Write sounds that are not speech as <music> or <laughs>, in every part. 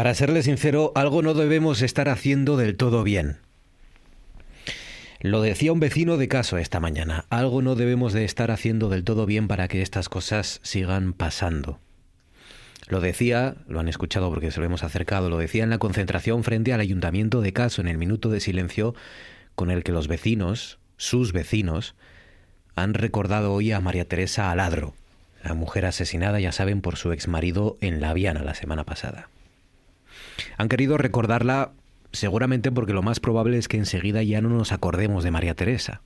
Para serle sincero, algo no debemos estar haciendo del todo bien. Lo decía un vecino de caso esta mañana. Algo no debemos de estar haciendo del todo bien para que estas cosas sigan pasando. Lo decía, lo han escuchado porque se lo hemos acercado, lo decía en la concentración frente al ayuntamiento de Caso en el minuto de silencio con el que los vecinos, sus vecinos, han recordado hoy a María Teresa Aladro, la mujer asesinada, ya saben, por su exmarido en La Viana la semana pasada. Han querido recordarla seguramente porque lo más probable es que enseguida ya no nos acordemos de María Teresa.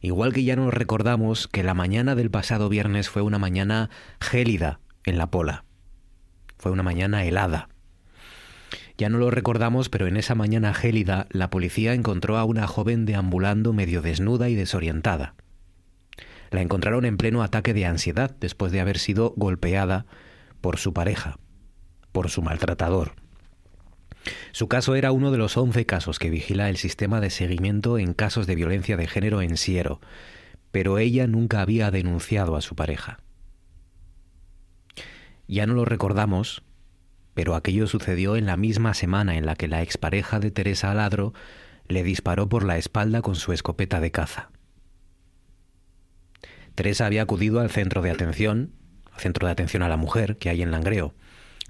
Igual que ya nos recordamos que la mañana del pasado viernes fue una mañana gélida en la Pola. Fue una mañana helada. Ya no lo recordamos, pero en esa mañana gélida la policía encontró a una joven deambulando medio desnuda y desorientada. La encontraron en pleno ataque de ansiedad después de haber sido golpeada por su pareja, por su maltratador. Su caso era uno de los 11 casos que vigila el sistema de seguimiento en casos de violencia de género en Siero, pero ella nunca había denunciado a su pareja. Ya no lo recordamos, pero aquello sucedió en la misma semana en la que la expareja de Teresa Aladro le disparó por la espalda con su escopeta de caza. Teresa había acudido al centro de atención, al centro de atención a la mujer que hay en Langreo.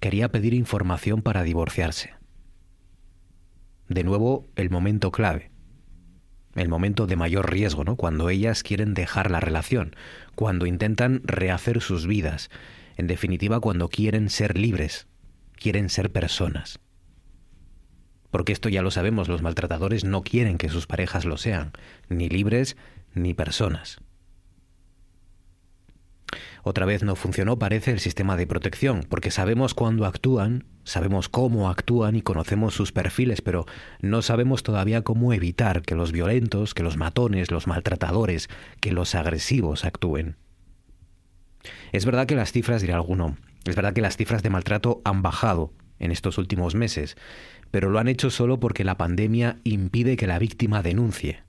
Quería pedir información para divorciarse. De nuevo, el momento clave. El momento de mayor riesgo, ¿no? Cuando ellas quieren dejar la relación, cuando intentan rehacer sus vidas, en definitiva, cuando quieren ser libres, quieren ser personas. Porque esto ya lo sabemos, los maltratadores no quieren que sus parejas lo sean, ni libres ni personas. Otra vez no funcionó, parece, el sistema de protección, porque sabemos cuándo actúan, sabemos cómo actúan y conocemos sus perfiles, pero no sabemos todavía cómo evitar que los violentos, que los matones, los maltratadores, que los agresivos actúen. Es verdad que las cifras, dirá alguno, es verdad que las cifras de maltrato han bajado en estos últimos meses, pero lo han hecho solo porque la pandemia impide que la víctima denuncie.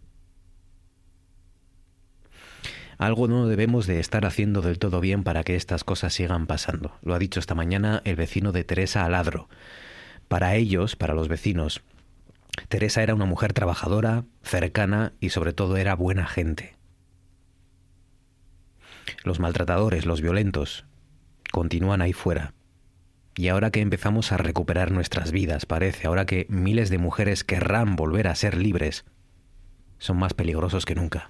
Algo no debemos de estar haciendo del todo bien para que estas cosas sigan pasando. Lo ha dicho esta mañana el vecino de Teresa Aladro. Para ellos, para los vecinos, Teresa era una mujer trabajadora, cercana y sobre todo era buena gente. Los maltratadores, los violentos, continúan ahí fuera. Y ahora que empezamos a recuperar nuestras vidas, parece, ahora que miles de mujeres querrán volver a ser libres, son más peligrosos que nunca.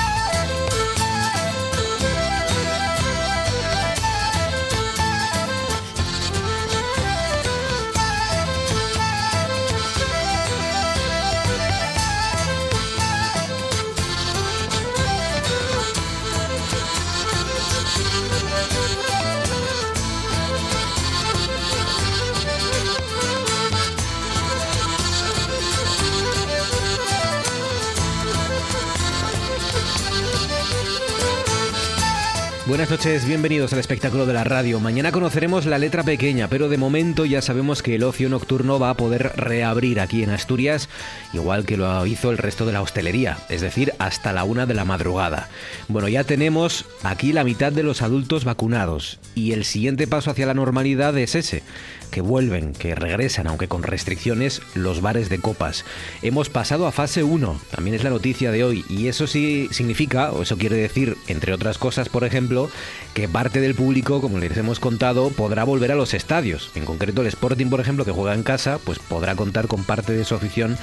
Buenas noches, bienvenidos al espectáculo de la radio. Mañana conoceremos la letra pequeña, pero de momento ya sabemos que el ocio nocturno va a poder reabrir aquí en Asturias, igual que lo hizo el resto de la hostelería, es decir, hasta la una de la madrugada. Bueno, ya tenemos aquí la mitad de los adultos vacunados y el siguiente paso hacia la normalidad es ese que vuelven, que regresan, aunque con restricciones, los bares de copas. Hemos pasado a fase 1, también es la noticia de hoy, y eso sí significa, o eso quiere decir, entre otras cosas, por ejemplo, que parte del público, como les hemos contado, podrá volver a los estadios. En concreto, el Sporting, por ejemplo, que juega en casa, pues podrá contar con parte de su afición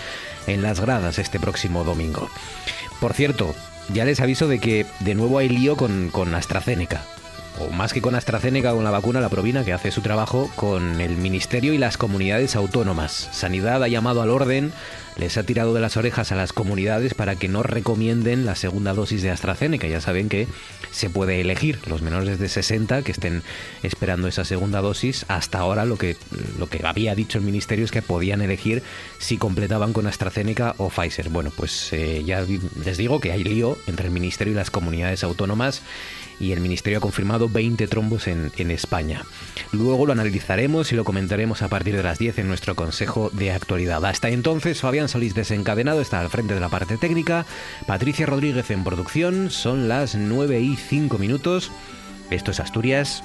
en las gradas este próximo domingo. Por cierto, ya les aviso de que de nuevo hay lío con, con AstraZeneca o más que con AstraZeneca, con la vacuna, la Provina, que hace su trabajo con el Ministerio y las comunidades autónomas. Sanidad ha llamado al orden les ha tirado de las orejas a las comunidades para que no recomienden la segunda dosis de AstraZeneca. Ya saben que se puede elegir los menores de 60 que estén esperando esa segunda dosis. Hasta ahora lo que, lo que había dicho el ministerio es que podían elegir si completaban con AstraZeneca o Pfizer. Bueno, pues eh, ya les digo que hay lío entre el ministerio y las comunidades autónomas y el Ministerio ha confirmado 20 trombos en, España. Luego lo analizaremos y lo comentaremos a partir de las 10 en nuestro Consejo de Actualidad. Hasta entonces, Fabián Solís desencadenado está al frente de la parte técnica, Patricia Rodríguez en producción, son las 9 y 5 minutos. Esto es Asturias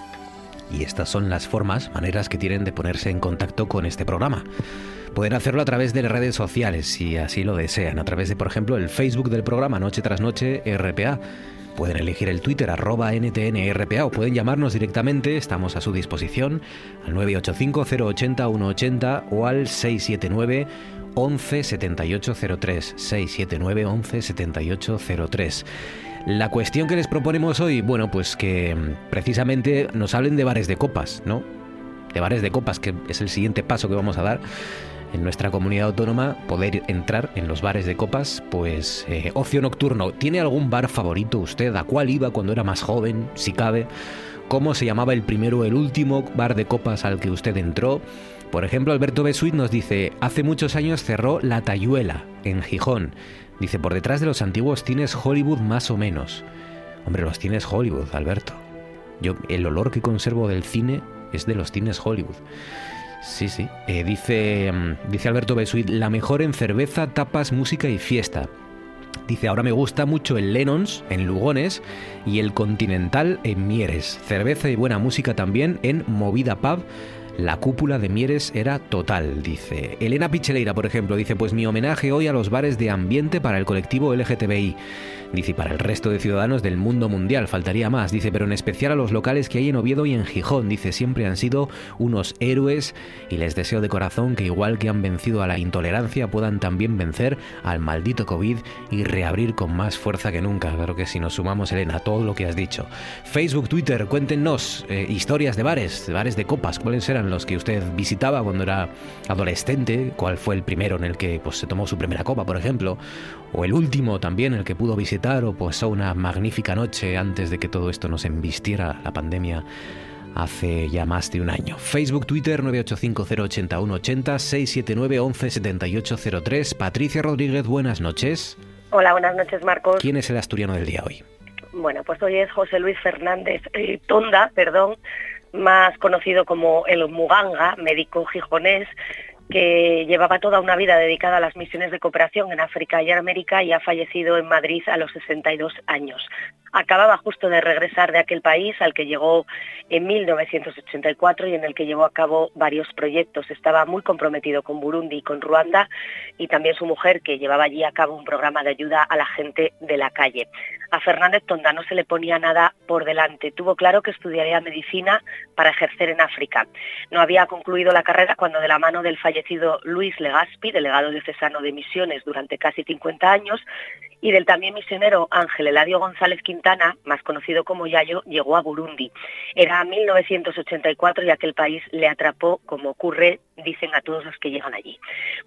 y estas son las formas, maneras que tienen de ponerse en contacto con este programa. Pueden hacerlo a través de redes sociales, si así lo desean, a través de, por ejemplo, el Facebook del programa Noche tras Noche RPA Pueden elegir el Twitter arroba NTNRPA o pueden llamarnos directamente, estamos a su disposición, al 985-080-180 o al 679 11 7803 679 11 7803 la cuestión que les proponemos hoy, bueno, pues que mm, precisamente nos hablen de bares de copas, ¿no? De bares de copas, que es el siguiente paso que vamos a dar en nuestra comunidad autónoma poder entrar en los bares de copas, pues eh, ocio nocturno. ¿Tiene algún bar favorito usted? ¿A cuál iba cuando era más joven, si cabe? ¿Cómo se llamaba el primero o el último bar de copas al que usted entró? Por ejemplo, Alberto Besuit nos dice, hace muchos años cerró La Tayuela, en Gijón. Dice, por detrás de los antiguos cines Hollywood más o menos. Hombre, los cines Hollywood, Alberto. Yo, el olor que conservo del cine es de los cines Hollywood. Sí, sí. Eh, dice, mm, dice Alberto Besuit, la mejor en cerveza, tapas, música y fiesta. Dice, ahora me gusta mucho el Lennons en Lugones y el Continental en Mieres. Cerveza y buena música también en Movida Pub. La cúpula de Mieres era total, dice. Elena Picheleira, por ejemplo, dice, pues mi homenaje hoy a los bares de ambiente para el colectivo LGTBI. Dice, para el resto de ciudadanos del mundo mundial, faltaría más. Dice, pero en especial a los locales que hay en Oviedo y en Gijón. Dice, siempre han sido unos héroes y les deseo de corazón que igual que han vencido a la intolerancia, puedan también vencer al maldito COVID y reabrir con más fuerza que nunca. Claro que si nos sumamos, Elena, todo lo que has dicho. Facebook, Twitter, cuéntenos eh, historias de bares, bares de copas. ¿Cuáles eran los que usted visitaba cuando era adolescente? ¿Cuál fue el primero en el que pues, se tomó su primera copa, por ejemplo? ¿O el último también, en el que pudo visitar? O pues una magnífica noche antes de que todo esto nos embistiera la pandemia hace ya más de un año. Facebook, Twitter 985081180 679 117803. Patricia Rodríguez, buenas noches. Hola, buenas noches, Marcos. ¿Quién es el asturiano del día hoy? Bueno, pues hoy es José Luis Fernández eh, Tonda, perdón, más conocido como el Muganga, médico gijonés, que llevaba toda una vida dedicada a las misiones de cooperación en África y en América y ha fallecido en Madrid a los 62 años. Acababa justo de regresar de aquel país al que llegó en 1984 y en el que llevó a cabo varios proyectos. Estaba muy comprometido con Burundi y con Ruanda y también su mujer que llevaba allí a cabo un programa de ayuda a la gente de la calle. A Fernández Tonda no se le ponía nada por delante. Tuvo claro que estudiaría medicina para ejercer en África. No había concluido la carrera cuando de la mano del fallecido Luis Legaspi, delegado diocesano de misiones durante casi 50 años, y del también misionero Ángel Eladio González Quintana, más conocido como Yayo, llegó a Burundi. Era 1984 y aquel país le atrapó, como ocurre, dicen a todos los que llegan allí.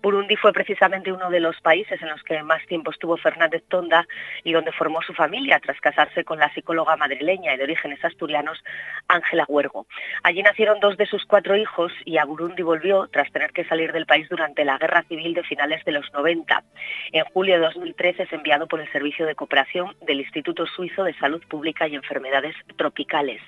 Burundi fue precisamente uno de los países en los que más tiempo estuvo Fernández Tonda y donde formó su familia tras casarse con la psicóloga madrileña y de orígenes asturianos Ángela Huergo. Allí nacieron dos de sus cuatro hijos y a Burundi volvió tras tener que salir del país durante la guerra civil de finales de los 90. En julio de 2013 es enviado por el Servicio de Cooperación del Instituto Suizo de Salud Pública y Enfermedades Tropicales.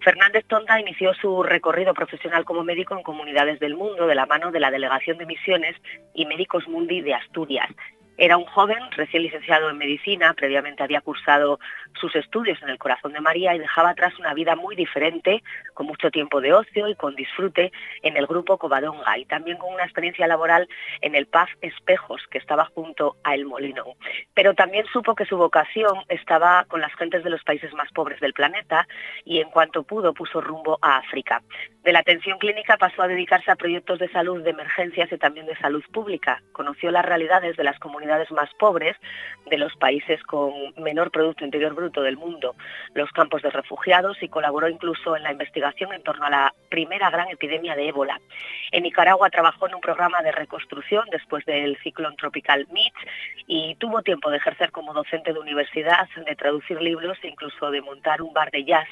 Fernández Tonda inició su recorrido profesional como médico en comunidades del mundo de la mano de la Delegación de Misiones y Médicos Mundi de Asturias era un joven recién licenciado en medicina, previamente había cursado sus estudios en el corazón de María y dejaba atrás una vida muy diferente, con mucho tiempo de ocio y con disfrute en el grupo Covadonga y también con una experiencia laboral en el Paz Espejos, que estaba junto a El Molino. Pero también supo que su vocación estaba con las gentes de los países más pobres del planeta y en cuanto pudo puso rumbo a África. De la atención clínica pasó a dedicarse a proyectos de salud de emergencias y también de salud pública. Conoció las realidades de las comunidades más pobres, de los países con menor Producto Interior Bruto del mundo, los campos de refugiados y colaboró incluso en la investigación en torno a la primera gran epidemia de ébola. En Nicaragua trabajó en un programa de reconstrucción después del ciclón tropical Mitch y tuvo tiempo de ejercer como docente de universidad, de traducir libros e incluso de montar un bar de jazz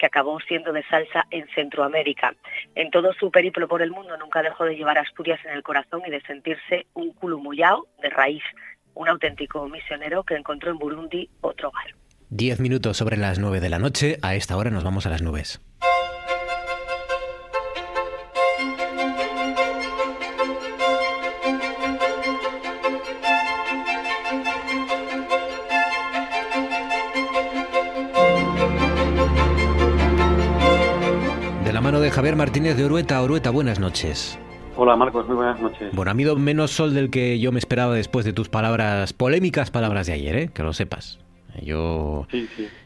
que acabó siendo de salsa en Centroamérica. En todo su periplo por el mundo nunca dejó de llevar Asturias en el corazón y de sentirse un culumuyao de raíz, un auténtico misionero que encontró en Burundi otro hogar. Diez minutos sobre las nueve de la noche, a esta hora nos vamos a las nubes. De Javier Martínez de Orueta. Orueta, buenas noches. Hola Marcos, muy buenas noches. Bueno, ha habido menos sol del que yo me esperaba después de tus palabras, polémicas palabras de ayer, ¿eh? que lo sepas. Yo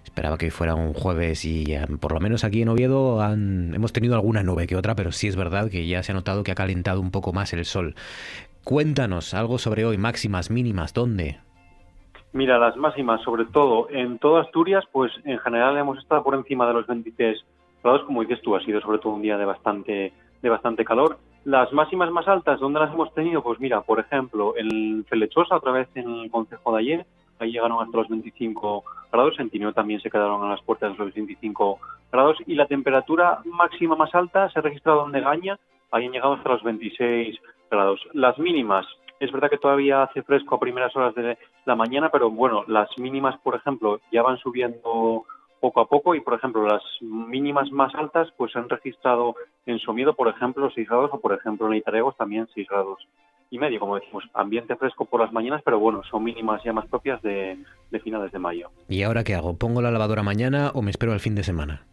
esperaba que fuera un jueves y eh, por lo menos aquí en Oviedo han, hemos tenido alguna nube que otra, pero sí es verdad que ya se ha notado que ha calentado un poco más el sol. Cuéntanos algo sobre hoy, máximas, mínimas, ¿dónde? Mira, las máximas, sobre todo en toda Asturias, pues en general hemos estado por encima de los 23 como dices tú, ha sido sobre todo un día de bastante, de bastante calor. Las máximas más altas, ¿dónde las hemos tenido? Pues mira, por ejemplo, en Felechosa, otra vez en el Consejo de ayer, ahí llegaron hasta los 25 grados, en Tineo también se quedaron a las puertas de los 25 grados, y la temperatura máxima más alta se ha registrado en Negaña, ahí han llegado hasta los 26 grados. Las mínimas, es verdad que todavía hace fresco a primeras horas de la mañana, pero bueno, las mínimas, por ejemplo, ya van subiendo poco a poco y, por ejemplo, las mínimas más altas pues se han registrado en Somiedo, por ejemplo, 6 grados o, por ejemplo, en Itaregos también 6 grados y medio, como decimos, ambiente fresco por las mañanas, pero bueno, son mínimas ya más propias de, finales de mayo. ¿Y ahora qué hago? ¿Pongo la lavadora mañana o me espero al fin de semana?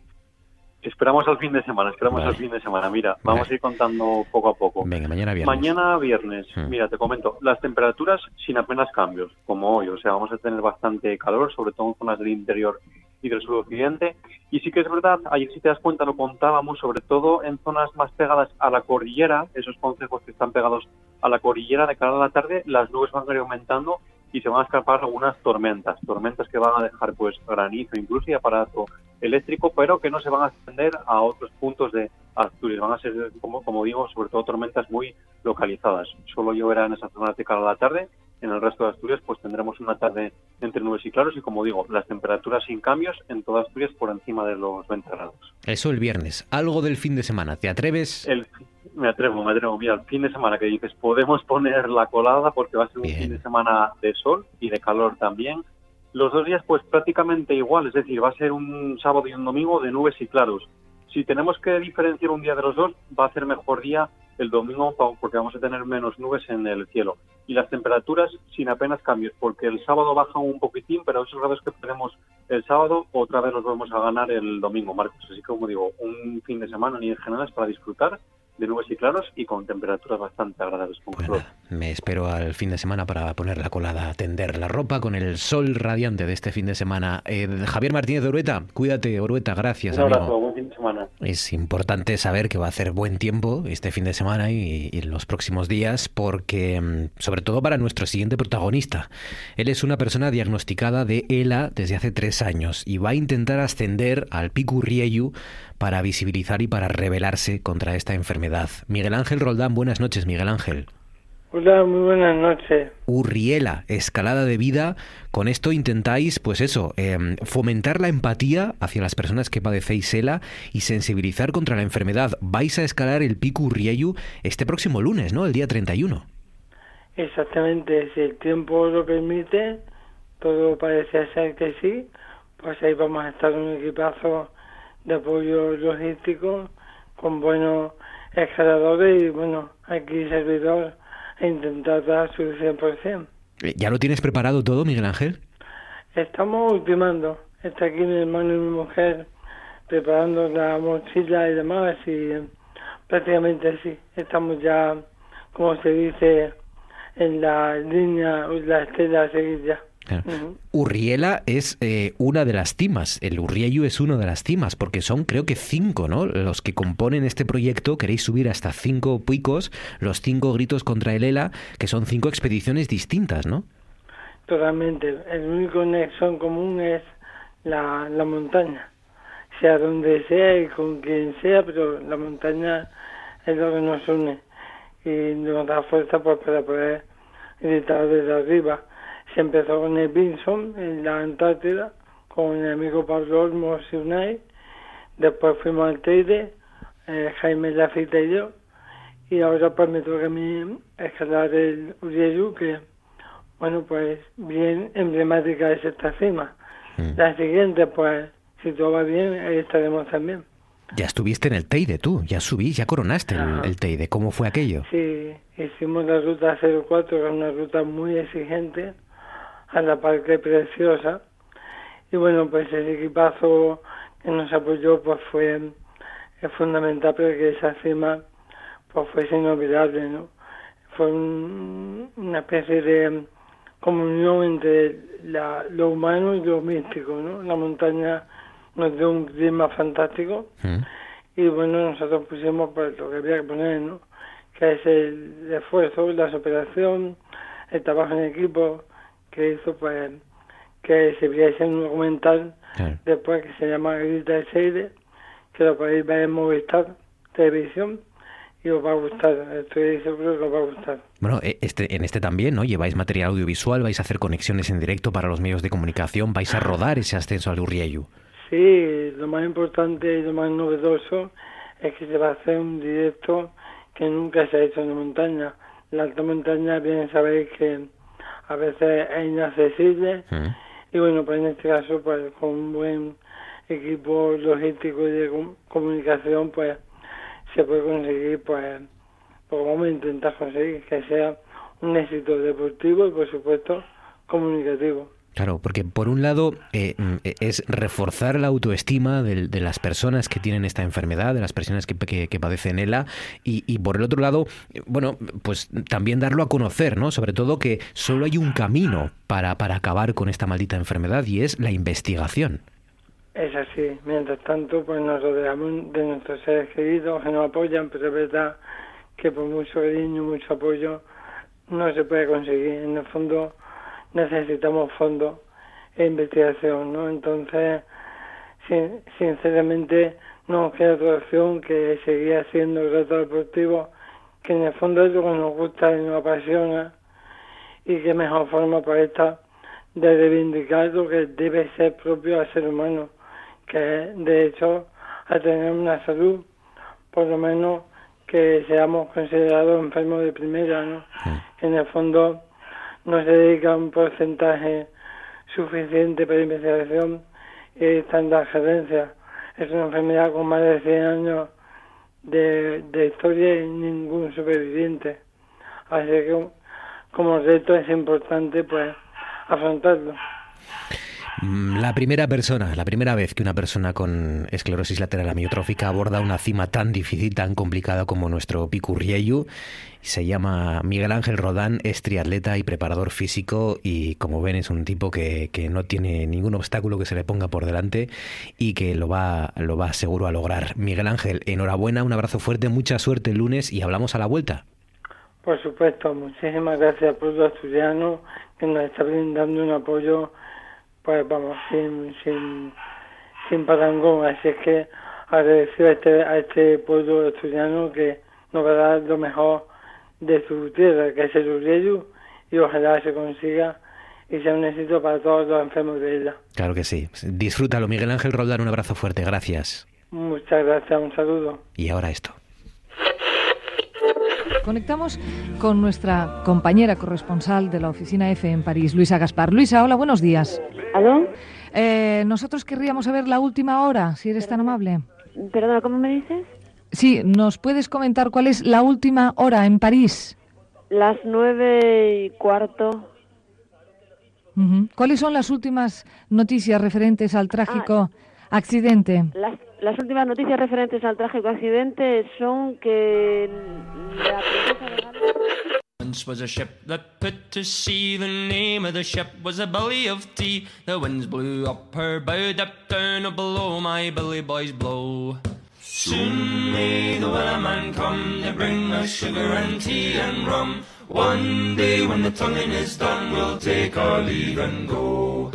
Esperamos al fin de semana, esperamos al fin de semana. Mira, vamos a ir contando poco a poco. Venga, mañana viernes. Mañana viernes, hmm. mira, te comento, las temperaturas sin apenas cambios, como hoy, o sea, vamos a tener bastante calor, sobre todo en zonas del interior y del suroccidente. Y sí que es verdad, ayer si te das cuenta lo contábamos, sobre todo en zonas más pegadas a la cordillera, esos consejos que están pegados a la cordillera de cara a la tarde, las nubes van a ir aumentando y se van a escapar algunas tormentas, tormentas que van a dejar pues granizo incluso y aparato eléctrico, pero que no se van a extender a otros puntos de Asturias. Van a ser, como, como digo, sobre todo tormentas muy localizadas. Solo lloverá en esas zonas de cara a la tarde en el resto de Asturias pues tendremos una tarde entre nubes y claros y como digo, las temperaturas sin cambios en toda Asturias por encima de los 20 grados. Eso el viernes. Algo del fin de semana, ¿te atreves? me atrevo, me atrevo. Mira, el fin de semana que dices, podemos poner la colada porque va a ser un fin de semana de sol y de calor también. Los dos días pues prácticamente igual, es decir, va a ser un sábado y un domingo de nubes y claros. Si tenemos que diferenciar un día de los dos, va a ser mejor día el domingo porque vamos a tener menos nubes en el cielo. Y las temperaturas sin apenas cambios, porque el sábado baja un poquitín, pero esos grados que tenemos el sábado, otra vez los vamos a ganar el domingo, Marcos. Así que, como digo, un fin de semana ni en general para disfrutar de nubes y claros y con temperaturas bastante agradables. Bueno, me espero al fin de semana para poner la colada, tender la ropa con el sol radiante de este fin de semana. Eh, Javier Martínez de Orueta, cuídate, Orueta, gracias. Un abrazo, buen fin de semana. Es importante saber que va a hacer buen tiempo este fin de semana y, y los próximos días, porque, mm, sobre todo para nuestro siguiente protagonista. Él es una persona diagnosticada de ELA desde hace tres años y va a intentar ascender al Piku Rieyu para visibilizar y para rebelarse contra esta enfermedad. Miguel Ángel Roldán, buenas noches, Miguel Ángel. Hola, muy buenas noches. Urriela, escalada de vida. Con esto intentáis, pues eso, em, fomentar la empatía hacia las personas que padecéis ELA y sensibilizar contra la enfermedad. Vais a escalar el Pico Urrieyu este próximo lunes, ¿no? El día 31. Exactamente, si el tiempo lo permite, todo parece ser que sí, pues ahí vamos a estar un equipazo de apoyo logístico con buenos escaladores y bueno, aquí servidor a intentar dar su 100%. Eh, ¿Ya lo tienes preparado todo, Miguel Ángel? Estamos ultimando. Está aquí mi hermano y mi mujer preparando la mochila y demás y prácticamente sí. Estamos ya, como se dice, en la línea, la estela a seguir ya. Urriela es eh, una de las cimas, el Urrieyu es una de las cimas, porque son creo que cinco, ¿no? Los que componen este proyecto, queréis subir hasta cinco picos, los cinco gritos contra el ELA, que son cinco expediciones distintas, ¿no? Totalmente. El único nexo en común es la, la montaña, sea donde sea y con quien sea, pero la montaña es lo que nos une y nos da fuerza pues, para poder gritar desde arriba. Se empezó con el Vinson en la Antártida, con el amigo Pablo Olmos y Unai. Después fuimos al Teide, eh, Jaime Lafita y yo. Y ahora pues me toca a mí escalar el Urielu, que bueno pues bien emblemática es esta cima. Mm. La siguiente pues si todo va bien ahí estaremos también. Ya estuviste en el Teide tú, ya subí, ya coronaste el, Teide. ¿Cómo fue aquello? Sí, hicimos la ruta 04, que es una ruta muy exigente, a la Parque Preciosa. Y bueno, pues ese equipazo que nos apoyó pues fue es fundamental para que esa cima pues fuese inolvidable, ¿no? Fue una especie de comunión entre la, lo humano y lo místico, ¿no? La montaña nos dio un clima fantástico mm. y bueno, nosotros pusimos pues, lo que había que poner, ¿no? Que es el esfuerzo, la superación, el trabajo en equipo que hizo pues que se viese un documental después que se llama Grita de Seide, que lo podéis ver en Movistar Televisión y os va a gustar, estoy seguro que os va a gustar. Bueno, e, este, en este también, ¿no? Lleváis material audiovisual, vais a hacer conexiones en directo para los medios de comunicación, vais a rodar ese ascenso al Urrieyu. Sí, lo más importante y lo más novedoso es que se va a hacer un directo que nunca se ha hecho en la montaña. La alta montaña, bien sabéis que a veces es inaccesible mm. y bueno, pues en este caso, pues con un buen equipo logístico y de comunicación, pues se puede conseguir, pues, pues vamos a intentar conseguir que sea un éxito deportivo y por supuesto comunicativo. Claro, porque por un lado eh, mm, es reforzar la autoestima de, las personas que tienen esta enfermedad, de las personas que, padecen ELA, y, por el otro lado, bueno, pues también darlo a conocer, ¿no? Sobre todo que solo hay un camino para, para acabar con esta maldita enfermedad y es la investigación. Es así. Mientras tanto, pues nos rodeamos de nuestros seres queridos que nos apoyan, pero es verdad que por mucho cariño, mucho apoyo, no se puede conseguir. En el fondo necesitamos fondos e investigación, ¿no? Entonces, sinceramente, no queda otra opción que seguir haciendo el reto deportivo, que en el fondo es lo que nos gusta y nos apasiona, y qué mejor forma para esta de reivindicar lo que debe ser propio al ser humano, que de hecho a tener una salud, por lo menos que seamos considerados enfermos de primera, ¿no? En el fondo no se dedica un porcentaje suficiente para investigación y está en la gerencia. Es una enfermedad con más de 100 años de, de historia y ningún superviviente. Así que como reto es importante pues afrontarlo. Mm, la primera persona, la primera vez que una persona con esclerosis lateral amiotrófica aborda una cima tan difícil, tan complicada como nuestro Picurrieyu, se llama Miguel Ángel Rodán, es triatleta y preparador físico y como ven es un tipo que, que, no tiene ningún obstáculo que se le ponga por delante y que lo va, lo va seguro a lograr. Miguel Ángel, enhorabuena, un abrazo fuerte, mucha suerte el lunes y hablamos a la vuelta. Por supuesto, muchísimas gracias al pueblo asturiano que nos está brindando un apoyo pues vamos, sin, sin, sin parangón. Así es que agradecido a este, a este pueblo estudiano que nos va a dar lo mejor de su tierra, que es el Urieyu, y ojalá se consiga y sea un éxito para todos los enfermos de ella. Claro que sí. Disfrútalo, Miguel Ángel Roldán, un abrazo fuerte, gracias. Muchas gracias, un saludo. Y ahora esto. Conectamos con nuestra compañera corresponsal de la oficina F en París, Luisa Gaspar. Luisa, hola, buenos días. ¿Aló? Eh, nosotros querríamos saber la última hora, si eres tan amable. Perdona, ¿cómo me dices? Sí, ¿nos puedes comentar cuál es la última hora en París? Las nueve y cuarto. ¿Cuáles son las últimas noticias referentes al trágico ah, accidente? Las las últimas noticias referentes al trágico accidente son que la once was a ship that put to sea. The name of the ship was a Billy of Tea. The winds blew up her bow, dipped down below my Billy boys blow. Soon may the wellerman come to bring us sugar and tea and rum. One day when the tonguing is done, we'll take our leave and go.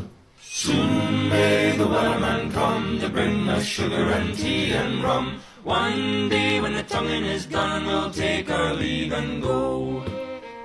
Soon may the wellerman come to bring us sugar and tea and rum. One day when the tonguing is done, we'll take our leave and go.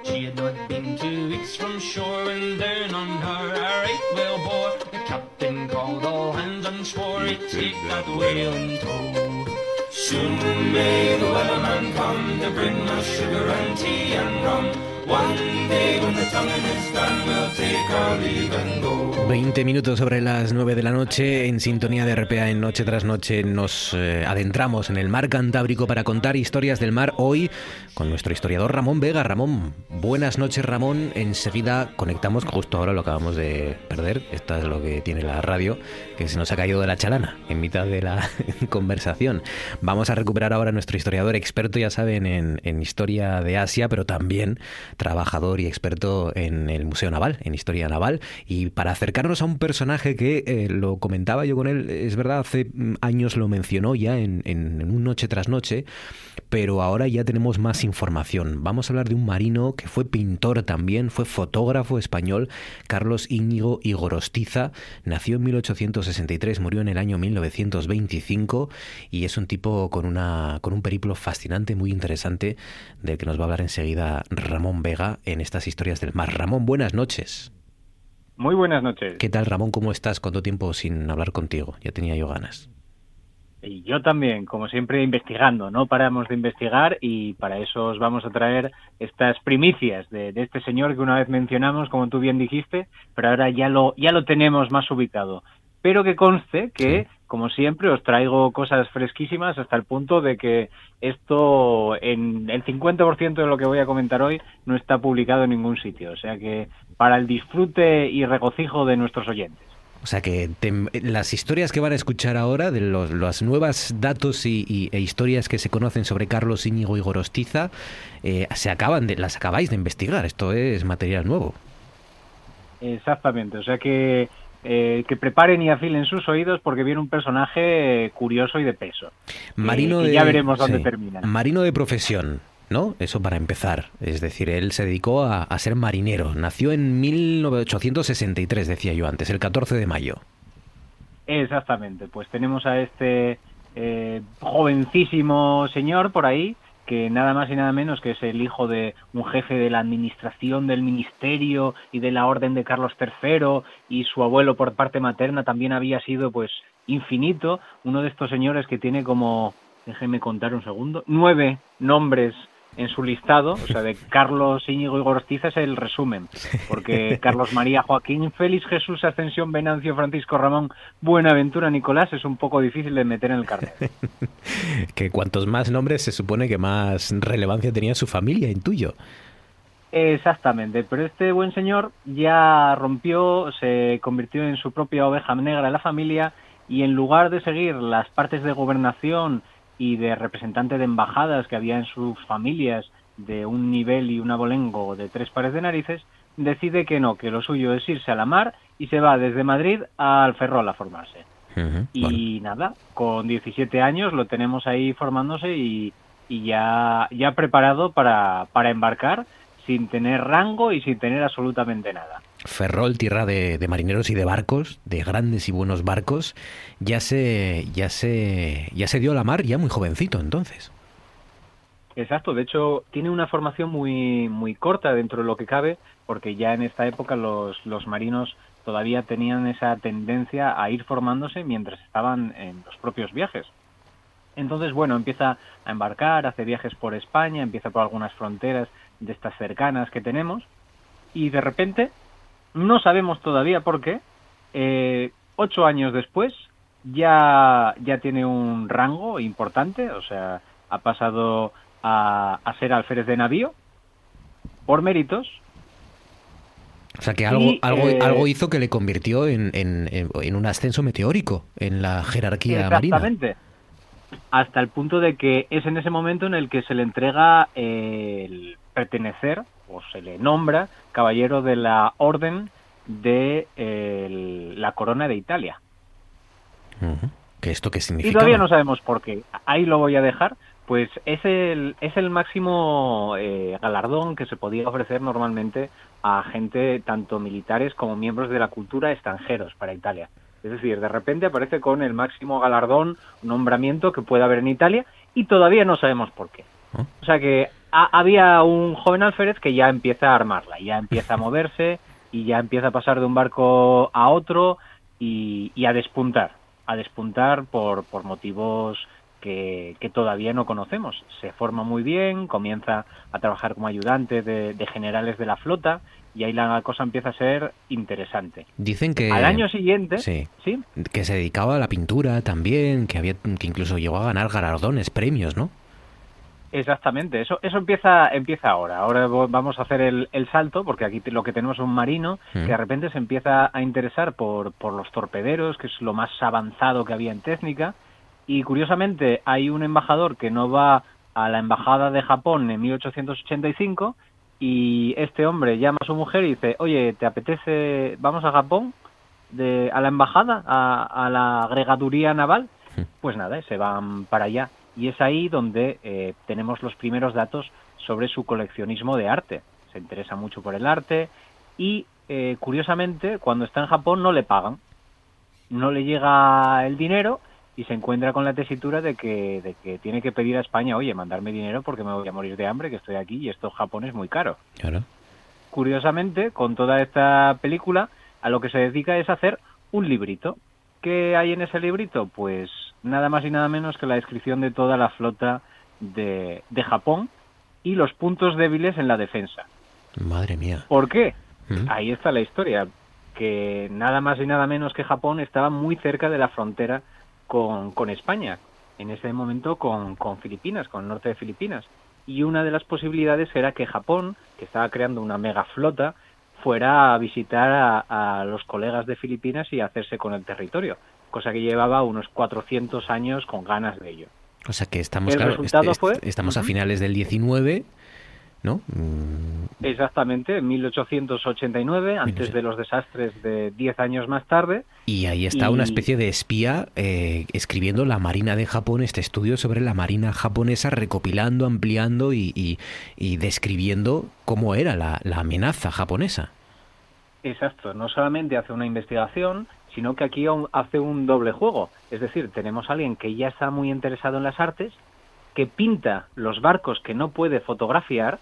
She had not been two weeks from shore when down on her a right whale bore. The captain called all hands and swore he'd take that whale in tow. Soon may the wellerman come to bring us sugar and tea and rum. One day when the tonguing is done, we'll take our leave and go. 20 minutos sobre las 9 de la noche, en sintonía de RPA en Noche tras Noche, nos eh, adentramos en el mar Cantábrico para contar historias del mar hoy con nuestro historiador Ramón Vega. Ramón, buenas noches Ramón. Enseguida conectamos, justo ahora lo acabamos de perder, esto es lo que tiene la radio, que se nos ha caído de la chalana en mitad de la <laughs> conversación. Vamos a recuperar ahora a nuestro historiador experto, ya saben, en, en historia de Asia, pero también trabajador y experto en el Museo Naval, en historia naval, y para acercarnos a un personaje que eh, lo comentaba yo con él, es verdad, hace mm, años lo mencionó ya en, en, en un Noche tras Noche, pero ahora ya tenemos más información. Vamos a hablar de un marino que fue pintor también, fue fotógrafo español, Carlos Íñigo Igorostiza, nació en 1863, murió en el año 1925 y es un tipo con, una, con un periplo fascinante, muy interesante, del que nos va a hablar enseguida Ramón Vega en estas historias del mar. Ramón, buenas noches. Muy buenas noches. ¿Qué tal, Ramón? ¿Cómo estás? ¿Cuánto tiempo sin hablar contigo? Ya tenía yo ganas. Y yo también, como siempre, investigando, no paramos de investigar y para eso os vamos a traer estas primicias de, de, este señor que una vez mencionamos, como tú bien dijiste, pero ahora ya lo, ya lo tenemos más ubicado. Pero que conste que, sí. como siempre, os traigo cosas fresquísimas hasta el punto de que esto, en el 50% de lo que voy a comentar hoy, no está publicado en ningún sitio. O sea que para el disfrute y regocijo de nuestros oyentes. O sea que te, las historias que van a escuchar ahora, de los, los nuevos datos y, y, e historias que se conocen sobre Carlos Íñigo y Gorostiza, eh, se acaban de, las acabáis de investigar. Esto es material nuevo. Exactamente. O sea que eh, que preparen y afilen sus oídos porque viene un personaje curioso y de peso. Marino eh, de, ya veremos dónde sí. termina. Marino de profesión. ¿No? Eso para empezar. Es decir, él se dedicó a, a, ser marinero. Nació en 1863, decía yo antes, el 14 de mayo. Exactamente. Pues tenemos a este eh, jovencísimo señor por ahí, que nada más y nada menos que es el hijo de un jefe de la administración del ministerio y de la orden de Carlos III y su abuelo por parte materna también había sido pues infinito, uno de estos señores que tiene como, déjenme contar un segundo, nueve nombres en su listado, o sea, de Carlos Íñigo y Gorostiza es el resumen, porque Carlos María Joaquín, Félix Jesús Ascensión Venancio Francisco Ramón Buenaventura Nicolás es un poco difícil de meter en el carnet. <laughs> que cuantos más nombres se supone que más relevancia tenía su familia, intuyo. Exactamente, pero este buen señor ya rompió, se convirtió en su propia oveja negra de la familia y en lugar de seguir las partes de gobernación y de representante de embajadas que había en sus familias de un nivel y un abolengo de tres pares de narices, decide que no, que lo suyo es irse a la mar y se va desde Madrid al Ferrol a formarse. Uh -huh, y nada, con 17 años lo tenemos ahí formándose y, y ya, ya preparado para, para embarcar sin tener rango y sin tener absolutamente nada. Ferrol, tierra de, de, marineros y de barcos, de grandes y buenos barcos, ya se, ya se, ya se dio a la mar ya muy jovencito entonces. Exacto, de hecho tiene una formación muy, muy corta dentro de lo que cabe, porque ya en esta época los, los marinos todavía tenían esa tendencia a ir formándose mientras estaban en los propios viajes. Entonces, bueno, empieza a embarcar, hace viajes por España, empieza por algunas fronteras de estas cercanas que tenemos, y de repente no sabemos todavía por qué. Eh, ocho años después ya, ya tiene un rango importante, o sea, ha pasado a, a ser alférez de navío por méritos. O sea, que algo, y, algo, eh, algo hizo que le convirtió en, en, en, un ascenso meteórico en la jerarquía exactamente. marina. Hasta el punto de que es en ese momento en el que se le entrega el pertenecer o se le nombra caballero de la Orden de eh, la Corona de Italia. ¿Qué esto qué Y significa? todavía no sabemos por qué. Ahí lo voy a dejar. Pues es el, es el máximo eh, galardón que se podía ofrecer normalmente a gente, tanto militares como miembros de la cultura extranjeros para Italia. Es decir, de repente aparece con el máximo galardón, nombramiento que puede haber en Italia y todavía no sabemos por qué. ¿Oh? O sea que ha- había un joven alférez que ya empieza a armarla, ya empieza a <laughs> moverse y ya empieza a pasar de un barco a otro y, y a despuntar, a despuntar por, por motivos que, que todavía no conocemos. Se forma muy bien, comienza a trabajar como ayudante de, de generales de la flota y ahí la cosa empieza a ser interesante. Dicen que Al año siguiente, sí. ¿sí? que se dedicaba a la pintura también, que había que incluso llegó a ganar galardones, premios, ¿no? Exactamente, eso eso empieza empieza ahora. Ahora vamos a hacer el, el salto porque aquí lo que tenemos es un marino Mm. que de repente se empieza a interesar por, por los torpederos, que es lo más avanzado que había en técnica. Y curiosamente hay un embajador que no va a la embajada de Japón en 1885 y este hombre llama a su mujer y dice, oye, ¿te apetece, vamos a Japón? De, a la embajada, a, a la agregaduría naval, pues nada, se van para allá. Y es ahí donde eh, tenemos los primeros datos sobre su coleccionismo de arte. Se interesa mucho por el arte y, eh, curiosamente, cuando está en Japón no le pagan. No le llega el dinero y se encuentra con la tesitura de que, de que tiene que pedir a España, oye, mandarme dinero porque me voy a morir de hambre, que estoy aquí y esto en Japón es muy caro Claro. curiosamente, con toda esta película, a lo que se dedica es hacer un librito. ¿Qué hay en ese librito? Pues nada más y nada menos que la descripción de toda la flota de, de Japón y los puntos débiles en la defensa. Madre mía. ¿Por qué? Mm. Ahí está la historia, que nada más y nada menos que Japón estaba muy cerca de la frontera con, con España, en ese momento con, con Filipinas, con el norte de Filipinas. Y una de las posibilidades era que Japón, que estaba creando una mega flota, fuera a visitar a, a los colegas de Filipinas y hacerse con el territorio, cosa que llevaba unos 400 años con ganas de ello. O sea que estamos, El claro, resultado est- est- fue- estamos a finales del 19, ¿no? Mm, Exactamente, en 1889, antes de los desastres de 10 años más tarde, Y ahí está Y- una especie de espía eh, escribiendo la Marina de Japón, este estudio sobre la Marina japonesa, recopilando, ampliando y, y- y describiendo cómo era la, la amenaza japonesa. Exacto, no solamente hace una investigación, sino que aquí hace un doble juego. Es decir, tenemos a alguien que ya está muy interesado en las artes, que pinta los barcos que no puede fotografiar,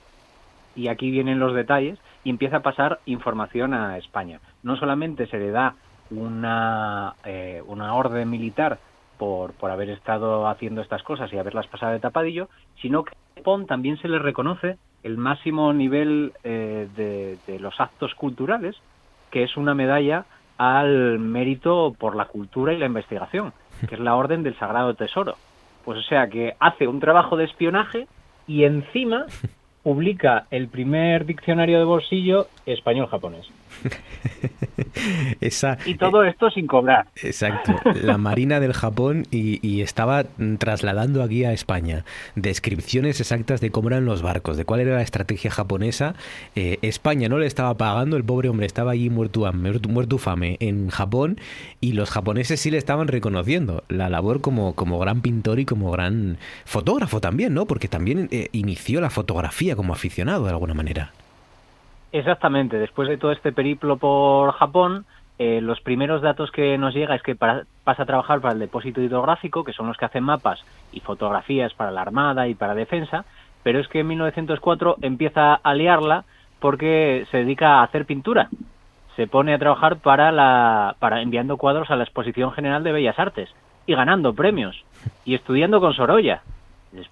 y aquí vienen los detalles, y empieza a pasar información a España. No solamente se le da una, eh, una orden militar por, por haber estado haciendo estas cosas y haberlas pasado de tapadillo, sino que a Japón también se le reconoce el máximo nivel eh, de los actos culturales, que es una medalla al mérito por la cultura y la investigación, que es la Orden del Sagrado Tesoro. Pues o sea que hace un trabajo de espionaje y encima publica el primer diccionario de bolsillo español-japonés. <laughs> Esa, Y todo esto sin cobrar. Exacto, la Marina del Japón y, y estaba trasladando aquí a España descripciones exactas de cómo eran los barcos, de cuál era la estrategia japonesa. Eh, España no le estaba pagando, el pobre hombre estaba allí muerto, muerto fame en Japón y los japoneses sí le estaban reconociendo la labor como, como gran pintor y como gran fotógrafo también, ¿no? Porque también eh, inició la fotografía como aficionado de alguna manera. Exactamente, después de todo este periplo por Japón, eh, los primeros datos que nos llega es que para- pasa a trabajar para el depósito hidrográfico, que son los que hacen mapas y fotografías para la Armada y para defensa, pero es que en 1904 empieza a liarla porque se dedica a hacer pintura. Se pone a trabajar para la para enviando cuadros a la Exposición General de Bellas Artes y ganando premios y estudiando con Sorolla.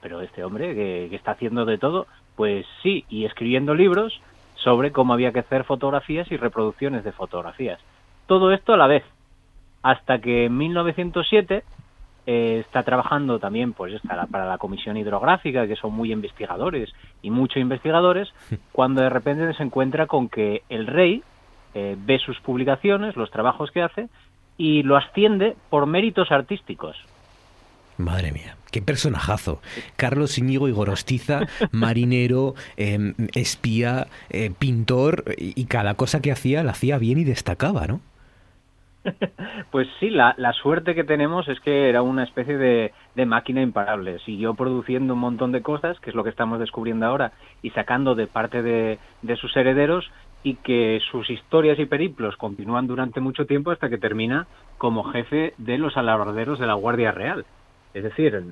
Pero este hombre que está haciendo de todo, pues sí, y escribiendo libros sobre cómo había que hacer fotografías y reproducciones de fotografías. Todo esto a la vez, hasta que en 1907 eh, está trabajando también pues está para la Comisión Hidrográfica, que son muy investigadores y muchos investigadores, <laughs> cuando de repente se encuentra con que el rey eh, ve sus publicaciones, los trabajos que hace, y lo asciende por méritos artísticos. Madre mía, qué personajazo. Carlos Íñigo y Gorostiza, <laughs> marinero, em, espía, eh, pintor, y cada cosa que hacía la hacía bien y destacaba, ¿no? <laughs> Pues sí, la, la, suerte que tenemos es que era una especie de, de, máquina imparable. Siguió produciendo un montón de cosas, que es lo que estamos descubriendo ahora, y sacando de parte de, de sus herederos, y que sus historias y periplos continúan durante mucho tiempo hasta que termina como jefe de los alabarderos de la Guardia Real. Es decir,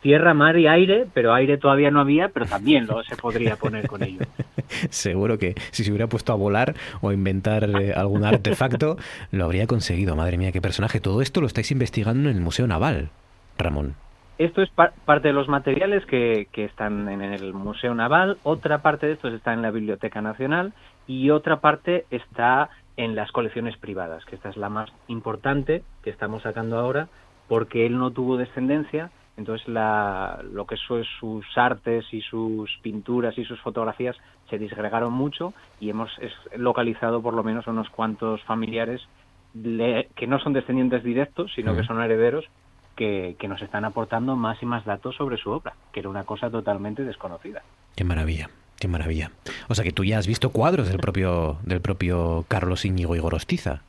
tierra, mar y aire, pero aire todavía no había, pero también lo se podría poner con ello. <laughs> Seguro que si se hubiera puesto a volar o a inventar eh, algún artefacto, lo habría conseguido. Madre mía, qué personaje. Todo esto lo estáis investigando en el Museo Naval, Ramón. Esto es par parte de los materiales que, que, están en el Museo Naval, otra parte de estos está en la Biblioteca Nacional y otra parte está en las colecciones privadas, que esta es la más importante que estamos sacando ahora, porque él no tuvo descendencia, entonces la, lo que son sus artes y sus pinturas y sus fotografías se disgregaron mucho y hemos localizado por lo menos unos cuantos familiares que no son descendientes directos, sino que son herederos que, que, nos están aportando más y más datos sobre su obra, que era una cosa totalmente desconocida. Qué maravilla, qué maravilla. O sea que tú ya has visto cuadros del propio, del propio Carlos Íñigo y Gorostiza.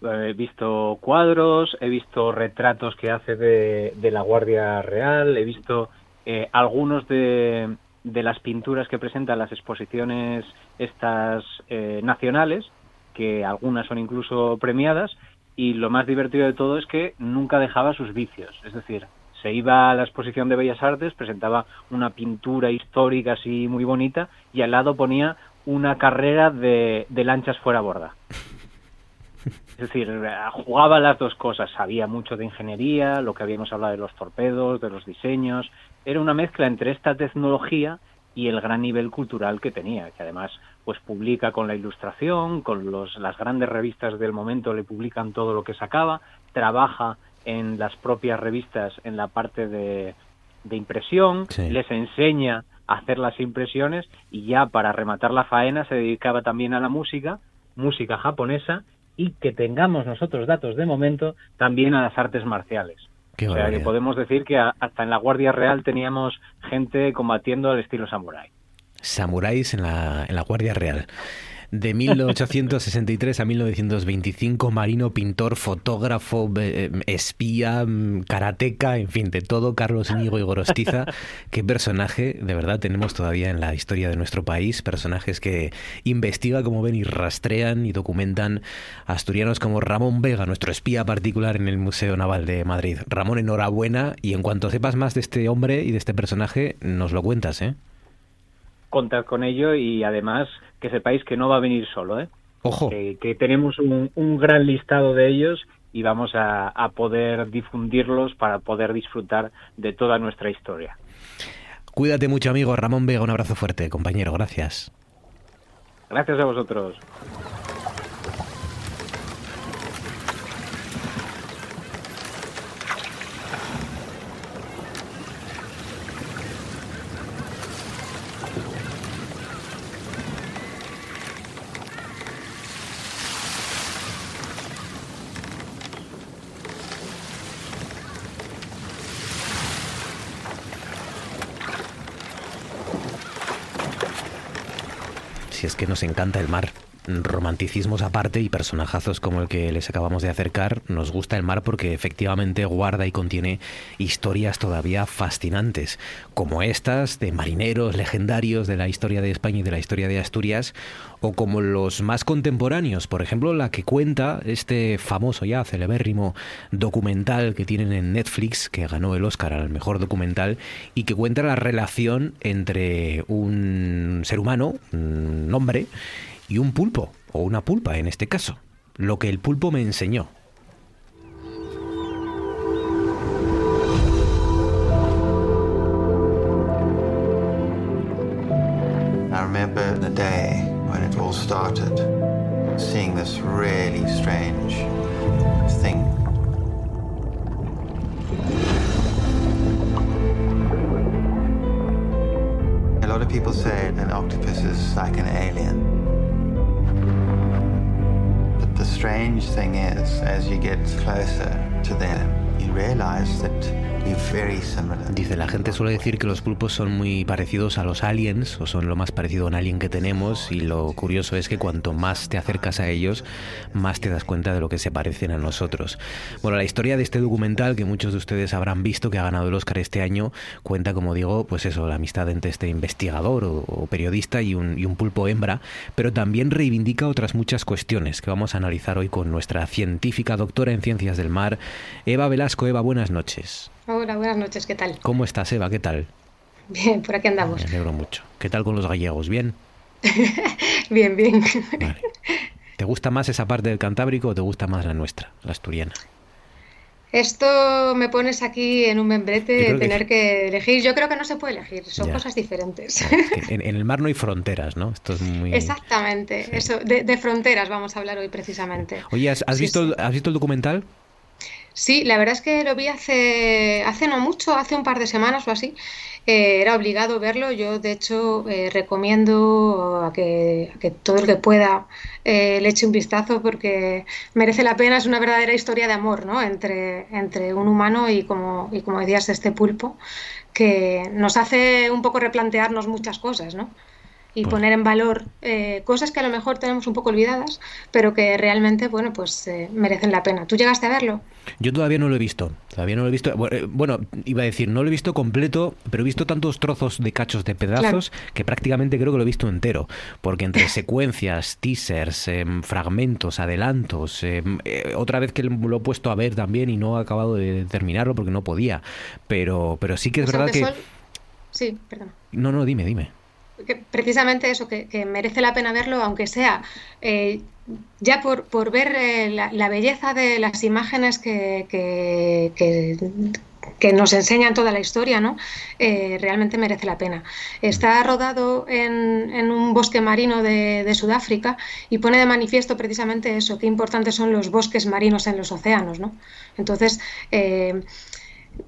He visto cuadros, he visto retratos que hace de, la Guardia Real, he visto eh, algunos de, de, las pinturas que presenta las exposiciones estas eh, nacionales, que algunas son incluso premiadas, y lo más divertido de todo es que nunca dejaba sus vicios, es decir, se iba a la exposición de Bellas Artes, presentaba una pintura histórica así muy bonita, y al lado ponía una carrera de, de lanchas fuera borda. Es decir, jugaba las dos cosas, sabía mucho de ingeniería, lo que habíamos hablado de los torpedos, de los diseños, era una mezcla entre esta tecnología y el gran nivel cultural que tenía, que además pues publica con la ilustración, con los, las grandes revistas del momento le publican todo lo que sacaba, trabaja en las propias revistas en la parte de, de impresión, sí. les enseña a hacer las impresiones y ya para rematar la faena se dedicaba también a la música, música japonesa y que tengamos nosotros datos de momento también a las artes marciales. Qué o sea, que podemos decir que a, hasta en la Guardia Real teníamos gente combatiendo al estilo samurái. Samuráis en la, en la Guardia Real. De 1863 a 1925, marino, pintor, fotógrafo, eh, espía, karateca, en fin, de todo, Carlos Íñigo y Gorostiza. <laughs> Qué personaje, de verdad, tenemos todavía en la historia de nuestro país, personajes que investiga, como ven, y rastrean y documentan asturianos como Ramón Vega, nuestro espía particular en el Museo Naval de Madrid. Ramón, enhorabuena, y en cuanto sepas más de este hombre y de este personaje, nos lo cuentas, ¿eh? Contar con ello y además que sepáis que no va a venir solo, ¿eh? Ojo. Que, que tenemos un, un, gran listado de ellos y vamos a, a, poder difundirlos para poder disfrutar de toda nuestra historia. Cuídate mucho, amigo. Ramón Vega, un abrazo fuerte, compañero. Gracias. Gracias a vosotros. Nos encanta el mar. Romanticismos aparte y personajazos como el que les acabamos de acercar, nos gusta el mar porque efectivamente guarda y contiene historias todavía fascinantes, como estas de marineros legendarios de la historia de España y de la historia de Asturias, o como los más contemporáneos, por ejemplo, la que cuenta este famoso ya celebérrimo documental que tienen en Netflix, que ganó el Oscar al mejor documental, y que cuenta la relación entre un ser humano, un hombre, y un pulpo, o una pulpa en este caso, lo que el pulpo me enseñó. I remember the day when it all started, seeing this really strange thing. A lot of people say an octopus is like an alien. Strange thing is, as you get closer to them, you realize that. Dice, la gente suele decir que los pulpos son muy parecidos a los aliens, o son lo más parecido a un alien que tenemos, y lo curioso es que cuanto más te acercas a ellos, más te das cuenta de lo que se parecen a nosotros. Bueno, la historia de este documental, que muchos de ustedes habrán visto, que ha ganado el Oscar este año, cuenta, como digo, pues eso, la amistad entre este investigador o, o periodista y un, y un pulpo hembra, pero también reivindica otras muchas cuestiones que vamos a analizar hoy con nuestra científica doctora en ciencias del mar, Eva Velasco. Eva, buenas noches. Hola, buenas noches, ¿qué tal? ¿Cómo estás, Eva? ¿Qué tal? Bien, por aquí andamos. Me alegro mucho. ¿Qué tal con los gallegos? ¿Bien? <laughs> bien, bien. Vale. ¿Te gusta más esa parte del Cantábrico o te gusta más la nuestra, la asturiana? Esto me pones aquí en un membrete de que tener que elegir. Yo creo que no se puede elegir, son Ya. cosas diferentes. Es que en, <laughs> en el mar no hay fronteras, ¿no? Esto es muy... Exactamente, eso, de, de fronteras vamos a hablar hoy precisamente. Oye, ¿has, has Sí, visto, sí. ¿has visto el documental? Sí, la verdad es que lo vi hace, hace no mucho, hace un par de semanas o así. Eh, era obligado verlo. Yo, de hecho, eh, recomiendo a que, a que todo el que pueda eh, le eche un vistazo porque merece la pena. Es una verdadera historia de amor, ¿no? Entre, entre un humano y como, y como decías, este pulpo, que nos hace un poco replantearnos muchas cosas, ¿no? y Pues- poner en valor eh, cosas que a lo mejor tenemos un poco olvidadas, pero que realmente, bueno, pues eh, merecen la pena. ¿Tú llegaste a verlo? Yo todavía no lo he visto. Todavía no lo he visto. Eh, Bueno, iba a decir, no lo he visto completo, pero he visto tantos trozos de cachos de pedazos que prácticamente creo que lo he visto entero. Porque entre <laughs> secuencias, teasers, em, fragmentos, adelantos, em, eh, otra vez que lo he puesto a ver también y no he acabado de terminarlo porque no podía. Pero, pero sí que es Pues verdad que. sol- Sí, perdón. No, no, dime, dime. que precisamente eso, que, que merece la pena verlo, aunque sea eh, ya por, por ver eh, la, belleza de las imágenes que, que, nos enseñan toda la historia, ¿no? Eh, realmente merece la pena. Está rodado en, en un bosque marino de, de Sudáfrica y pone de manifiesto precisamente eso, qué importantes son los bosques marinos en los océanos, ¿no? Entonces, eh,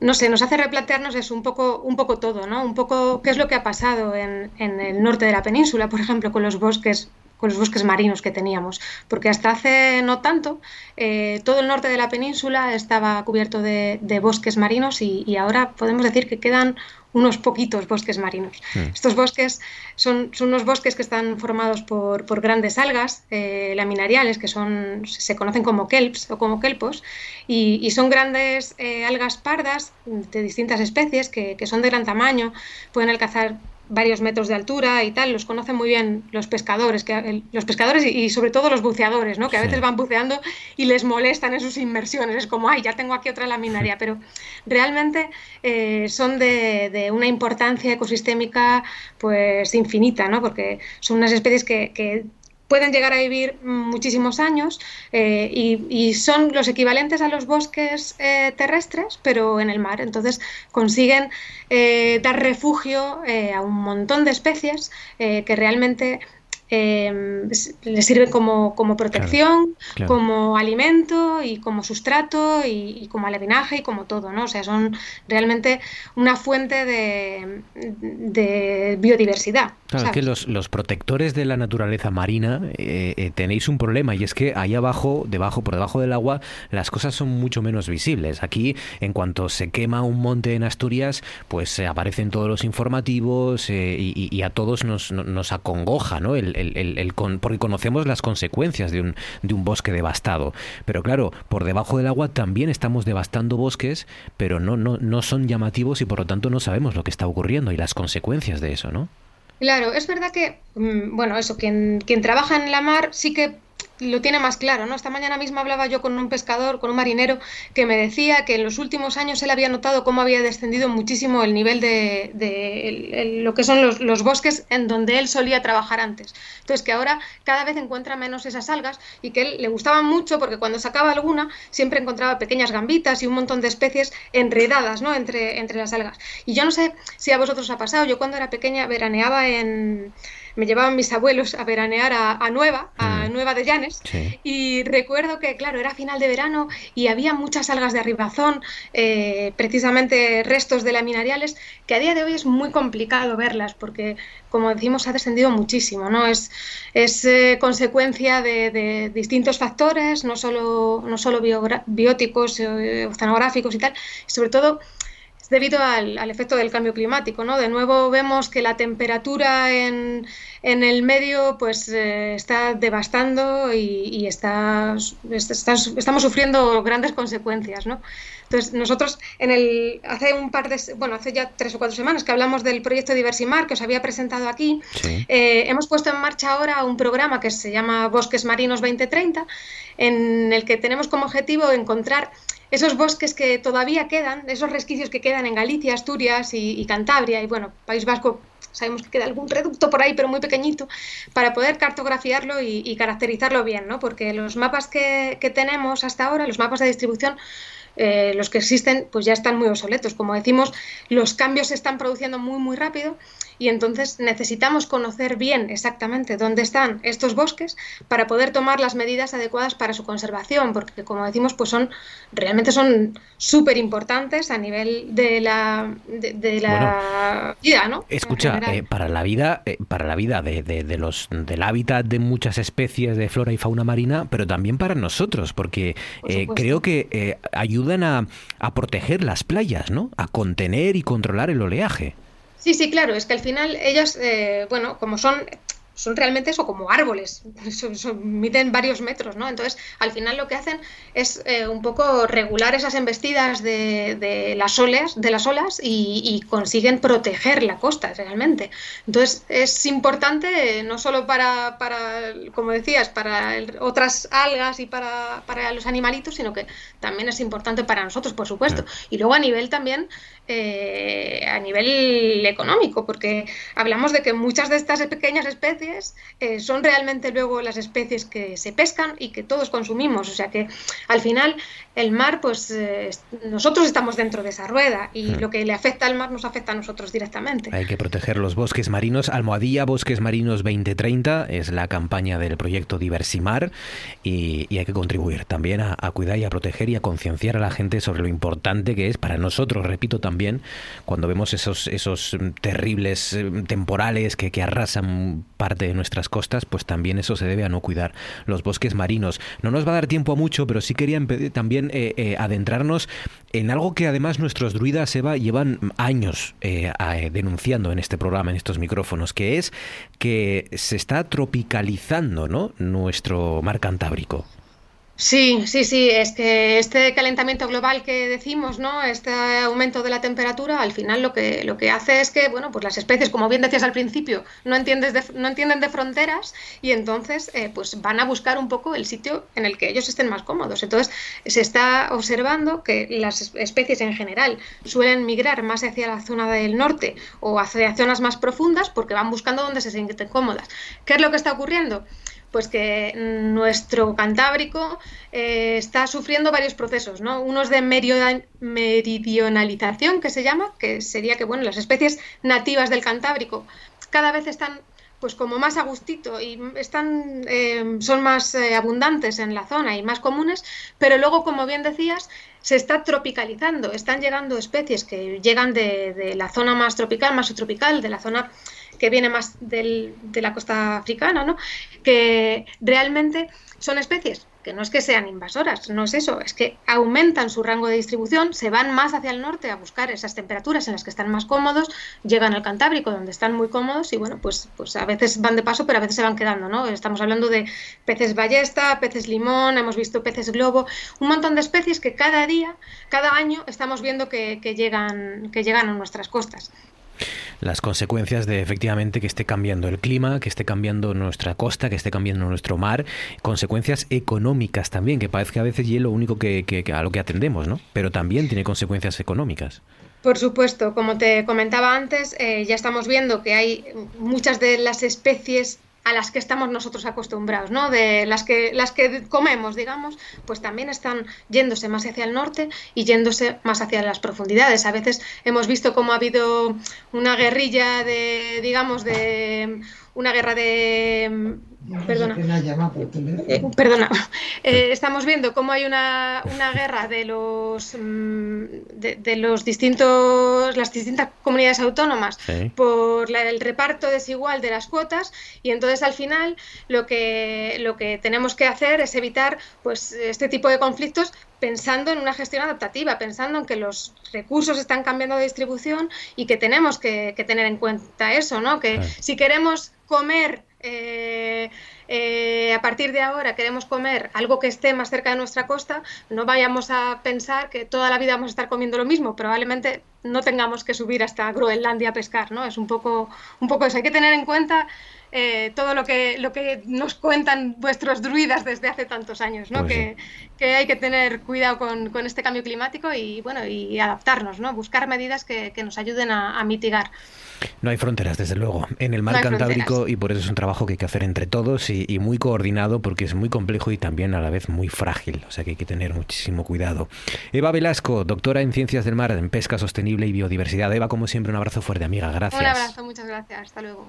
no sé, nos hace replantearnos eso un poco, un poco todo, ¿no? Un poco qué es lo que ha pasado en, en el norte de la península, por ejemplo, con los bosques con los bosques marinos que teníamos, porque hasta hace no tanto eh, todo el norte de la península estaba cubierto de, de bosques marinos y, y ahora podemos decir que quedan unos poquitos bosques marinos. Mm. Estos bosques son, son unos bosques que están formados por, por grandes algas eh, laminariales que son, se conocen como kelps o como kelpos y, y son grandes eh, algas pardas de distintas especies que, que son de gran tamaño, pueden alcanzar varios metros de altura y tal, los conocen muy bien los pescadores, que, el- los pescadores y, y sobre todo los buceadores, ¿no? que a Sí. veces van buceando y les molestan en sus inmersiones, es como, ay, ya tengo aquí otra laminaria, pero realmente eh, son de, de una importancia ecosistémica pues infinita, ¿no? porque son unas especies que, que pueden llegar a vivir muchísimos años eh, y, y son los equivalentes a los bosques eh, terrestres, pero en el mar. Entonces consiguen eh, dar refugio a un montón de especies que realmente s- les sirven como, como protección, claro. como alimento y como sustrato y, y como alevinaje y como todo, ¿no? O sea, son realmente una fuente de, de biodiversidad. Claro, es que los, los protectores de la naturaleza marina eh, eh, tenéis un problema y es que ahí abajo, debajo, por debajo del agua, las cosas son mucho menos visibles. Aquí, en cuanto se quema un monte en Asturias, pues eh, aparecen todos los informativos eh, y, a todos nos, no- nos acongoja, ¿no? El, el- el- el con- porque conocemos las consecuencias de un, de un bosque devastado. Pero claro, por debajo del agua también estamos devastando bosques, pero no, no, no son llamativos y por lo tanto no sabemos lo que está ocurriendo y las consecuencias de eso, ¿no? Claro, es verdad que, mm, bueno, eso, quien, quien trabaja en la mar sí que lo tiene más claro, ¿no? Esta mañana misma hablaba yo con un pescador, con un marinero, que me decía que en los últimos años él había notado cómo había descendido muchísimo el nivel de, de lo que son los, bosques en donde él solía trabajar antes. Entonces, que ahora cada vez encuentra menos esas algas y que él le gustaban mucho porque cuando sacaba alguna siempre encontraba pequeñas gambitas y un montón de especies enredadas, ¿no? Entre, entre las algas. Y yo no sé si a vosotros os ha pasado, yo cuando era pequeña veraneaba en me llevaban mis abuelos a veranear a, Nueva, a mm. Nueva de Llanes, y recuerdo que, claro, era final de verano y había muchas algas de arribazón, eh, precisamente restos de laminariales, que a día de hoy es muy complicado verlas porque, como decimos, ha descendido muchísimo, ¿no? Es, es eh, consecuencia de, distintos factores, no solo, no solo bióticos, eh, oceanográficos y tal, sobre todo debido al, efecto del cambio climático. ¿no? De nuevo vemos que la temperatura en, en el medio pues, eh, está devastando y, está, estamos sufriendo grandes consecuencias. ¿no? Entonces, nosotros en el, hace un par de, bueno, hace ya tres o cuatro semanas que hablamos del proyecto Diversimar que os había presentado aquí, eh, hemos puesto en marcha ahora un programa que se llama Bosques Marinos 2030, en el que tenemos como objetivo encontrar esos bosques que todavía quedan, esos resquicios que quedan en Galicia, Asturias y, Cantabria, y bueno, País Vasco sabemos que queda algún reducto por ahí, pero muy pequeñito, para poder cartografiarlo y, caracterizarlo bien, ¿no? Porque los mapas que, tenemos hasta ahora, los mapas de distribución, eh, los que existen, pues ya están muy obsoletos. Como decimos, los cambios se están produciendo muy, muy rápido y entonces necesitamos conocer bien exactamente dónde están estos bosques para poder tomar las medidas adecuadas para su conservación, porque como decimos, pues son realmente son súper importantes a nivel de la de, la vida, ¿no? Escucha, eh, para la vida, eh, para la vida de, de, los del hábitat de muchas especies de flora y fauna marina, pero también para nosotros, porque creo que a, proteger las playas, ¿no? A contener y controlar el oleaje. Sí, sí, claro, es que al final ellos, eh, bueno, como son son realmente eso, como árboles, <laughs> miden varios metros, ¿no? Entonces, al final lo que hacen es eh, un poco regular esas embestidas de, las olas, de las olas y, consiguen proteger la costa realmente. Entonces, es importante no solo para, para como decías, para otras algas y para, para, los animalitos, sino que también es importante para nosotros, por supuesto. Y luego a nivel también eh, a nivel económico, porque hablamos de que muchas de estas pequeñas especies eh, son realmente luego las especies que se pescan y que todos consumimos. O sea que al final el mar, pues eh, nosotros estamos dentro de esa rueda y lo que le afecta al mar nos afecta a nosotros directamente. Hay que proteger los bosques marinos. Almohadilla Bosques Marinos 2030 es la campaña del proyecto Diversimar y, hay que contribuir también a, a cuidar y a proteger y a concienciar a la gente sobre lo importante que es para nosotros, repito también, cuando vemos esos, esos terribles eh, temporales que, que arrasan parte de nuestras costas, pues también eso se debe a no cuidar los bosques marinos. No nos va a dar tiempo a mucho, pero sí quería también eh, eh, adentrarnos en algo que además nuestros druidas, Eva, llevan años denunciando en este programa, en estos micrófonos, que es que se está tropicalizando ¿no? nuestro mar Cantábrico. Sí, sí, sí, es que este calentamiento global que decimos, ¿no? Este aumento de la temperatura, al final lo que, lo que hace es que, bueno, pues las especies, como bien decías al principio, no, entiendes no entienden de fronteras y entonces eh, pues van a buscar un poco el sitio en el que ellos estén más cómodos. Entonces se está observando que las especies en general suelen migrar más hacia la zona del norte o hacia zonas más profundas porque van buscando donde se sienten cómodas. ¿Qué es lo que está ocurriendo? Pues que nuestro Cantábrico eh, está sufriendo varios procesos, ¿no? Unos de meridionalización, que se llama, que sería que bueno, las especies nativas del Cantábrico cada vez están pues como más a gustito y están, eh, son más eh, abundantes en la zona y más comunes, pero luego, como bien decías, se está tropicalizando, están llegando especies que llegan de, de la zona más tropical, más subtropical, de la zona que viene más del, de la costa africana, ¿no? que realmente son especies que no es que sean invasoras, no es eso, es que aumentan su rango de distribución, se van más hacia el norte a buscar esas temperaturas en las que están más cómodos, llegan al Cantábrico donde están muy cómodos y bueno, pues, pues a veces van de paso, pero a veces se van quedando, ¿no? Estamos hablando de peces ballesta, peces limón, hemos visto peces globo, un montón de especies que cada día, cada año estamos viendo que, llegan, que llegan a nuestras costas las consecuencias de efectivamente que esté cambiando el clima, que esté cambiando nuestra costa, que esté cambiando nuestro mar, consecuencias económicas también, que parece que a veces es lo único que, a lo que atendemos, ¿no? Pero también tiene consecuencias económicas. Por supuesto, como te comentaba antes, eh, ya estamos viendo que hay muchas de las especies a las que estamos nosotros acostumbrados, ¿no? De las que, las que comemos, digamos, pues también están yéndose más hacia el norte y yéndose más hacia las profundidades. A veces hemos visto cómo ha habido una guerrilla de, digamos, de una guerra de Perdona. Eh, perdona. <laughs> Eh, estamos viendo cómo hay una, una guerra de los mm, de, los distintos las distintas comunidades autónomas por el reparto desigual de las cuotas y entonces al final lo que lo que tenemos que hacer es evitar pues este tipo de conflictos pensando en una gestión adaptativa, pensando en que los recursos están cambiando de distribución y que tenemos que, tener en cuenta eso, ¿no? Que si queremos comer eh, eh, a partir de ahora queremos comer algo que esté más cerca de nuestra costa, no vayamos a pensar que toda la vida vamos a estar comiendo lo mismo. Probablemente no tengamos que subir hasta Groenlandia a pescar, ¿no? Es un poco, un poco eso. Hay que tener en cuenta eh, todo lo que, lo que nos cuentan vuestros druidas desde hace tantos años, ¿no? Pues que, que, hay que tener cuidado con, con, este cambio climático y, bueno, y adaptarnos, ¿no? Buscar medidas que, que nos ayuden a, a mitigar. No hay fronteras, desde luego, en el mar Cantábrico y por eso es un trabajo que hay que hacer entre todos y, muy coordinado porque es muy complejo y también a la vez muy frágil, o sea que hay que tener muchísimo cuidado. Eva Velasco, doctora en Ciencias del Mar, en Pesca Sostenible y Biodiversidad. Eva, como siempre, un abrazo fuerte, amiga. Gracias. Un abrazo, muchas gracias. Hasta luego.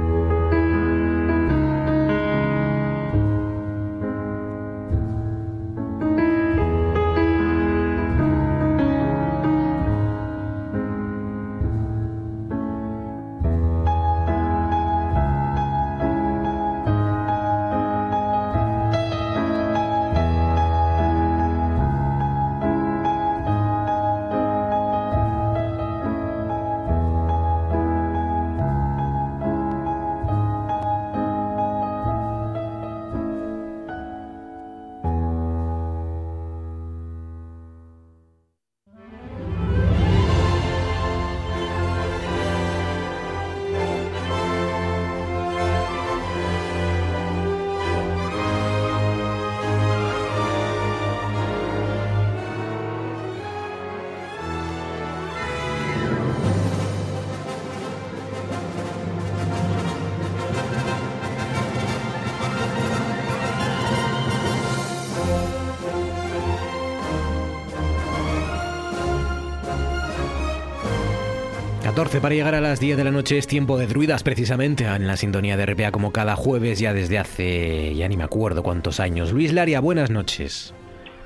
Para llegar a las 10 de la noche es tiempo de druidas precisamente en la sintonía de RPA como cada jueves ya desde hace ya ni me acuerdo cuántos años. Luis Laria, buenas noches.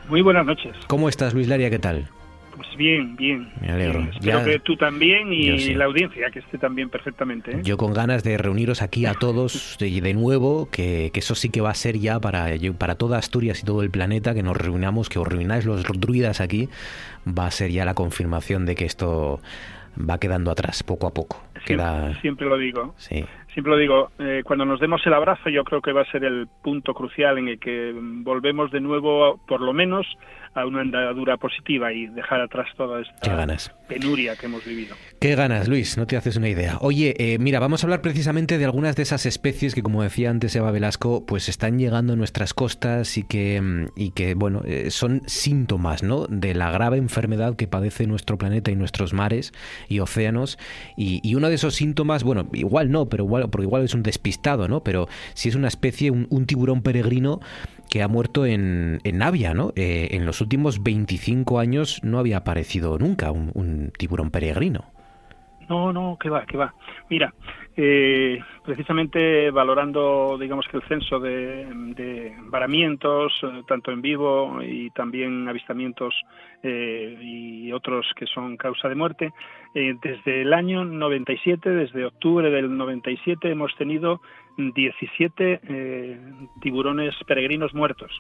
Muy buenas noches. ¿Cómo estás Luis Laria? ¿Qué tal? Pues bien, bien. Me alegro. espero que tú también y la audiencia que esté también perfectamente. ¿eh? Yo con ganas de reuniros aquí a todos de, de nuevo, que, que, eso sí que va a ser ya para, para toda Asturias y todo el planeta, que nos reunamos, que os reunáis los druidas aquí, va a ser ya la confirmación de que esto va quedando atrás poco a poco. Siempre, siempre lo digo. Siempre lo digo. Eh, cuando nos demos el abrazo, yo creo que va a ser el punto crucial en el que volvemos de nuevo, por lo menos, a una andadura positiva y dejar atrás toda esta penuria que hemos vivido. Qué ganas, Luis, no te haces una idea. Oye, eh, mira, vamos a hablar precisamente de algunas de esas especies que, como decía antes Eva Velasco, pues están llegando a nuestras costas y que, mm, y que bueno, eh, son síntomas, ¿no? De la grave enfermedad que padece nuestro planeta y nuestros mares y océanos. Y, uno de esos síntomas, bueno, igual no, pero igual, porque igual es un despistado, ¿no? Pero si es una especie, un tiburón peregrino, que ha muerto en, en Navia, ¿no? Eh, en los últimos 25 años no había aparecido nunca un, tiburón peregrino. No, no, que va, que va. Mira, eh, precisamente valorando, digamos que el censo de, varamientos, eh, tanto en vivo y también avistamientos y otros que son causa de muerte, desde el año 97, desde octubre del 97, hemos tenido 17 eh, tiburones peregrinos muertos.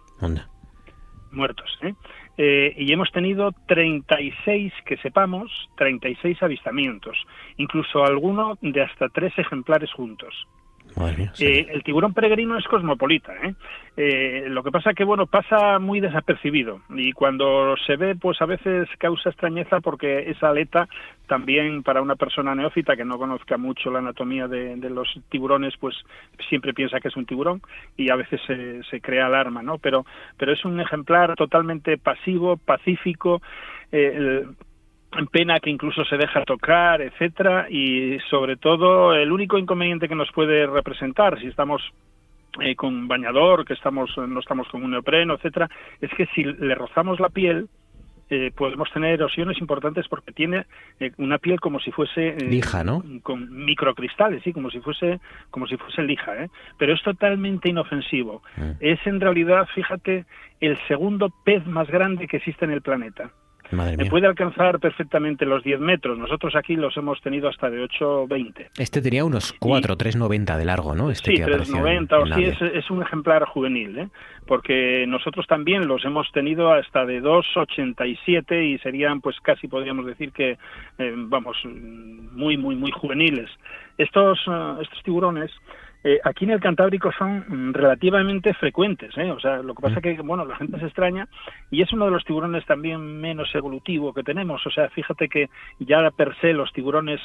Muertos, ¿eh? ¿Eh? y hemos tenido 36, que sepamos, 36 avistamientos, incluso alguno de hasta tres ejemplares juntos. Madre mía, sí. Eh, el tiburón peregrino es cosmopolita. ¿eh? Eh, lo que pasa que bueno pasa muy desapercibido y cuando se ve pues a veces causa extrañeza porque esa aleta también para una persona neófita que no conozca mucho la anatomía de, de los tiburones pues siempre piensa que es un tiburón y a veces se, se crea alarma no pero pero es un ejemplar totalmente pasivo pacífico eh, pena que incluso se deja tocar, etcétera, y sobre todo el único inconveniente que nos puede representar si estamos eh, con bañador, que estamos no estamos con un neopreno, etcétera, es que si le rozamos la piel eh, podemos tener erosiones importantes porque tiene eh, una piel como si fuese eh, Lija, ¿no? con microcristales, sí, como si fuese como si fuese lija, ¿eh? pero es totalmente inofensivo. Mm. Es en realidad, fíjate, el segundo pez más grande que existe en el planeta. Eh, puede alcanzar perfectamente los 10 metros. Nosotros aquí los hemos tenido hasta de 8,20. Este tenía unos 4, 3,90 de largo, ¿no? Este Sí, que apareció en- 390 o sí, es, es un ejemplar juvenil, ¿eh? porque nosotros también los hemos tenido hasta de 2,87 y serían, pues casi podríamos decir que, eh, vamos, muy, muy, muy juveniles. Estos, eh, estos tiburones eh, aquí en el Cantábrico son mm, relativamente frecuentes, ¿eh? o sea, lo que pasa que, bueno, la gente se extraña y es uno de los tiburones también menos evolutivo que tenemos, o sea, fíjate que ya per se los tiburones,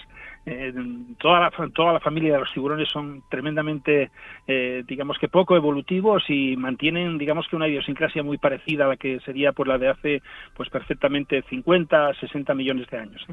eh, toda, la, toda la familia de los tiburones son tremendamente, eh, digamos que poco evolutivos y mantienen, digamos que una idiosincrasia muy parecida a la que sería pues la de hace, pues perfectamente 50, 60 millones de años.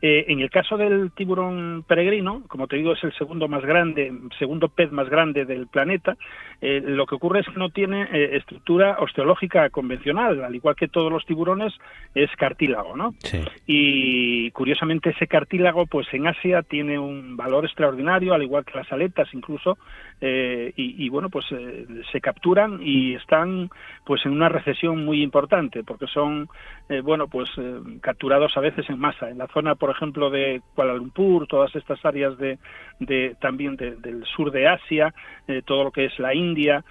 ¿eh? En el caso del tiburón peregrino, como te digo, es el segundo más grande, segundo pez más grande del planeta. eh, lo que ocurre es que no tiene estructura osteológica convencional, al igual que todos los tiburones, es cartílago, ¿no? Sí. Y curiosamente ese cartílago, pues en Asia tiene un valor extraordinario, al igual que las aletas incluso, eh, y, y, bueno, pues eh, se capturan y están pues en una recesión muy importante, porque son, eh, bueno, pues eh, capturados a veces en masa. En la zona, por ejemplo, de Kuala Lumpur, todas estas áreas de, de también de- del sur de Asia, eh, todo lo que es la India,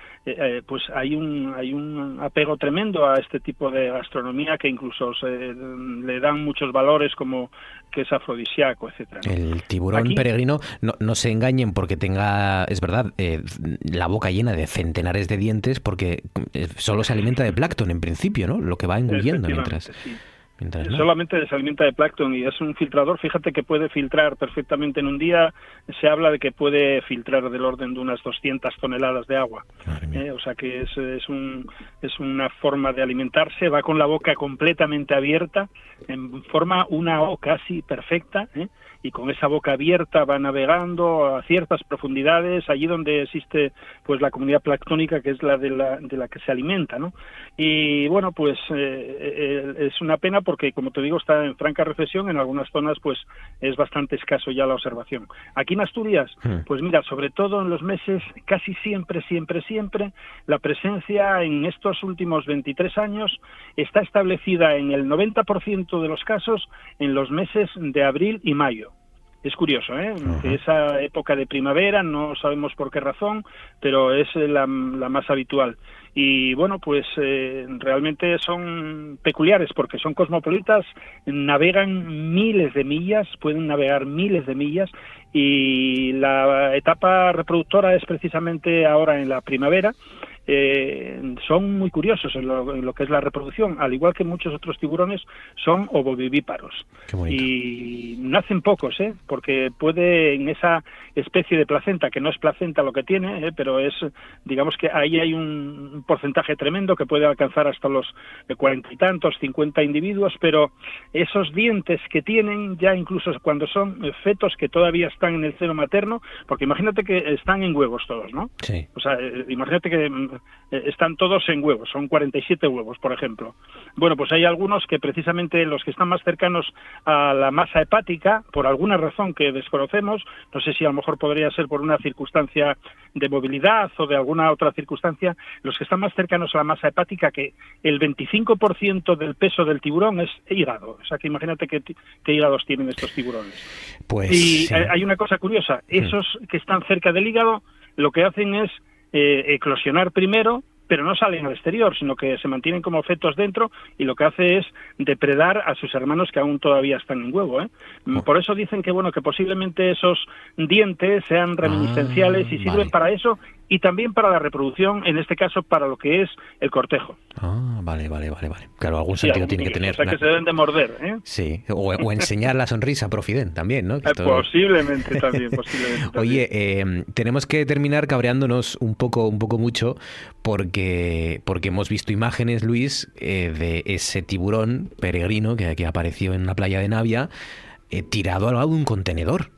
pues hay un, hay un apego tremendo a este tipo de gastronomía que incluso se, le dan muchos valores como que es afrodisíaco, etcétera. ¿no? El tiburón Aquí- peregrino, no, no se engañen porque tenga, es verdad, eh, la boca llena de centenares de dientes porque eh, solo se alimenta de plancton en principio, ¿no? Lo que va engullendo mientras... Sí. Mientras no. Solamente se alimenta de plancton y es un filtrador. Fíjate que puede filtrar perfectamente en un día. Se habla de que puede filtrar del orden de unas 200 toneladas de agua. Eh, o sea que es, es, un, es una forma de alimentarse. Va con la boca completamente abierta, en forma una O casi perfecta. ¿eh? Y con esa boca abierta va navegando a ciertas profundidades, allí donde existe pues la comunidad planctónica que es la de la, de la que se alimenta, ¿no? Y bueno, pues eh, eh, es una pena porque, como te digo, está en franca recesión. En algunas zonas, pues es bastante escaso ya la observación. Aquí en Asturias, Hmm. pues mira, sobre todo en los meses, casi siempre, siempre, siempre, la presencia en estos últimos 23 años está establecida en el 90% de los casos en los meses de abril y mayo. Es curioso, ¿eh? Esa época de primavera, no sabemos por qué razón, pero es la, la más habitual. Y bueno, pues eh, realmente son peculiares porque son cosmopolitas, navegan miles de millas, pueden navegar miles de millas y la etapa reproductora es precisamente ahora en la primavera. Eh, son muy curiosos en lo, en lo que es la reproducción, al igual que muchos otros tiburones, son ovovivíparos. Y nacen pocos, ¿eh? porque puede en esa especie de placenta, que no es placenta lo que tiene, ¿eh? pero es, digamos que ahí hay un porcentaje tremendo que puede alcanzar hasta los cuarenta y tantos, cincuenta individuos, pero esos dientes que tienen ya incluso cuando son fetos que todavía están en el seno materno, porque imagínate que están en huevos todos, ¿no? Sí. O sea, eh, imagínate que eh, están todos en huevos, son 47 huevos, por ejemplo. Bueno, pues hay algunos que precisamente los que están más cercanos a la masa hepática, por alguna razón que desconocemos, no sé si a lo mejor podría ser por una circunstancia de movilidad o de alguna otra circunstancia, los que están más cercanos a la masa hepática, que el 25% del peso del tiburón es hígado. O sea, que imagínate qué, hígados tienen estos tiburones. Pues Y sí. hay una cosa curiosa, esos que están cerca del hígado lo que hacen es eh, eclosionar primero, pero no salen al exterior, sino que se mantienen como fetos dentro y lo que hace es depredar a sus hermanos que aún todavía están en huevo. ¿eh? Oh. Por eso dicen que bueno que posiblemente esos dientes sean reminiscenciales y sirven vale. para eso y también para la reproducción, en este caso para lo que es el cortejo. Ah, vale, vale, vale, vale. Claro, algún sentido tiene que tener. O sea que se deben de morder, ¿eh? Sí, o, o enseñar la sonrisa profiden también, ¿no? Eh, esto- Posiblemente también, <laughs> posiblemente. también. Oye, eh, tenemos que terminar cabreándonos un poco, un poco mucho, porque, porque hemos visto imágenes, Luis, eh, de ese tiburón peregrino que, que apareció en la playa de Navia, eh, tirado al lado de un contenedor.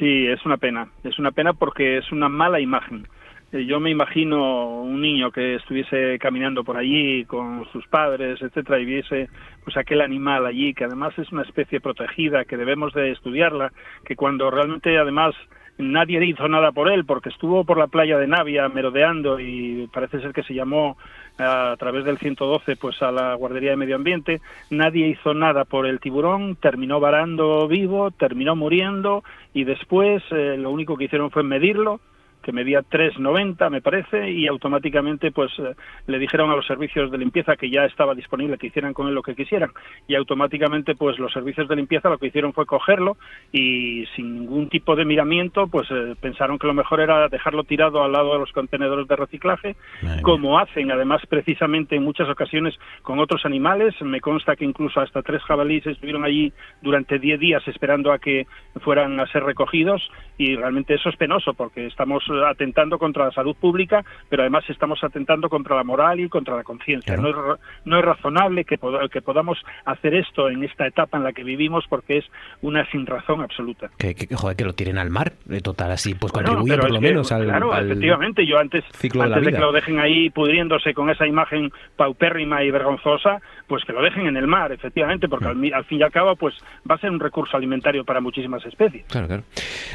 Sí, es una pena. Es una pena porque es una mala imagen. Eh, Yo me imagino un niño que estuviese caminando por allí con sus padres, etcétera, y viese pues aquel animal allí, que además es una especie protegida, que debemos de estudiarla, que cuando realmente además nadie hizo nada por él, porque estuvo por la playa de Navia merodeando y parece ser que se llamó eh, a través del 112 pues a la guardería de medio ambiente, nadie hizo nada por el tiburón, terminó varando vivo, terminó muriendo y después eh, lo único que hicieron fue medirlo que medía 3,90 me parece y automáticamente pues eh, le dijeron a los servicios de limpieza que ya estaba disponible que hicieran con él lo que quisieran. Y automáticamente pues los servicios de limpieza lo que hicieron fue cogerlo y sin ningún tipo de miramiento pues eh, pensaron que lo mejor era dejarlo tirado al lado de los contenedores de reciclaje como hacen además precisamente en muchas ocasiones con otros animales. Me consta que incluso hasta tres jabalíes estuvieron allí durante 10 días esperando a que fueran a ser recogidos y realmente eso es penoso porque estamos atentando contra la salud pública, pero además estamos atentando contra la moral y contra la conciencia. No, es, no es razonable que, poda- que podamos hacer esto en esta etapa en la que vivimos porque es una sin razón absoluta. Que, que, joder, que lo tiren al mar, de total, así pues contribuye por lo que, menos al, Claro, al efectivamente. Yo antes, ciclo antes de, que lo dejen ahí pudriéndose con esa imagen paupérrima y vergonzosa, pues que lo dejen en el mar, efectivamente, porque al, fin y al cabo pues va a ser un recurso alimentario para muchísimas especies. Claro, claro.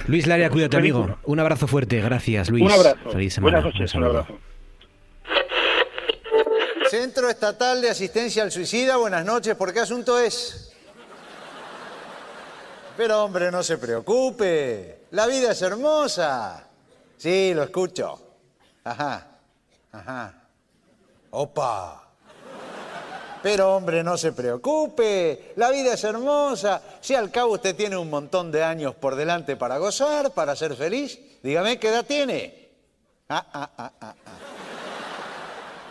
Luis Laria, cuídate, amigo. Un abrazo fuerte, gracias, Luis. Un abrazo. Feliz semana. Buenas noches, un saludo. abrazo. Centro Estatal de Asistencia al Suicida, buenas noches. ¿Por qué asunto es? Pero hombre, no se preocupe. La vida es hermosa. Sí, lo escucho. Ajá. Ajá. Opa. Pero hombre, no se preocupe. La vida es hermosa. Si al cabo usted tiene un montón de años por delante para gozar, para ser feliz. Dígame qué edad tiene. Ah, ah, ah, ah, ah.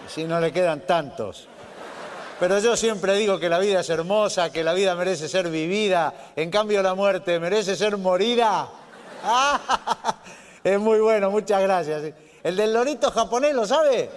Si no le quedan tantos. Pero yo siempre digo que la vida es hermosa, que la vida merece ser vivida, en cambio la muerte merece ser morida. Ah, <laughs> es muy bueno, muchas gracias. El del lorito japonés, ¿lo sabe?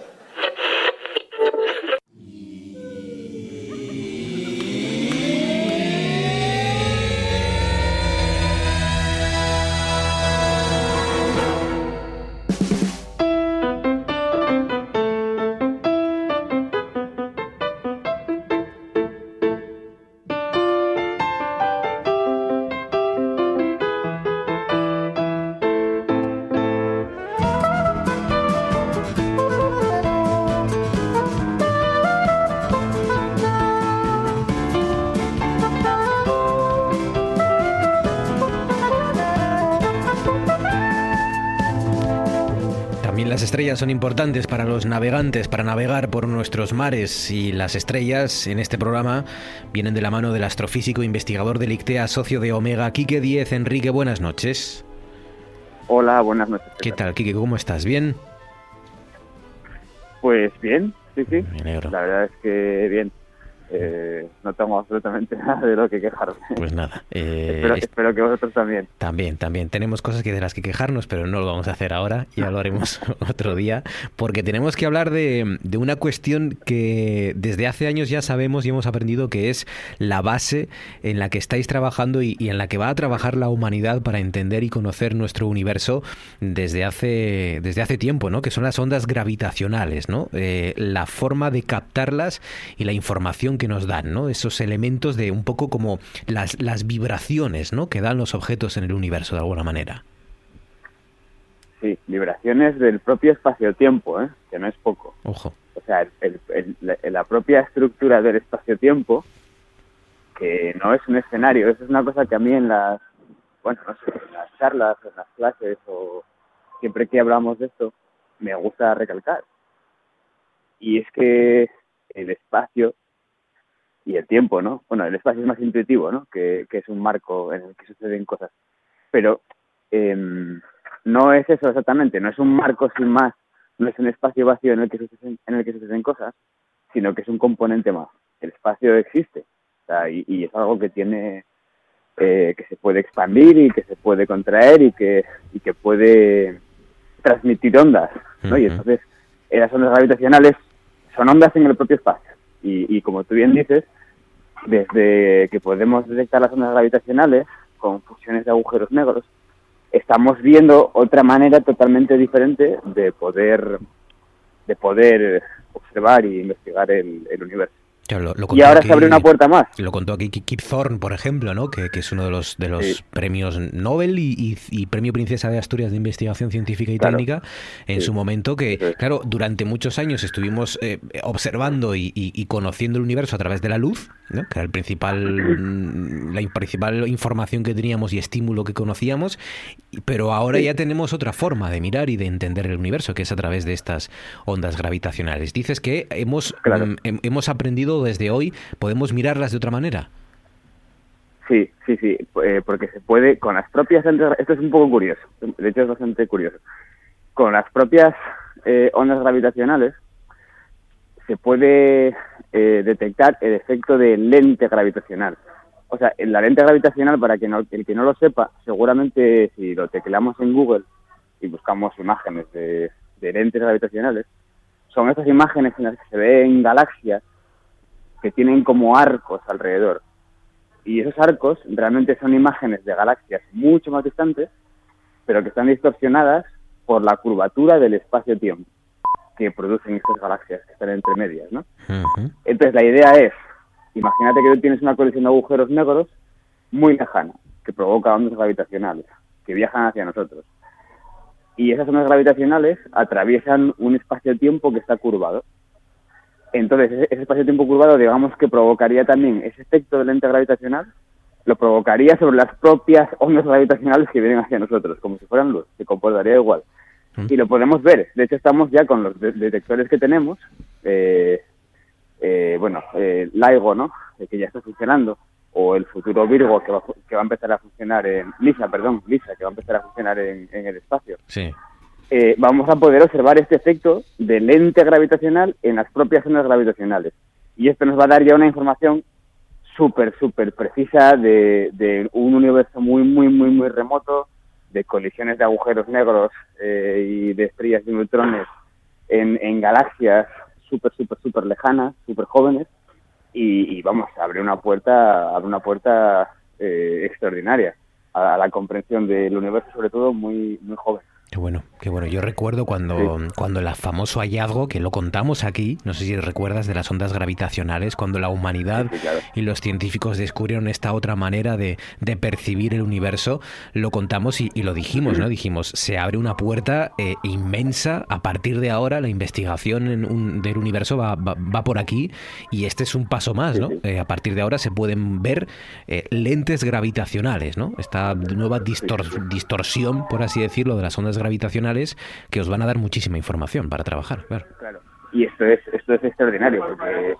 Estrellas son importantes para los navegantes, para navegar por nuestros mares. Y las estrellas en este programa vienen de la mano del astrofísico investigador del ICTEA, socio de Omega, Quique Díez. Enrique, buenas noches. Hola, buenas noches. ¿Qué tal, Quique? ¿Cómo estás? ¿Bien? Pues bien, sí, sí. La verdad es que bien. Eh, no tengo absolutamente <laughs> nada de lo que quejarme. Pues nada. eh, espero, es- espero que vosotros también. También, también. Tenemos cosas que de las que quejarnos, pero no lo vamos a hacer ahora, ya lo haremos <laughs> otro día, porque tenemos que hablar de, de una cuestión que desde hace años ya sabemos y hemos aprendido que es la base en la que estáis trabajando y, y en la que va a trabajar la humanidad para entender y conocer nuestro universo desde hace, desde hace tiempo, ¿no? Que son las ondas gravitacionales, ¿no? Eh, la forma de captarlas y la información que nos dan, ¿no? Esos elementos de un poco como las, las vibraciones, ¿no? Que dan los objetos en el universo de alguna manera. Sí, vibraciones del propio espacio-tiempo, ¿eh? que no es poco. Ojo. O sea, el- el- el- la- la propia estructura del espacio-tiempo, que no es un escenario, eso es una cosa que a mí en las, bueno, no sé, en las charlas, en las clases o siempre que hablamos de esto, me gusta recalcar. y es que el espacio y el tiempo, ¿no? Bueno, el espacio es más intuitivo, ¿no? Que, que es un marco en el que suceden cosas. Pero em, no es eso exactamente, no es un marco sin más, no es un espacio vacío en el que suceden, en el que suceden cosas, sino que es un componente más. El espacio existe o sea, y, y es algo que tiene eh, que se puede expandir y que se puede contraer y que y que puede transmitir ondas, ¿no? Y entonces las ondas gravitacionales son ondas en el propio espacio y, y como tú bien dices, desde que podemos detectar las ondas gravitacionales con fusiones de agujeros negros, estamos viendo otra manera totalmente diferente de poder de poder observar y investigar el, el universo. Claro, lo- lo y ahora aquí- se abre una puerta más. Lo contó aquí Kip Thorne, por ejemplo, ¿no? que, que es uno de los, de los Sí. premios Nobel y, y- y premio Princesa de Asturias de Investigación Científica y Claro. Técnica en Sí. su momento, que, claro, durante muchos años estuvimos eh, observando y, conociendo el universo a través de la luz, ¿no? que era el principal, mm, la in- principal información que teníamos y estímulo que conocíamos, pero ahora ya tenemos otra forma de mirar y de entender el universo, que es a través de estas ondas gravitacionales. Dices que hemos, mm, hem- hemos aprendido desde hoy, podemos mirarlas de otra manera. Sí, sí, sí, eh, porque se puede con las propias esto es un poco curioso, de hecho es bastante curioso, con las propias eh, ondas gravitacionales se puede eh, detectar el efecto de lente gravitacional. O sea, en la lente gravitacional, para que no, el que no lo sepa, seguramente si lo tecleamos en Google y buscamos imágenes de, de lentes gravitacionales, son estas imágenes en las que se ven galaxias que tienen como arcos alrededor. Y esos arcos realmente son imágenes de galaxias mucho más distantes, pero que están distorsionadas por la curvatura del espacio-tiempo que producen estas galaxias que están entre medias, ¿no? Entonces la idea es, imagínate que tú tienes una colisión de agujeros negros muy lejana, que provoca ondas gravitacionales, que viajan hacia nosotros. Y esas ondas gravitacionales atraviesan un espacio-tiempo que está curvado. Entonces, ese, espacio-tiempo curvado, digamos que provocaría también ese efecto de lente gravitacional, lo provocaría sobre las propias ondas gravitacionales que vienen hacia nosotros, como si fueran luz, se comportaría igual. Y lo podemos ver. De hecho, estamos ya con los de- detectores que tenemos, eh, eh, bueno, eh, LIGO, ¿no? Eh, que ya está funcionando, o el futuro Virgo, que va, que va a empezar a funcionar en... LISA, perdón, LISA, que va a empezar a funcionar en, en el espacio. Sí. Eh, vamos a poder observar este efecto de lente gravitacional en las propias ondas gravitacionales. Y esto nos va a dar ya una información súper, súper precisa de, de un universo muy, muy, muy, muy remoto, de colisiones de agujeros negros eh, y de estrellas de neutrones en, en galaxias súper, súper, súper lejanas, súper jóvenes. Y, y vamos, abre una puerta, abre una puerta eh, extraordinaria a, a la comprensión del universo, sobre todo muy, muy joven. Qué bueno, qué bueno. Yo recuerdo cuando, cuando el famoso hallazgo, que lo contamos aquí, no sé si recuerdas, de las ondas gravitacionales, cuando la humanidad y los científicos descubrieron esta otra manera de, de percibir el universo, lo contamos y, y lo dijimos, ¿no? Dijimos, se abre una puerta eh, inmensa, a partir de ahora la investigación en un- del universo va, va, va por aquí y este es un paso más, ¿no? Eh, a partir de ahora se pueden ver eh, lentes gravitacionales, ¿no? Esta nueva distor- distorsión, por así decirlo, de las ondas gravitacionales que os van a dar muchísima información para trabajar, claro. Claro. Y esto es, esto es extraordinario porque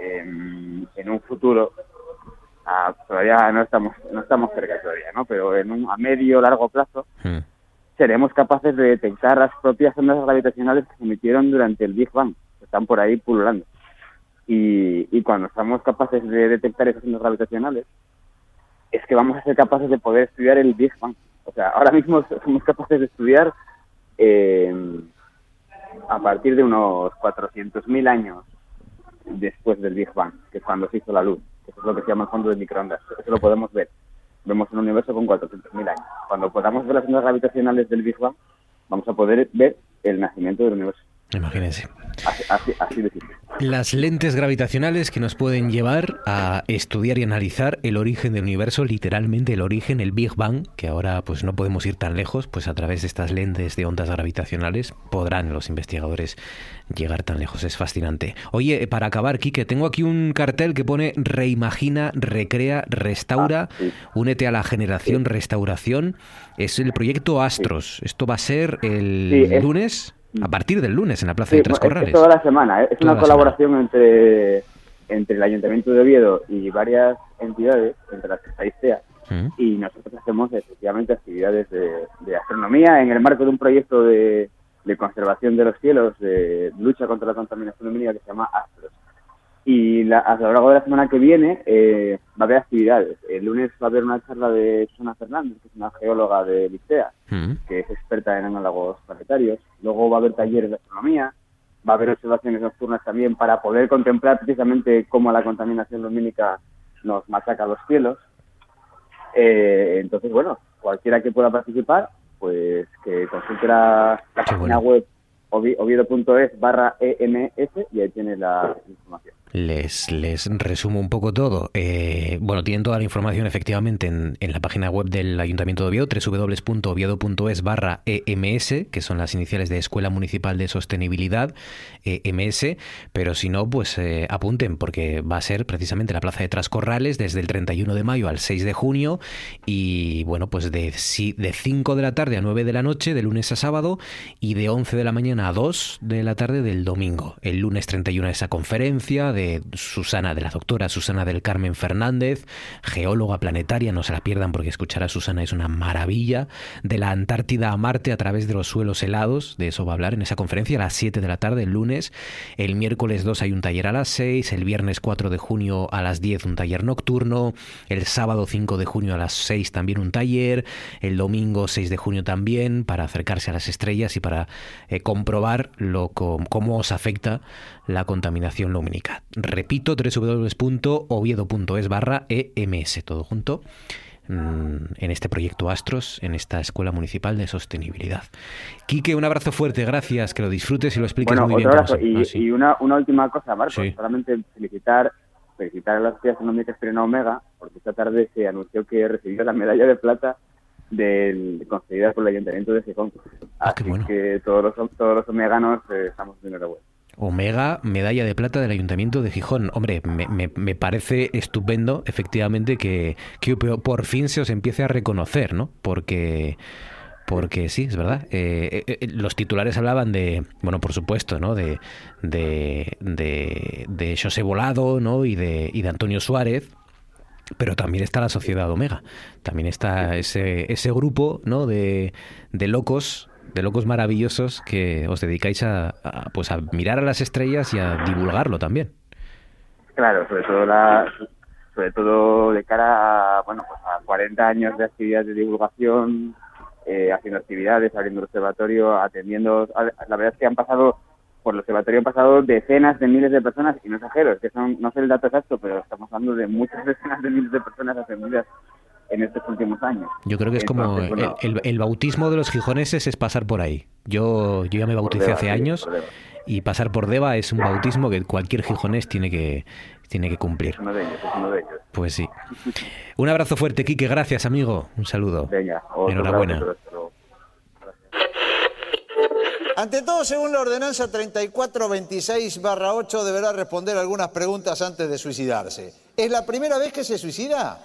em, en un futuro, ah, todavía no estamos, no estamos cerca todavía, ¿no? Pero en un, a medio largo plazo seremos capaces de detectar las propias ondas gravitacionales que se emitieron durante el Big Bang, que están por ahí pululando. Y, y cuando estamos capaces de detectar esas ondas gravitacionales, es que vamos a ser capaces de poder estudiar el Big Bang. O sea, ahora mismo somos capaces de estudiar eh, a partir de unos 400.000 años después del Big Bang, que es cuando se hizo la luz, eso es lo que se llama el fondo de microondas. Eso lo podemos ver. Vemos un universo con 400.000 años. Cuando podamos ver las ondas gravitacionales del Big Bang, vamos a poder ver el nacimiento del universo. Imagínense. Así, así, así de simple. Las lentes gravitacionales que nos pueden llevar a estudiar y analizar el origen del universo, literalmente el origen, el Big Bang, que ahora pues no podemos ir tan lejos, pues a través de estas lentes de ondas gravitacionales podrán los investigadores llegar tan lejos. Es fascinante. Oye, eh, para acabar, Quique, tengo aquí un cartel que pone reimagina, recrea, restaura, únete a la generación restauración. Es el proyecto Astros. Esto va a ser el Sí, es- lunes. A partir del lunes en la Plaza de Sí, es- Trascorrales. Es toda la semana. ¿eh? Es Toda una la colaboración entre, entre el Ayuntamiento de Oviedo y varias entidades, entre las que está ISTEA, Mm. y nosotros hacemos efectivamente actividades de, de astronomía en el marco de un proyecto de, de conservación de los cielos, de lucha contra la contaminación lumínica que se llama Astros. Y la- a lo largo de la semana que viene eh, va a haber actividades. El lunes va a haber una charla de Susana Fernández, que es una geóloga de ISTEA, Mm. que es experta en análogos planetarios. Luego va a haber talleres de astronomía, va a haber observaciones nocturnas también para poder contemplar precisamente cómo la contaminación lumínica nos machaca los cielos. Eh, entonces, bueno, cualquiera que pueda participar, pues que consulte la, la página web ovi- oviedo.es barra EMS y ahí tiene la información. Les, les resumo un poco todo. Eh, bueno, tienen toda la información efectivamente en, la página web del Ayuntamiento de Oviedo, www.oviedo.es barra EMS, que son las iniciales de Escuela Municipal de Sostenibilidad, EMS, pero si no, pues eh, apunten, porque va a ser precisamente la Plaza de Trascorrales desde el 31 de mayo al 6 de junio y bueno, pues de, si- de 5 de la tarde a 9 de la noche, de lunes a sábado, y de 11 de la mañana a 2 de la tarde del domingo. El lunes 31 esa conferencia de Susana, de la doctora Susana del Carmen Fernández, geóloga planetaria, no se la pierdan porque escuchar a Susana es una maravilla, de la Antártida a Marte a través de los suelos helados, de eso va a hablar en esa conferencia a las 7 de la tarde el lunes, el miércoles 2 hay un taller a las 6, el viernes 4 de junio a las 10 un taller nocturno, el sábado 5 de junio a las 6 también un taller, el domingo 6 de junio también para acercarse a las estrellas y para eh, comprobar lo, cómo os afecta la contaminación lumínica. Repito, www.oviedo.es barra EMS, todo junto, mm, en este proyecto Astros, en esta Escuela Municipal de Sostenibilidad. Quique, un abrazo fuerte, gracias, que lo disfrutes y lo expliques Bueno, muy otro bien. abrazo. Y. Ah, sí. y una, una última cosa, Marcos. Sí. Solamente felicitar, felicitar a las sociedades astronómicas Pirena Omega, porque esta tarde se anunció que recibió la medalla de plata del, concedida por el Ayuntamiento de Gijón. Ah, Así que todos los, todos los omeganos eh, estamos de enhorabuena. Omega, medalla de plata del Ayuntamiento de Gijón. Hombre, me, me- me parece estupendo, efectivamente, que, que por fin se os empiece a reconocer, ¿no? Porque, porque sí, es verdad. Eh, eh, eh, los titulares hablaban de, bueno, por supuesto, ¿no? De, de, de, de José Volado, ¿no? Y de, y de Antonio Suárez. Pero también está la sociedad Omega. También está ese, ese grupo, ¿no? De, de locos de locos maravillosos que os dedicáis a, pues a mirar a las estrellas y a divulgarlo también. Claro, sobre todo la, sobre todo de cara a, bueno, pues a 40 años de actividades de divulgación, eh, haciendo actividades, abriendo el observatorio, atendiendo. La verdad es que han pasado, por el observatorio han pasado decenas de miles de personas, y no exagero, es que son, no sé el dato exacto, pero estamos hablando de muchas <laughs> decenas de miles de personas atendidas en estos últimos años. Yo creo que es como Entonces, bueno, el, el- el bautismo de los gijoneses es pasar por ahí. Yo, yo ya me bauticé Deva, hace sí, años y pasar por Deva es un bautismo que cualquier gijonés tiene que, tiene que cumplir. es uno de ellos, es uno de ellos. Pues sí. Un abrazo fuerte, Quique. Gracias, amigo. Un saludo. Venga, Enhorabuena. abrazo. Ante todo, según la ordenanza 3426-8, deberá responder algunas preguntas antes de suicidarse. ¿Es la primera vez que se suicida?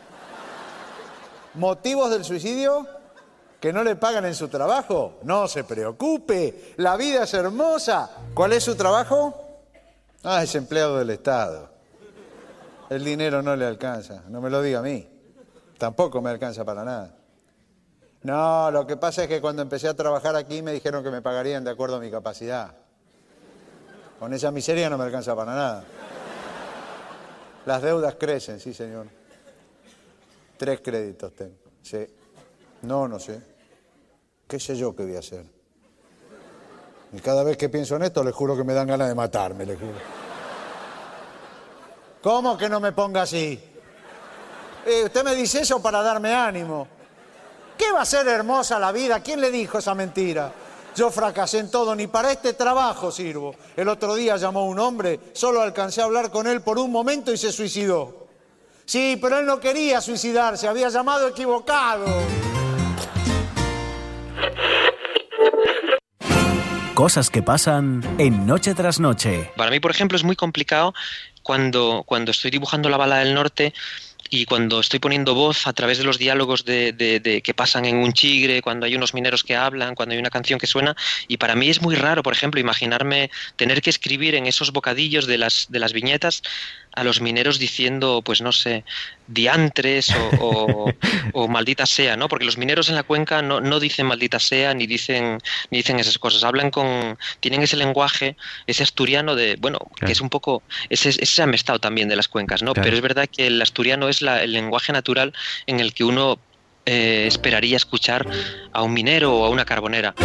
¿Motivos del suicidio? ¿Que no le pagan en su trabajo? No se preocupe, la vida es hermosa. ¿Cuál es su trabajo? Ah, es empleado del Estado. El dinero no le alcanza, no me lo diga a mí. Tampoco me alcanza para nada. No, lo que pasa es que cuando empecé a trabajar aquí me dijeron que me pagarían de acuerdo a mi capacidad. Con esa miseria no me alcanza para nada. Las deudas crecen, sí, señor. Tres créditos tengo. Sí. No, no sé. ¿Qué sé yo qué voy a hacer? Y cada vez que pienso en esto, les juro que me dan ganas de matarme, les juro. ¿Cómo que no me ponga así? Eh, usted me dice eso para darme ánimo. ¿Qué va a ser hermosa la vida? ¿Quién le dijo esa mentira? Yo fracasé en todo, ni para este trabajo sirvo. El otro día llamó un hombre, solo alcancé a hablar con él por un momento y se suicidó. Sí, pero él no quería suicidarse, había llamado equivocado. Cosas que pasan en Noche tras Noche. Para mí, por ejemplo, es muy complicado cuando, cuando estoy dibujando la bala del norte y cuando estoy poniendo voz a través de los diálogos de, de- de- que pasan en un chigre, cuando hay unos mineros que hablan, cuando hay una canción que suena, y para mí es muy raro, por ejemplo, imaginarme tener que escribir en esos bocadillos de las, de las viñetas a los mineros diciendo, pues no sé, diantres o, o- o <laughs> maldita sea, ¿no? Porque los mineros en la cuenca no, no dicen maldita sea ni dicen, ni dicen esas cosas, hablan con, tienen ese lenguaje, ese asturiano de, bueno, que es un poco, ese, ese amestado también de las cuencas, ¿no? Claro. Pero es verdad que el asturiano es la- el lenguaje natural en el que uno eh, esperaría escuchar a un minero o a una carbonera.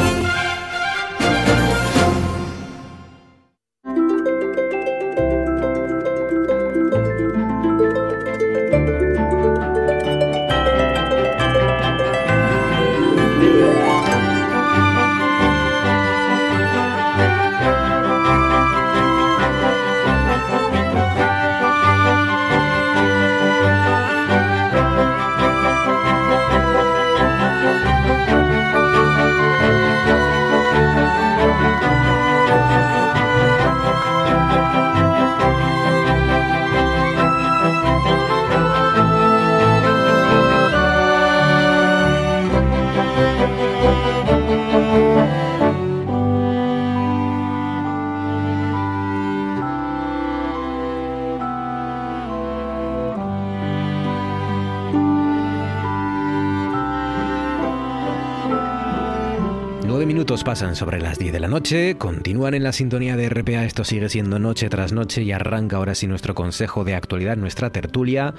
Pasan sobre las 10 de la noche, continúan en la sintonía de RPA, esto sigue siendo noche tras noche y arranca ahora sí nuestro consejo de actualidad, nuestra tertulia,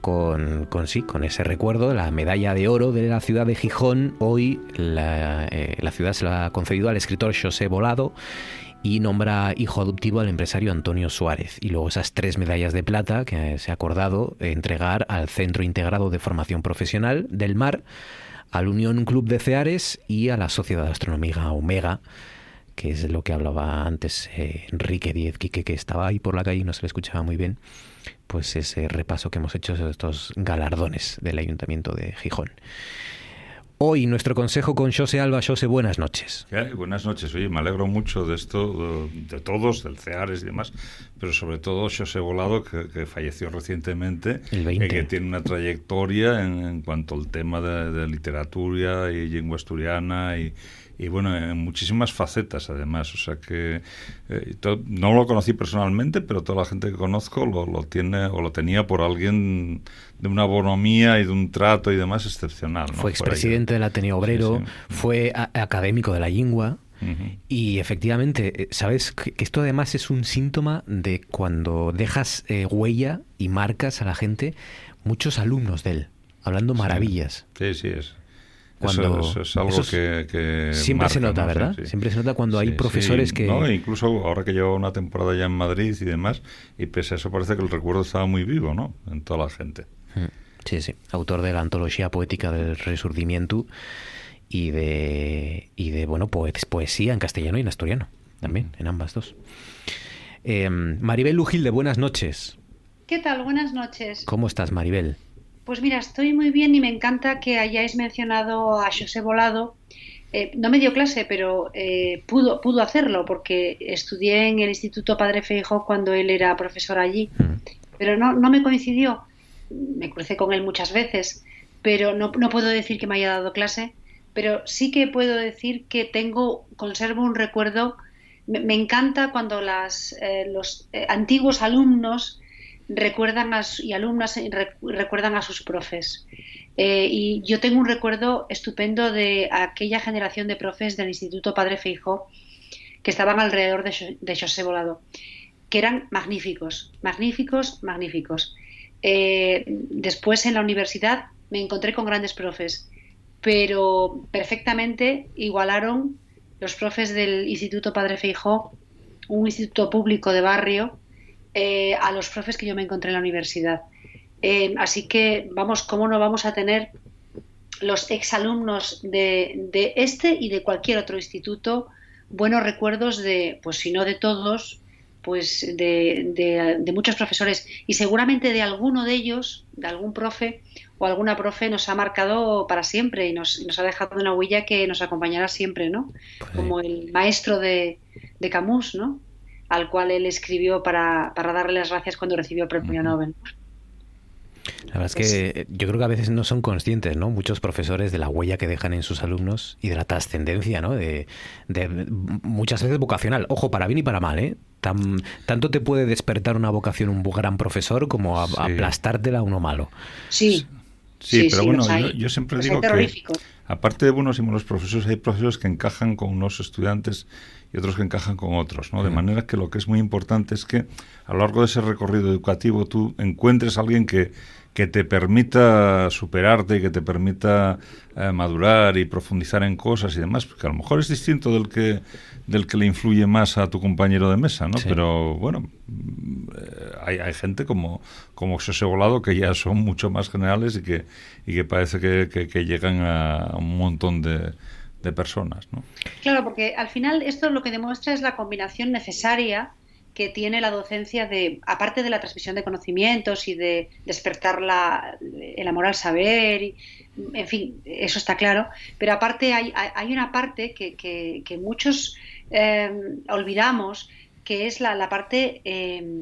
con, con sí, con ese recuerdo, la medalla de oro de la ciudad de Gijón. Hoy la, eh, la ciudad se la ha concedido al escritor José Volado y nombra hijo adoptivo al empresario Antonio Suárez. Y luego esas tres medallas de plata que se ha acordado entregar al Centro Integrado de Formación Profesional del Mar, al Unión Club de Ceares y a la Sociedad Astronómica Omega, que es lo que hablaba antes eh, Enrique Diez Quique, que estaba ahí por la calle y no se le escuchaba muy bien, pues ese repaso que hemos hecho de estos galardones del Ayuntamiento de Gijón. Hoy nuestro consejo con José Alba. José, buenas noches. ¿Qué? Buenas noches. Oye, me alegro mucho de esto, de, de todos, del CEARES y demás, pero sobre todo José Volado, que, que falleció recientemente, El 20. y que tiene una trayectoria en, en cuanto al tema de, de literatura y lengua asturiana y, y bueno, en muchísimas facetas además. O sea que eh, no lo conocí personalmente, pero toda la gente que conozco lo, lo tiene o lo tenía por alguien de una bonomía y de un trato y demás excepcional. ¿no? Fue expresidente del Ateneo Obrero, Sí, fue académico de la lengua. Ujú. Y efectivamente, eh, sabes que esto además es un síntoma de cuando dejas eh, huella y marcas a la gente, muchos alumnos de él, hablando maravillas. Sí, sí, es. Cuando- eso, eso es algo eso es- que, que siempre se nota, ¿verdad? sí. Siempre se nota cuando hay profesores sí, que... No, incluso ahora que llevo una temporada ya en Madrid y demás, y pese a eso parece que el recuerdo estaba muy vivo, ¿no? En toda la gente. Mm, Sí, sí. Autor de la antología poética del Resurgimiento y de, y de bueno, poes- poesía en castellano y en asturiano. También, en ambas dos. Eh, Maribel Lujilde, buenas noches. ¿Qué tal? Buenas noches. ¿Cómo estás, Maribel? Pues mira, estoy muy bien y me encanta que hayáis mencionado a José Volado. Eh, no me dio clase, pero eh, pudo, pudo hacerlo porque estudié en el Instituto Padre Feijóo cuando él era profesor allí. Pero no, no me coincidió. Me crucé con él muchas veces, pero no, no puedo decir que me haya dado clase. Pero sí que puedo decir que tengo, conservo un recuerdo. Me, me encanta cuando las, eh, los eh, antiguos alumnos recuerdan a, y alumnas eh, re- recuerdan a sus profes. Eh, y yo tengo un recuerdo estupendo de aquella generación de profes del Instituto Padre Feijó que estaban alrededor de, de José Volado, que eran magníficos, magníficos, magníficos. Eh, después en la universidad me encontré con grandes profes, pero perfectamente igualaron los profes del Instituto Padre Feijó, un instituto público de barrio, eh, a los profes que yo me encontré en la universidad. Eh, así que, vamos, ¿cómo no vamos a tener los exalumnos de, de este y de cualquier otro instituto buenos recuerdos de, pues si no de todos, pues de, de- de muchos profesores y seguramente de alguno de ellos, de algún profe o alguna profe nos ha marcado para siempre y nos, nos ha dejado una huella que nos acompañará siempre, ¿no? Como el maestro de, de Camus, ¿no? Al cual él escribió para, para darle las gracias cuando recibió el premio Nobel. La verdad es que yo creo que a veces no son conscientes, ¿no? Muchos profesores de la huella que dejan en sus alumnos y de la trascendencia, ¿no? De, de muchas veces vocacional. Ojo, para bien y para mal, ¿eh? Tan- tanto te puede despertar una vocación un gran profesor como a- Sí. aplastártela a uno malo. Sí. Sí, Sí, pero sí, bueno, yo, yo siempre digo que aparte de buenos y malos profesores, hay profesores que encajan con unos estudiantes y otros que encajan con otros, ¿no? De manera que lo que es muy importante es que a lo largo de ese recorrido educativo tú encuentres a alguien que, que te permita superarte y que te permita eh, madurar y profundizar en cosas y demás, porque a lo mejor es distinto del que del que le influye más a tu compañero de mesa, ¿no? Sí. Pero bueno, eh, hay, hay gente como, como José Volado que ya son mucho más generales y que, y que parece que, que- que llegan a un montón de, personas, ¿no? Claro, porque al final esto lo que demuestra es la combinación necesaria que tiene la docencia de, aparte de la transmisión de conocimientos y de despertar la, el amor al saber, y, en fin, eso está claro, pero aparte hay, hay- una parte que, que- muchos eh, olvidamos, que es la, la parte eh,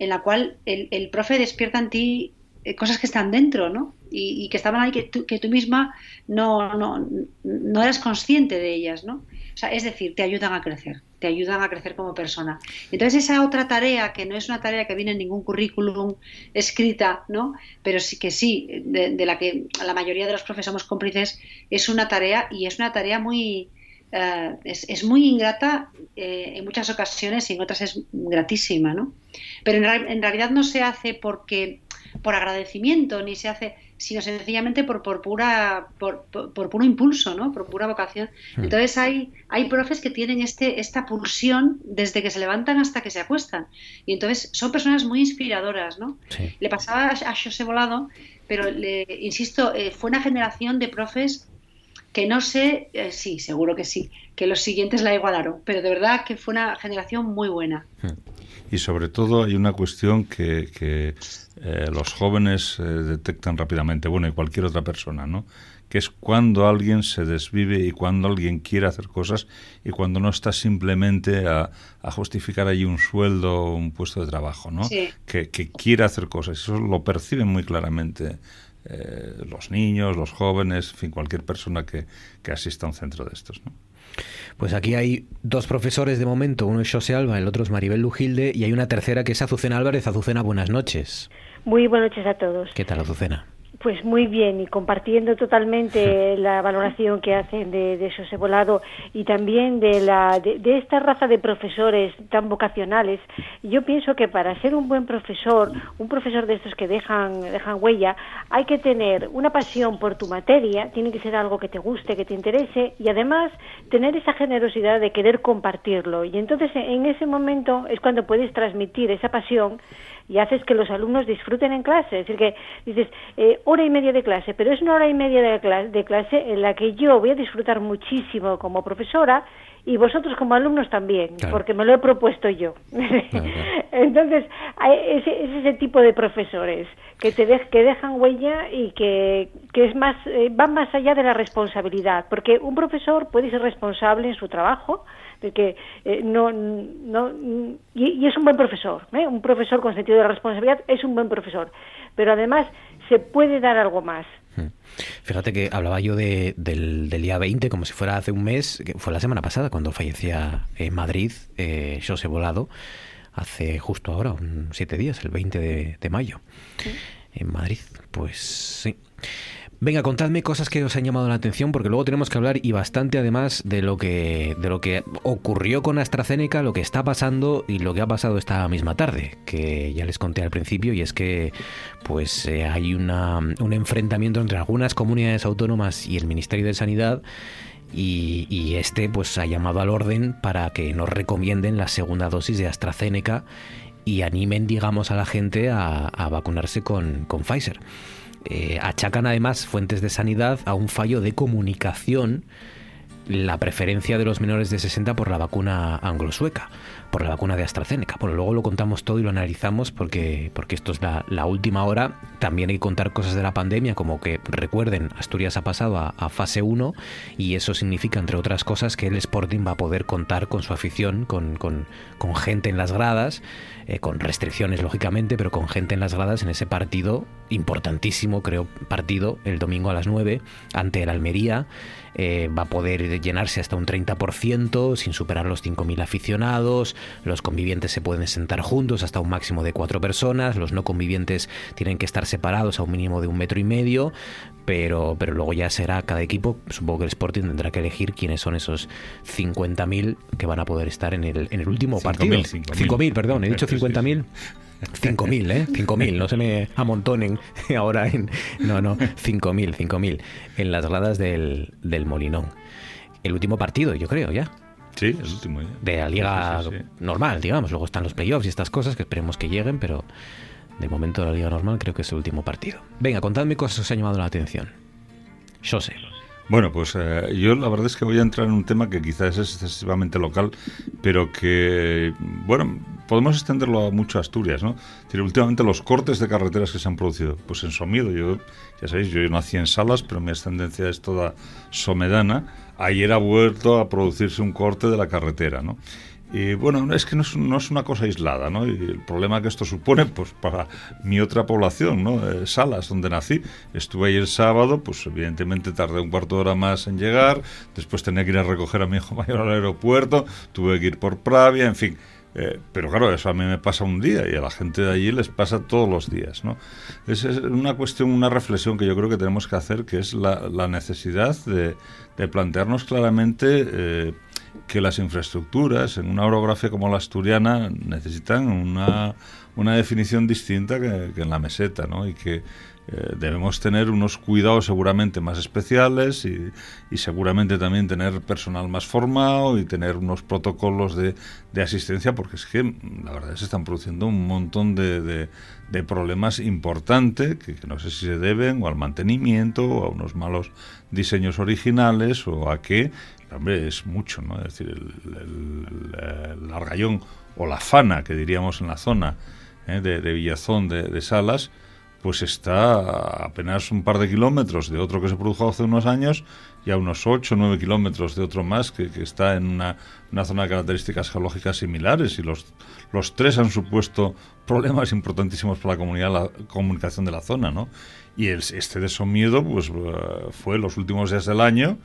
en la cual el, el profe despierta en ti cosas que están dentro, ¿no? Y, que estaban ahí que tú, que tú misma no, no, no eras consciente de ellas, ¿no? O sea, es decir, te ayudan a crecer, te ayudan a crecer como persona. Entonces esa otra tarea, que no es una tarea que viene en ningún currículum escrita, ¿no? Pero sí que sí, de, la que la mayoría de los profes somos cómplices, es una tarea y es una tarea muy... eh, es, es muy ingrata eh, en muchas ocasiones y en otras es gratísima, ¿no? Pero en realidad no se hace porque por agradecimiento ni se hace sino sencillamente por, por pura por, por- por puro impulso no por pura vocación. Hmm. entonces hay hay profes que tienen este esta pulsión desde que se levantan hasta que se acuestan. Y entonces son personas muy inspiradoras no le pasaba a a José Volado pero le insisto eh, fue una generación de profes que no sé eh, sí seguro que sí que los siguientes la igualaron pero de verdad que fue una generación muy buena. Y sobre todo hay una cuestión que, que, eh, los jóvenes eh, detectan rápidamente, bueno, y cualquier otra persona, ¿no? Que es cuando alguien se desvive y cuando alguien quiere hacer cosas y cuando no está simplemente a, a justificar allí un sueldo o un puesto de trabajo, ¿no? Sí. Que, que quiere hacer cosas. Eso lo perciben muy claramente eh, los niños, los jóvenes, en fin, cualquier persona que, que asista a un centro de estos, ¿no? Pues aquí hay dos profesores de momento, uno es José Alba, el otro es Maribel Lujilde y hay una tercera que es Azucena Álvarez. Azucena, buenas noches. Muy buenas noches a todos. ¿Qué tal, Azucena? Pues muy bien y compartiendo totalmente <laughs> la valoración que hacen de, de José Volado y también de, la, de, de esta raza de profesores tan vocacionales. Yo pienso que para ser un buen profesor, un profesor de estos que dejan, dejan huella, hay que tener una pasión por tu materia, tiene que ser algo que te guste, que te interese y además tener esa generosidad de querer compartirlo. Y entonces en ese momento es cuando puedes transmitir esa pasión y haces que los alumnos disfruten en clase. Es decir, que dices, eh, hora y media de clase, pero es una hora y media de, cla- de clase en la que yo voy a disfrutar muchísimo como profesora y vosotros como alumnos también, Claro. porque me lo he propuesto yo. <laughs> Entonces, es, es ese tipo de profesores que te dej- que dejan huella y que, que es más eh, van más allá de la responsabilidad, porque un profesor puede ser responsable en su trabajo, de que eh, no no y, y es un buen profesor, ¿eh? un profesor con sentido de responsabilidad es un buen profesor, pero además se puede dar algo más. Fíjate que hablaba yo de- del, del día 20 como si fuera hace un mes, que fue la semana pasada cuando fallecía en Madrid eh, José Volado, hace justo ahora, un siete días, el 20 de, de mayo, en Madrid. Pues sí. Venga, contadme cosas que os han llamado la atención, porque luego tenemos que hablar y bastante además de lo que de lo que ocurrió con AstraZeneca, lo que está pasando y lo que ha pasado esta misma tarde, que ya les conté al principio, y es que pues eh, hay una, un enfrentamiento entre algunas comunidades autónomas y el Ministerio de Sanidad. Y, y este pues ha llamado al orden para que nos recomienden la segunda dosis de AstraZeneca y animen, digamos, a la gente a, a vacunarse con, con Pfizer. Eh, achacan además fuentes de sanidad a un fallo de comunicación la preferencia de los menores de 60 por la vacuna anglo-sueca. Por la vacuna de AstraZeneca. Bueno, luego lo contamos todo y lo analizamos porque, porque esto es la, última hora. También hay que contar cosas de la pandemia, como que recuerden, Asturias ha pasado a, fase 1 y eso significa, entre otras cosas, que el Sporting va a poder contar con su afición, con, con, con gente en las gradas, eh, con restricciones lógicamente, pero con gente en las gradas en ese partido importantísimo, creo, partido el domingo a las 9 ante el Almería. Eh, va a poder llenarse hasta un 30% sin superar los 5.000 aficionados, los convivientes se pueden sentar juntos hasta un máximo de cuatro personas, los no convivientes tienen que estar separados a un mínimo de un metro y medio, pero, pero luego ya será cada equipo, supongo que el Sporting tendrá que elegir quiénes son esos 50.000 que van a poder estar en el, en el último 5.000, partido. 5.000. 5.000, perdón, he dicho Sí, sí, 50.000. 5.000, ¿eh? 5.000, no se me amontonen <laughs> ahora en... No, no, 5.000, 5.000 en las gradas del, del Molinón. El último partido, yo creo, ya. Sí, el último. ya. De la liga Sí, sí, sí. normal, digamos. Luego están los playoffs y estas cosas que esperemos que lleguen, pero de momento la liga normal creo que es el último partido. Venga, contadme cosas que os ha llamado la atención. Yo sé. Bueno, pues eh, yo la verdad es que voy a entrar en un tema que quizás es excesivamente local, pero que, bueno, podemos extenderlo a mucho a Asturias, ¿no? Decir, últimamente los cortes de carreteras que se han producido, pues en Somido, yo, ya sabéis, yo nací en Salas, pero mi ascendencia es toda somedana. Ayer ha vuelto a producirse un corte de la carretera, ¿no? Y bueno, es que no es, no es una cosa aislada, ¿no? Y el problema que esto supone, pues para mi otra población, ¿no? Eh, Salas, donde nací. Estuve ahí el sábado, pues evidentemente tardé un cuarto de hora más en llegar, después tenía que ir a recoger a mi hijo <laughs> mayor al aeropuerto, tuve que ir por Pravia, en fin. Eh, pero claro, eso a mí me pasa un día y a la gente de allí les pasa todos los días, ¿no? Es, es una cuestión, una reflexión que yo creo que tenemos que hacer, que es la, la necesidad de, de plantearnos claramente... eh, que las infraestructuras en una orografía como la asturiana necesitan una, una definición distinta que, en la meseta, ¿no? Y que eh, debemos tener unos cuidados seguramente más especiales y, y seguramente también tener personal más formado y tener unos protocolos de, de asistencia porque es que la verdad se están produciendo un montón de, de problemas importantes que, no sé si se deben o al mantenimiento o a unos malos diseños originales o a qué hombre, es mucho, ¿no? Es decir, el, Argallón o la Fana, que diríamos en la zona ¿eh? de, Villazón de, de Salas, pues está a apenas un par de kilómetros de otro que se produjo hace unos años y a unos 8 o 9 kilómetros de otro más que, está en una, zona de características geológicas similares y los, los tres han supuesto problemas <laughs> importantísimos para la comunidad, la comunicación de la zona, ¿no? Y este de Somiedo, pues eh, fue los últimos días del año,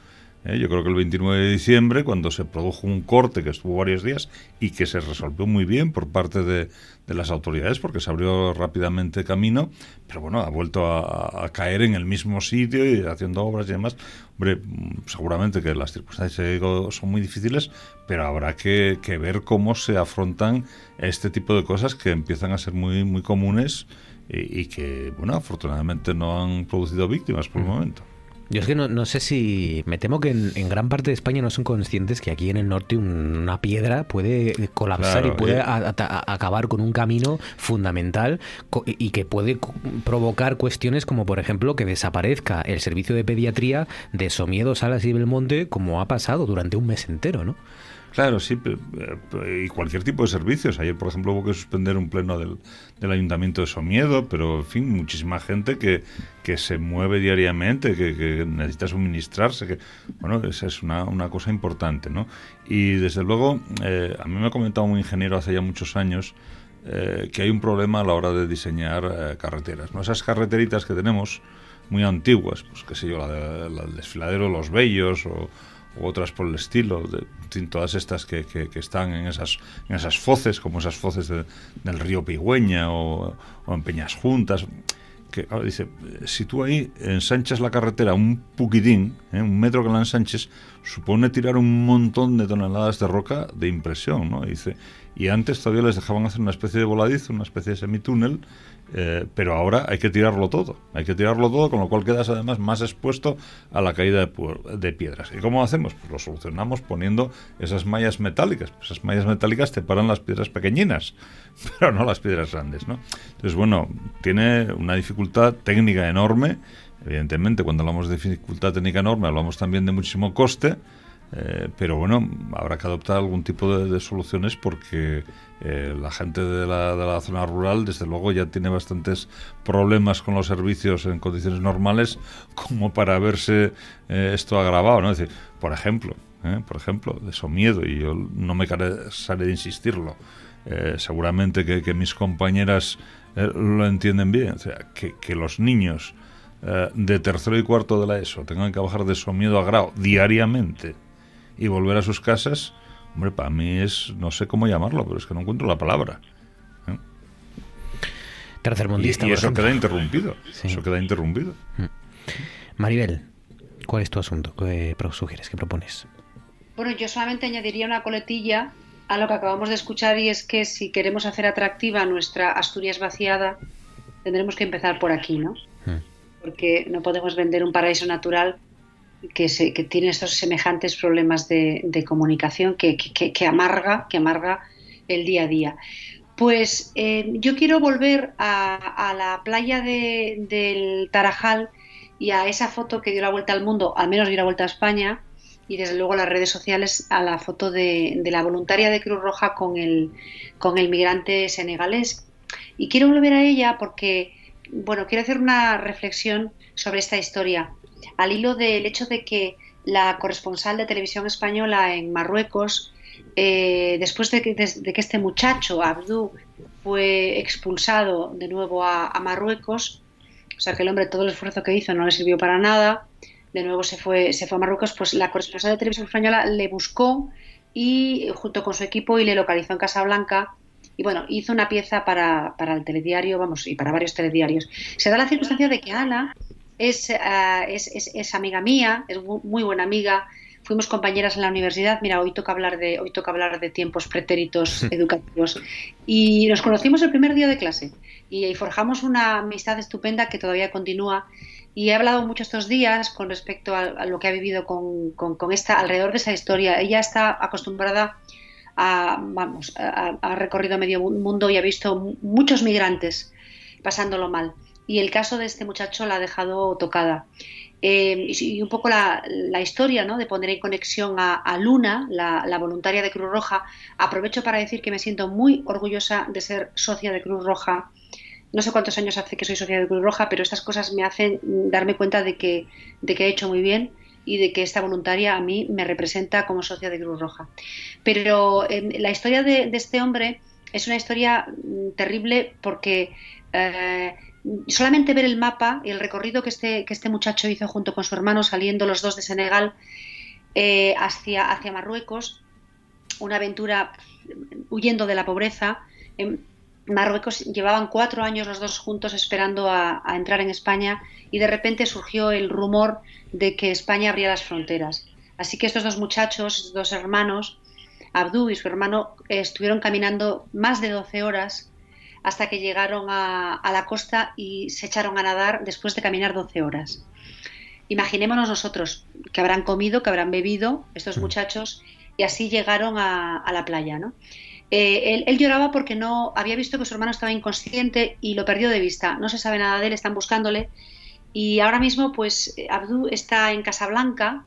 ¿eh? yo creo que el 29 de diciembre, cuando se produjo un corte que estuvo varios días y que se resolvió muy bien por parte de, de las autoridades porque se abrió rápidamente camino, pero bueno, ha vuelto a, a caer en el mismo sitio y haciendo obras y demás. Hombre, mm, seguramente que las circunstancias son muy difíciles, pero habrá que, que ver cómo se afrontan este tipo de cosas que empiezan a ser muy, muy comunes y, y que, bueno, afortunadamente no han producido víctimas por el momento. Yo es que no, no sé si. Me temo que en, en gran parte de España no son conscientes que aquí en el norte un- una piedra puede colapsar Claro, y puede eh. a- a- a- acabar con un camino fundamental y que puede provocar cuestiones como, por ejemplo, que desaparezca el servicio de pediatría de Somiedo, Salas y Belmonte, como ha pasado durante un mes entero, ¿no? Claro, sí, eh, y cualquier tipo de servicios. Ayer, por ejemplo, hubo que suspender un pleno del, del Ayuntamiento de Somiedo, pero, en fin, muchísima gente que, que se mueve diariamente, que, necesita suministrarse, que, bueno, esa es una, una cosa importante, ¿no? Y, desde luego, eh, a mí me ha comentado un ingeniero hace ya muchos años eh, que hay un problema a la hora de diseñar carreteras, ¿no? Esas carreteritas que tenemos, muy antiguas, pues qué sé yo, la, de- la del desfiladero de Los Bellos o, u otras por el estilo, de, todas estas que, que- están en esas, en esas foces, como esas foces de- del río Pigüeña o, o en Peñas Juntas, que ahora dice, si tú ahí ensanchas la carretera un puquitín, ¿eh? un metro que la ensanches, supone tirar un montón de toneladas de roca de impresión, ¿no? Dice, y antes todavía les dejaban hacer una especie de voladizo, una especie de semitúnel, eh, pero ahora hay que tirarlo todo, hay que tirarlo todo, con lo cual quedas además más expuesto a la caída de, de piedras. ¿Y cómo hacemos? Pues lo solucionamos poniendo esas mallas metálicas. Pues esas mallas metálicas te paran las piedras pequeñinas, <laughs> pero no las piedras grandes, ¿no? Entonces, bueno, tiene una dificultad técnica enorme. Evidentemente, cuando hablamos de dificultad técnica enorme, hablamos también de muchísimo coste. Eh, pero bueno, habrá que adoptar algún tipo de, de soluciones porque eh, la gente de la, de la, zona rural, desde luego, ya tiene bastantes problemas con los servicios en condiciones normales como para verse eh, esto agravado. ¿no? Es decir, por ejemplo, por ejemplo, de eso miedo, y yo no me cansaré de insistirlo, seguramente que, que, mis compañeras lo entienden bien, o sea, que, que los niños de tercero y cuarto de la ESO tengan que bajar de miedo a grado diariamente y volver a sus casas, hombre, para mí es, no sé cómo llamarlo, pero es que no encuentro la palabra. ¿eh? Tercermundista. Y, y eso queda interrumpido. Eso queda interrumpido. Maribel, ¿cuál es tu asunto? ¿Qué sugieres? ¿Qué propones? Bueno, yo solamente añadiría una coletilla a lo que acabamos de escuchar y es que si queremos hacer atractiva nuestra Asturias vaciada, tendremos que empezar por aquí, ¿no? Mm. Porque no podemos vender un paraíso natural que, se, que tiene estos semejantes problemas de, de comunicación que, que, que, amarga, que amarga el día a día. Pues eh, yo quiero volver a, a la playa de, del Tarajal y a esa foto que dio la vuelta al mundo, al menos dio la vuelta a España, y desde luego las redes sociales a la foto de, de, la voluntaria de Cruz Roja con el, con el migrante senegalés. Y quiero volver a ella porque, bueno, quiero hacer una reflexión sobre esta historia al hilo del hecho de que la corresponsal de televisión española en Marruecos, eh, después de que, este muchacho, Abdú, fue expulsado de nuevo a, a, Marruecos, o sea que el hombre todo el esfuerzo que hizo no le sirvió para nada, de nuevo se fue, se fue a Marruecos, pues la corresponsal de televisión española le buscó y junto con su equipo y le localizó en Casablanca y bueno, hizo una pieza para, para el telediario, vamos, y para varios telediarios. Se da la circunstancia de que Ana es, uh, es, es, es, amiga mía, es muy buena amiga. Fuimos compañeras en la universidad. Mira, hoy toca hablar de, hoy toca hablar de tiempos pretéritos <laughs> educativos. Y nos conocimos el primer día de clase y, y forjamos una amistad estupenda que todavía continúa. Y he hablado mucho estos días con respecto a, a lo que ha vivido con, con, con, esta, alrededor de esa historia. Ella está acostumbrada a, vamos, ha recorrido medio mundo y ha visto muchos migrantes pasándolo mal y el caso de este muchacho la ha dejado tocada. Eh, y, un poco la, la, historia ¿no? de poner en conexión a, a Luna, la, la, voluntaria de Cruz Roja, aprovecho para decir que me siento muy orgullosa de ser socia de Cruz Roja. No sé cuántos años hace que soy socia de Cruz Roja, pero estas cosas me hacen darme cuenta de que, de que he hecho muy bien y de que esta voluntaria a mí me representa como socia de Cruz Roja. Pero eh, la historia de, de, este hombre es una historia mm, terrible porque eh, solamente ver el mapa y el recorrido que este, que este muchacho hizo junto con su hermano saliendo los dos de Senegal eh, hacia, hacia Marruecos, una aventura huyendo de la pobreza. En Marruecos llevaban cuatro años los dos juntos esperando a, entrar en España y de repente surgió el rumor de que España abría las fronteras. Así que estos dos muchachos, dos hermanos, Abdú y su hermano, eh, estuvieron caminando más de 12 horas hasta que llegaron a, a, la costa y se echaron a nadar después de caminar 12 horas. Imaginémonos nosotros que habrán comido, que habrán bebido estos muchachos y así llegaron a, a la playa, ¿no? Eh, él, él, lloraba porque no había visto que su hermano estaba inconsciente y lo perdió de vista. No se sabe nada de él, están buscándole. Y ahora mismo, pues, Abdú está en Casablanca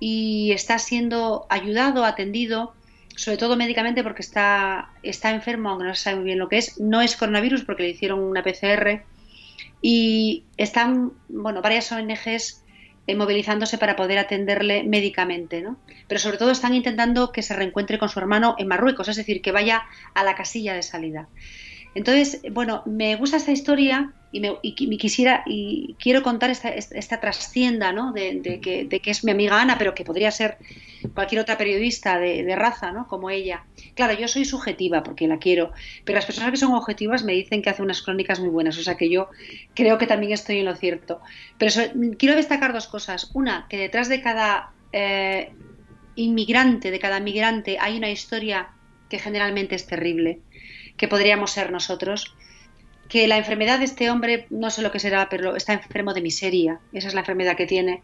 y está siendo ayudado, atendido sobre todo médicamente porque está, está enfermo, aunque no se sabe muy bien lo que es. No es coronavirus porque le hicieron una PCR y están, bueno, varias ONGs eh, movilizándose para poder atenderle médicamente, ¿no? Pero sobre todo están intentando que se reencuentre con su hermano en Marruecos, es decir, que vaya a la casilla de salida. Entonces, bueno, me gusta esta historia y me, y quisiera y quiero contar esta, esta, trascienda, ¿no? De, que, es mi amiga Ana, pero que podría ser cualquier otra periodista de, de, raza, ¿no? Como ella. Claro, yo soy subjetiva porque la quiero, pero las personas que son objetivas me dicen que hace unas crónicas muy buenas, o sea que yo creo que también estoy en lo cierto. Pero so, quiero destacar dos cosas. Una, que detrás de cada eh, inmigrante, de cada migrante, hay una historia que generalmente es terrible que podríamos ser nosotros, que la enfermedad de este hombre, no sé lo que será, pero está enfermo de miseria, esa es la enfermedad que tiene.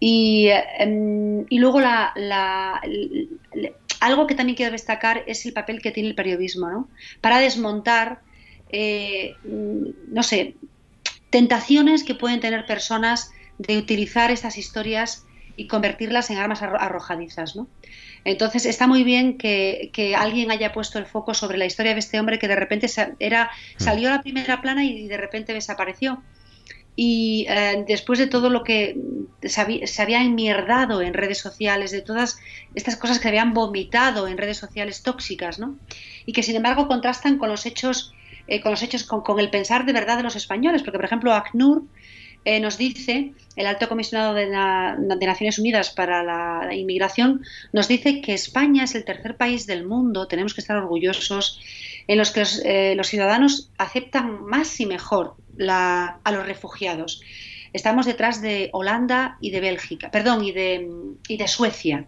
Y, um, y luego la, la, la, algo que también quiero destacar es el papel que tiene el periodismo, ¿no? Para desmontar, eh, no sé, tentaciones que pueden tener personas de utilizar estas historias y convertirlas en armas arro- arrojadizas. ¿no? Entonces está muy bien que, que alguien haya puesto el foco sobre la historia de este hombre que de repente era, salió a la primera plana y de repente desapareció. Y eh, después de todo lo que se había, se había enmierdado en redes sociales, de todas estas cosas que habían vomitado en redes sociales tóxicas, ¿no? Y que sin embargo contrastan con los hechos, eh, con los hechos, con, con el pensar de verdad de los españoles, porque por ejemplo ACNUR eh, nos dice, el alto comisionado de, la- de Naciones Unidas para la, inmigración, nos dice que España es el tercer país del mundo, tenemos que estar orgullosos, en los que los, eh, ciudadanos aceptan más y mejor la- a los refugiados. Estamos detrás de Holanda y de Bélgica, perdón, y de, y de Suecia.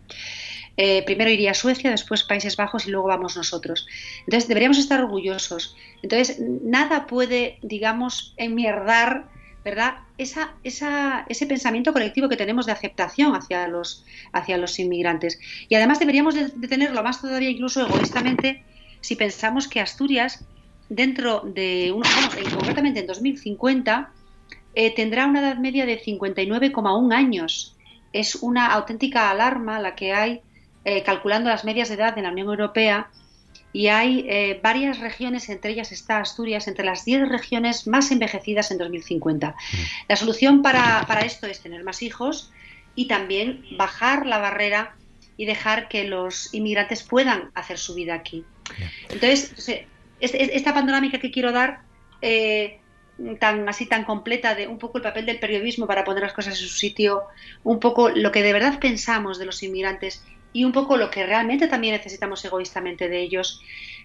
Eh, primero iría Suecia, después Países Bajos y luego vamos nosotros. Entonces deberíamos estar orgullosos. Entonces nada puede, digamos, enmierdar, ¿verdad? Esa, esa, ese pensamiento colectivo que tenemos de aceptación hacia los, hacia los inmigrantes. Y además deberíamos de, tenerlo más todavía, incluso egoístamente, si pensamos que Asturias, dentro de, un, bueno, y concretamente en 2050, eh, tendrá una edad media de 59,1 años. Es una auténtica alarma la que hay eh, calculando las medias de edad en la Unión Europea y hay eh, varias regiones, entre ellas está Asturias, entre las 10 regiones más envejecidas en 2050. La solución para, para esto es tener más hijos y también bajar la barrera y dejar que los inmigrantes puedan hacer su vida aquí. Entonces, esta panorámica que quiero dar, eh, tan así tan completa de un poco el papel del periodismo para poner las cosas en su sitio, un poco lo que de verdad pensamos de los inmigrantes y un poco lo que realmente también necesitamos egoístamente de ellos,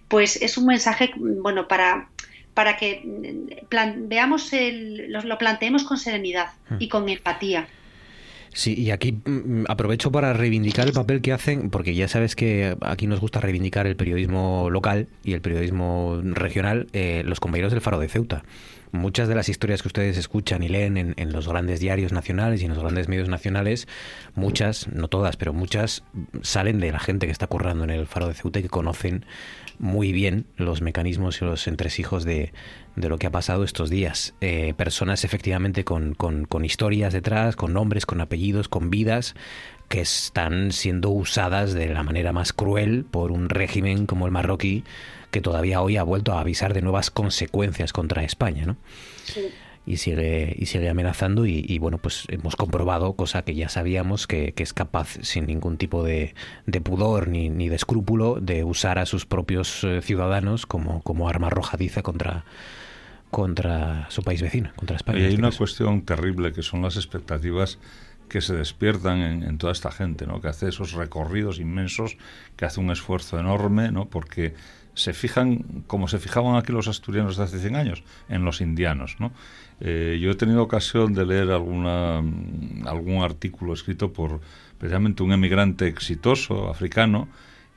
pues es un mensaje, bueno, para para que mm, plan- veamos el, lo, lo planteemos con serenidad y con empatía. Sí, y aquí mm, aprovecho para reivindicar el papel que hacen, porque ya sabes que aquí nos gusta reivindicar el periodismo local y el periodismo regional, eh, los compañeros del Faro de Ceuta. Muchas de las historias que ustedes escuchan y leen en, en los grandes diarios nacionales y en los grandes medios nacionales, muchas, no todas, pero muchas salen de la gente que está currando en el Faro de Ceuta y que conocen muy bien los mecanismos y los entresijos de, de lo que ha pasado estos días. Eh, personas efectivamente con, con, con historias detrás, con nombres, con apellidos, con vidas que están siendo usadas de la manera más cruel por un régimen como el marroquí que todavía hoy ha vuelto a avisar de nuevas consecuencias contra España, ¿no? y sigue y sigue amenazando y, y, bueno pues hemos comprobado cosa que ya sabíamos que, que es capaz sin ningún tipo de, de pudor ni, ni, de escrúpulo de usar a sus propios eh, ciudadanos como, como arma arrojadiza contra contra su país vecino contra España y hay este una caso. cuestión terrible que son las expectativas que se despiertan en, en, toda esta gente, ¿no? que hace esos recorridos inmensos, que hace un esfuerzo enorme, ¿no? porque se fijan, como se fijaban aquí los asturianos de hace 100 años, en los indianos. ¿no? Eh, yo he tenido ocasión de leer alguna, algún artículo escrito por precisamente un emigrante exitoso africano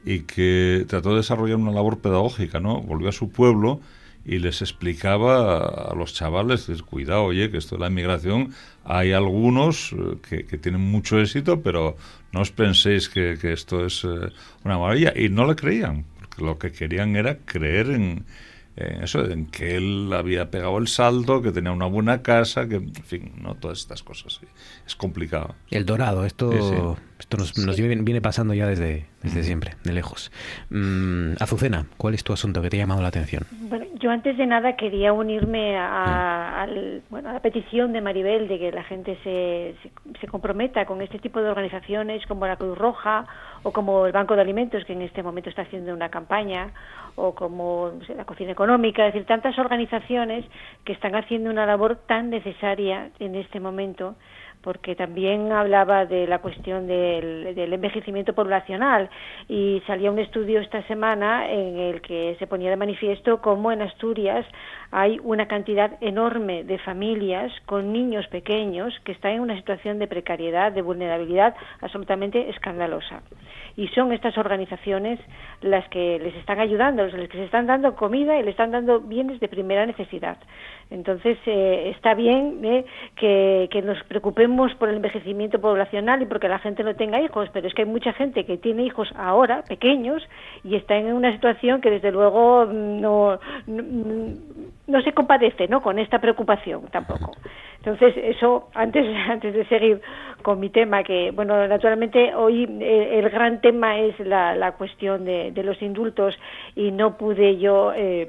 y que trató de desarrollar una labor pedagógica, ¿no? Volvió a su pueblo y les explicaba a los chavales, cuidado, oye, que esto de la inmigración, hay algunos eh, que, que, tienen mucho éxito, pero no os penséis que, que esto es eh, una maravilla. Y no le creían, lo que querían era creer en, en, eso, en que él había pegado el saldo, que tenía una buena casa, que, en fin, no todas estas cosas. Sí. Es complicado. El dorado, esto, sí, sí. esto nos, nos viene, viene, pasando ya desde, desde mm. siempre, de lejos. Mm, Azucena, ¿cuál es tu asunto que te ha llamado la atención? Bueno, yo antes de nada quería unirme a, al, bueno, a la petición de Maribel de que la gente se, se, se, comprometa con este tipo de organizaciones como la Cruz Roja o como el Banco de Alimentos, que en este momento está haciendo una campaña, o como la Cocina Económica, es decir, tantas organizaciones que están haciendo una labor tan necesaria en este momento porque también hablaba de la cuestión del, del, envejecimiento poblacional y salía un estudio esta semana en el que se ponía de manifiesto cómo en Asturias hay una cantidad enorme de familias con niños pequeños que están en una situación de precariedad, de vulnerabilidad absolutamente escandalosa. Y son estas organizaciones las que les están ayudando, las que se están dando comida y le están dando bienes de primera necesidad. Entonces, eh, está bien eh, que, que nos preocupemos por el envejecimiento poblacional y porque la gente no tenga hijos, pero es que hay mucha gente que tiene hijos ahora, pequeños, y está en una situación que desde luego no, no se compadece ¿no? con esta preocupación tampoco. Entonces, eso, antes, <laughs> antes de seguir con mi tema, que, bueno, naturalmente hoy eh, el gran tema es la, la cuestión de, de, los indultos y no pude yo, eh,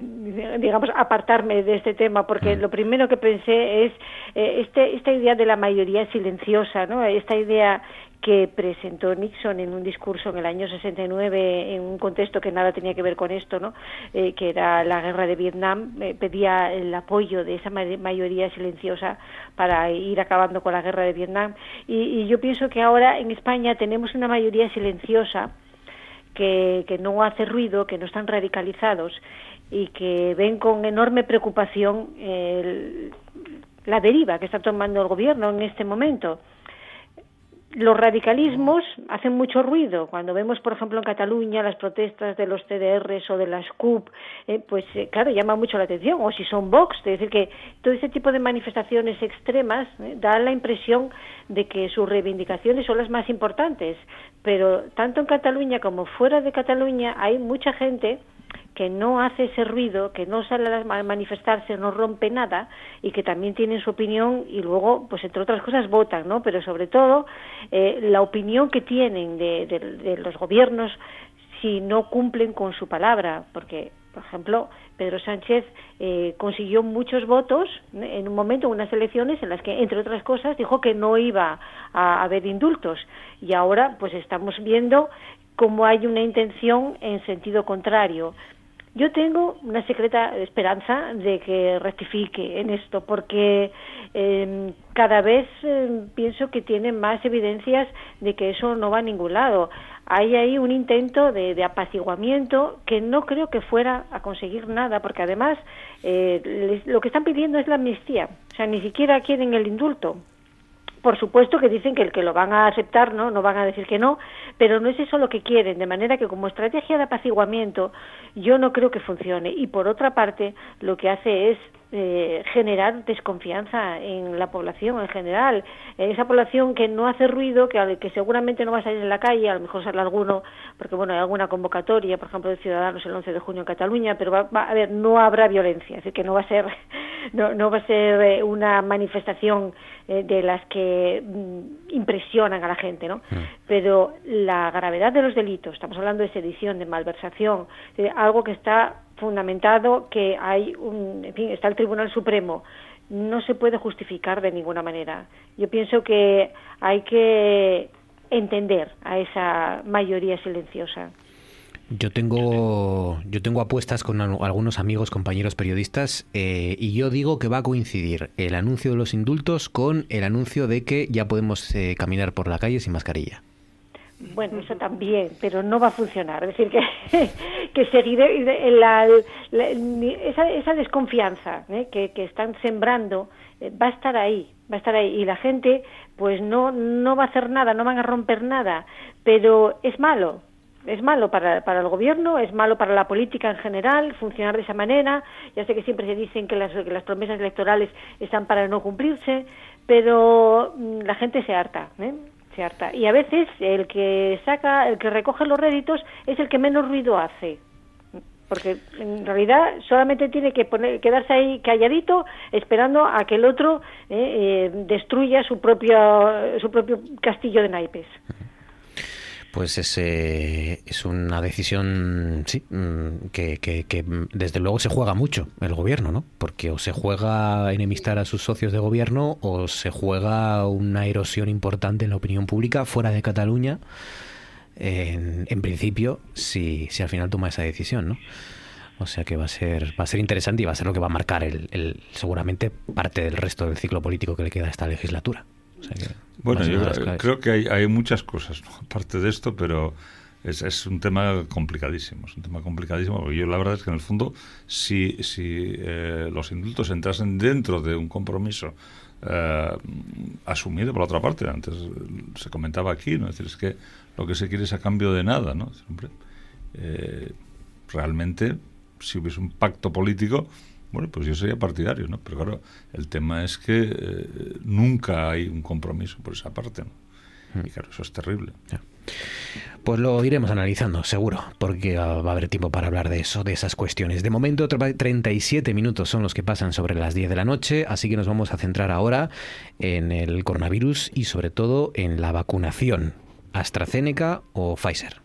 digamos, apartarme de este tema porque lo primero que pensé es eh, este, esta idea de la mayoría silenciosa, ¿no? Esta idea que presentó Nixon en un discurso en el año 69 en un contexto que nada tenía que ver con esto, ¿no? Eh, que era la guerra de Vietnam, eh, pedía el apoyo de esa mayoría silenciosa para ir acabando con la guerra de Vietnam. Y, yo pienso que ahora en España tenemos una mayoría silenciosa que, que no hace ruido, que no están radicalizados y que ven con enorme preocupación el, la deriva que está tomando el gobierno en este momento los radicalismos hacen mucho ruido. Cuando vemos, por ejemplo, en Cataluña las protestas de los CDRs o de las CUP, eh, pues eh, claro, llama mucho la atención. O si son Vox, es decir, que todo ese tipo de manifestaciones extremas eh, dan la impresión de que sus reivindicaciones son las más importantes. Pero tanto en Cataluña como fuera de Cataluña hay mucha gente que no hace ese ruido, que no sale a manifestarse, no rompe nada y que también tienen su opinión y luego, pues entre otras cosas, votan, ¿no? Pero sobre todo, eh, la opinión que tienen de, los gobiernos si no cumplen con su palabra, porque, por ejemplo, Pedro Sánchez eh, consiguió muchos votos en un momento, en unas elecciones en las que, entre otras cosas, dijo que no iba a haber indultos y ahora, pues estamos viendo cómo hay una intención en sentido contrario. Yo tengo una secreta esperanza de que rectifique en esto, porque eh, cada vez eh, pienso que tiene más evidencias de que eso no va a ningún lado. Hay ahí un intento de, de apaciguamiento que no creo que fuera a conseguir nada, porque además eh, les, lo que están pidiendo es la amnistía, o sea, ni siquiera quieren el indulto por supuesto que dicen que el que lo van a aceptar, ¿no? No van a decir que no, pero no es eso lo que quieren, de manera que como estrategia de apaciguamiento yo no creo que funcione. Y por otra parte, lo que hace es eh, generar desconfianza en la población en general, en esa población que no hace ruido, que, que seguramente no va a salir en la calle, a lo mejor sale alguno, porque bueno, hay alguna convocatoria, por ejemplo, de Ciudadanos el 11 de junio en Cataluña, pero va, va a ver, no habrá violencia, así que no va a ser, <laughs> no, no va a ser eh, una manifestación eh, de las que mm, impresionan a la gente, ¿no? Mm. Pero la gravedad de los delitos, estamos hablando de sedición, de malversación, algo que está fundamentado que hay un, en fin, está el Tribunal Supremo, no se puede justificar de ninguna manera. Yo pienso que hay que entender a esa mayoría silenciosa. Yo tengo, yo tengo apuestas con algunos amigos, compañeros periodistas, eh, y yo digo que va a coincidir el anuncio de los indultos con el anuncio de que ya podemos eh, caminar por la calle sin mascarilla. Bueno, eso también, pero no va a funcionar. Es decir, que, <laughs> que seguir la, la, esa, esa desconfianza ¿eh? que, que están sembrando eh, va a estar ahí, va a estar ahí. Y la gente, pues no, no va a hacer nada, no van a romper nada, pero es malo. Es malo para, para el gobierno, es malo para la política en general, funcionar de esa manera. Ya sé que siempre se dicen que las, que las promesas electorales están para no cumplirse, pero mm, la gente se harta. ¿eh? Y a veces el que saca, el que recoge los réditos es el que menos ruido hace. Porque en realidad solamente tiene que poner, quedarse ahí calladito esperando a que el otro eh, eh, destruya su propio, su propio castillo de naipes pues es, es una decisión sí, mm, que, que, que, desde luego se juega mucho el gobierno, ¿no? Porque o se juega enemistar a sus socios de gobierno o se juega una erosión importante en la opinión pública fuera de Cataluña, en, en principio, si, si al final toma esa decisión, ¿no? O sea que va a ser va a ser interesante y va a ser lo que va a marcar el, el seguramente parte del resto del ciclo político que le queda a esta legislatura. O sea que bueno, yo creo que hay, hay muchas cosas, ¿no? <laughs> aparte de esto, pero es, es, un tema complicadísimo. Es un tema complicadísimo porque yo la verdad es que en el fondo, si, si eh, los indultos entrasen dentro de un compromiso eh, asumido por la otra parte, antes se comentaba aquí, ¿no? Es decir, es que lo que se quiere es a cambio de nada, ¿no? Hombre, eh, realmente, si hubiese un pacto político, bueno, pues yo sería partidario, ¿no? Pero claro, el tema es que eh, nunca hay un compromiso por esa parte, ¿no? Y claro, eso es terrible. Pues lo iremos analizando, seguro, porque ah, va a haber tiempo para hablar de eso, de esas cuestiones. De momento, 37 minutos son los que pasan sobre las 10 de la noche, así que nos vamos a centrar ahora en el coronavirus y sobre todo en la vacunación, AstraZeneca o Pfizer.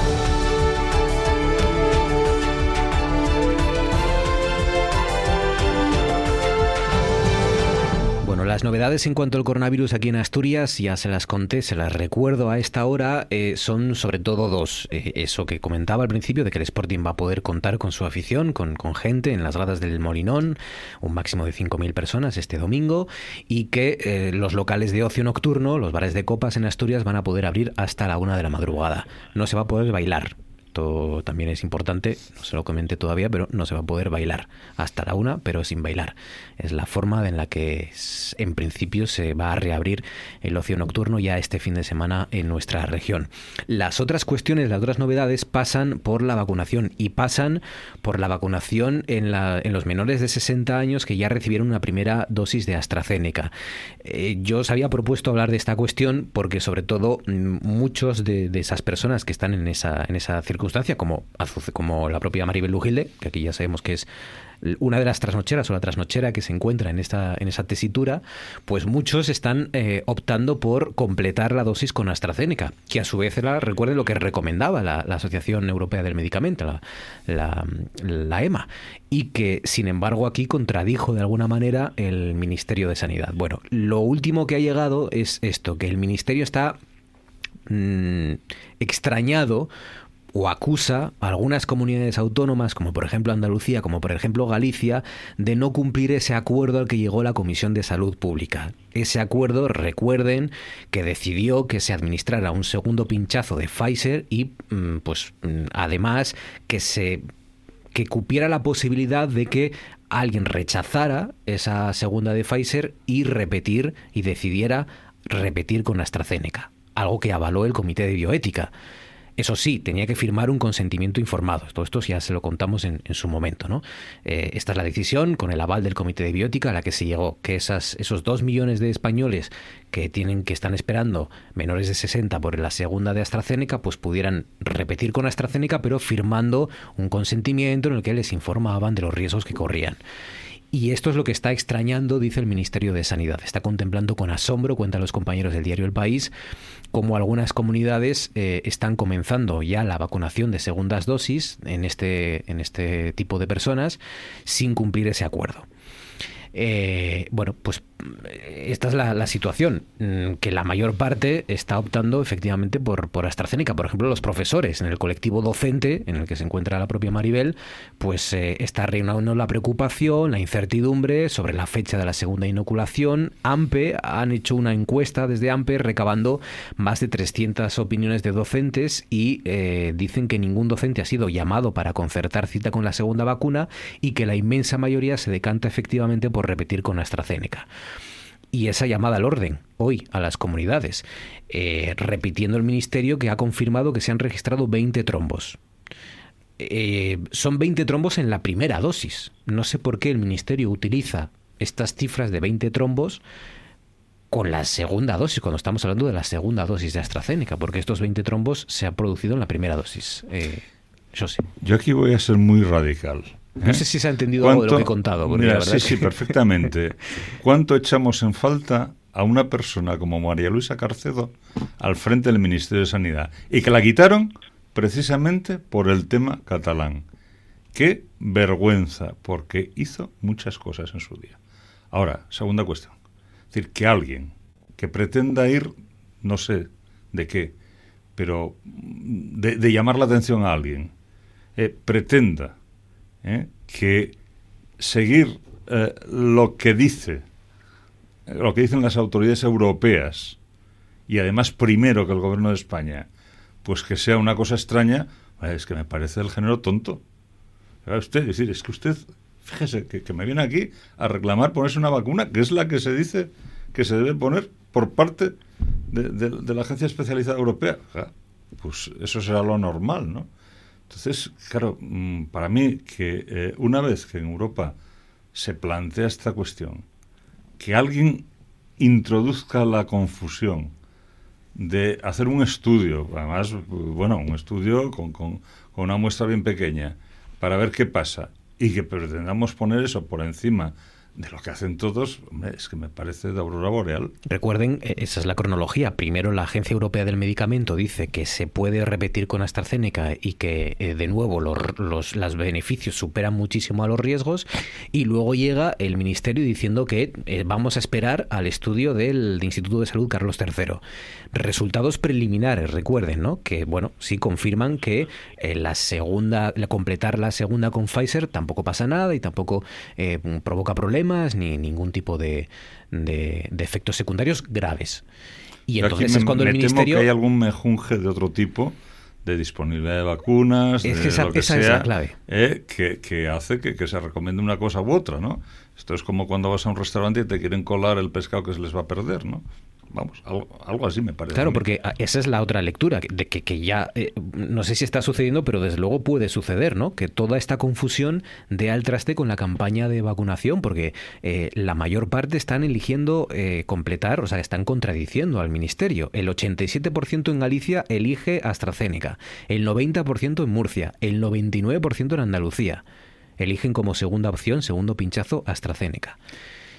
Las novedades en cuanto al coronavirus aquí en Asturias, ya se las conté, se las recuerdo a esta hora, eh, son sobre todo dos. Eh, eso que comentaba al principio, de que el Sporting va a poder contar con su afición, con, gente en las gradas del Molinón, un máximo de 5.000 personas este domingo, y que eh, los locales de ocio nocturno, los bares de copas en Asturias, van a poder abrir hasta la una de la madrugada. No se va a poder bailar, esto también es importante, no se lo comenté todavía, pero no se va a poder bailar hasta la una, pero sin bailar. Es la forma en la que en principio se va a reabrir el ocio nocturno ya este fin de semana en nuestra región. Las otras cuestiones, las otras novedades pasan por la vacunación y pasan por la vacunación en, la, en los menores de 60 años que ya recibieron una primera dosis de AstraZeneca. Eh, yo os había propuesto hablar de esta cuestión porque sobre todo mm, muchos de, esas personas que están en esa, en esa circunstancia como, como la propia Maribel Lujilde, que aquí ya sabemos que es una de las trasnocheras o la trasnochera que se encuentra en esta en esa tesitura, pues muchos están eh, optando por completar la dosis con AstraZeneca, que a su vez era, recuerden lo que recomendaba la, Asociación Europea del Medicamento, la, la, EMA, y que sin embargo aquí contradijo de alguna manera el Ministerio de Sanidad. Bueno, lo último que ha llegado es esto, que el Ministerio está mmm, extrañado o acusa a algunas comunidades autónomas, como por ejemplo Andalucía, como por ejemplo Galicia, de no cumplir ese acuerdo al que llegó la Comisión de Salud Pública. Ese acuerdo, recuerden, que decidió que se administrara un segundo pinchazo de Pfizer y, mm, pues, mm, además que se que cupiera la posibilidad de que alguien rechazara esa segunda de Pfizer y repetir y decidiera repetir con AstraZeneca, algo que avaló el Comité de Bioética. Eso sí, tenía que firmar un consentimiento informado. Todo esto ya se lo contamos en, en su momento. ¿no? Eh, esta es la decisión con el aval del Comité de Biótica a la que se llegó, que esas, esos dos millones de españoles que tienen que están esperando menores de 60 por la segunda de AstraZeneca, pues pudieran repetir con AstraZeneca, pero firmando un consentimiento en el que les informaban de los riesgos que corrían. Y esto es lo que está extrañando, dice el Ministerio de Sanidad. Está contemplando con asombro, cuentan los compañeros del diario El País, cómo algunas comunidades eh, están comenzando ya la vacunación de segundas dosis en este, en este tipo de personas sin cumplir ese acuerdo. Eh, bueno, pues esta es la, situación, mm, que la mayor parte está optando efectivamente por, AstraZeneca. Por ejemplo, los profesores en el colectivo docente, en el que se encuentra la propia Maribel, pues eh, está reinando la preocupación, la incertidumbre sobre la fecha de la segunda inoculación. AMPE han hecho una encuesta desde AMPE recabando más de 300 opiniones de docentes y eh, dicen que ningún docente ha sido llamado para concertar cita con la segunda vacuna y que la inmensa mayoría se decanta efectivamente por repetir con AstraZeneca y esa llamada al orden hoy a las comunidades, eh, repitiendo el ministerio que ha confirmado que se han registrado 20 trombos. Eh, son 20 trombos en la primera dosis. No sé por qué el ministerio utiliza estas cifras de 20 trombos con la segunda dosis, cuando estamos hablando de la segunda dosis de AstraZeneca, porque estos 20 trombos se han producido en la primera dosis. Eh, yo sí. Yo aquí voy a ser muy radical. No sé si se ha entendido algo de lo que he contado. Mira, sí, sí, <laughs> perfectamente. ¿Cuánto echamos en falta a una persona como María Luisa Carcedo al frente del Ministerio de Sanidad? Y que la quitaron precisamente por el tema catalán. Qué vergüenza, porque hizo muchas cosas en su día. Ahora, segunda cuestión. Es decir, que alguien que pretenda ir, no sé de qué, pero de, de llamar la atención a alguien, eh, pretenda ¿eh? que seguir eh, lo que dice, lo que dicen las autoridades europeas y además primero que el gobierno de España, pues que sea una cosa extraña, es que me parece el género tonto. usted, decir, es que usted, fíjese, que, me viene aquí a reclamar ponerse una vacuna, que es la que se dice que se debe poner por parte de, la Agencia Especializada Europea. Pues eso será lo normal, ¿no? Entonces, claro, mm, para mí que eh, una vez que en Europa se plantea esta cuestión, que alguien introduzca la confusión de hacer un estudio, además, bueno, un estudio con, con, con una muestra bien pequeña, para ver qué pasa, y que pretendamos poner eso por encima de lo que hacen todos, es que me parece de aurora boreal. Recuerden, e, esa es la cronología. Primero la Agencia Europea del Medicamento dice que se puede repetir con AstraZeneca y que eh, de nuevo los, los, beneficios superan muchísimo a los riesgos y luego llega el Ministerio diciendo que eh, vamos a esperar al estudio del Instituto de Salud Carlos III. Resultados preliminares, recuerden, ¿no? Que bueno, sí confirman que eh, la segunda, completar la segunda con Pfizer tampoco pasa nada y tampoco provoca problemas ni ningún tipo de, de, efectos secundarios graves. Y entonces es cuando el ministerio... que hay algún mejunje de otro tipo de disponibilidad de vacunas, de lo que sea, es la clave. Eh, que, que, hace que, que, se recomiende una cosa u otra, ¿no? Esto es como cuando vas a un restaurante y te quieren colar el pescado que se les va a perder, ¿no? Vamos, algo, así me parece. Claro, porque ah, esa es la otra lectura, de que, que ya, eh, no sé si está sucediendo, pero desde luego puede suceder, ¿no? Que toda esta confusión dé al traste con la campaña de vacunación, porque eh, la mayor parte están eligiendo eh, completar, o sea, están contradiciendo al ministerio. El 87% en Galicia elige AstraZeneca, el 90% en Murcia, el 99% en Andalucía. Eligen como segunda opción, segundo pinchazo, AstraZeneca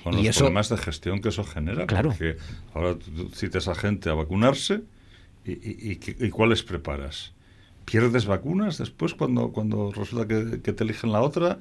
con los problemas de gestión que eso genera. Claro. Porque ahora tú citas a gente a vacunarse y, y, y, ¿cuáles preparas? ¿Pierdes vacunas después cuando, cuando resulta que, que te eligen la otra?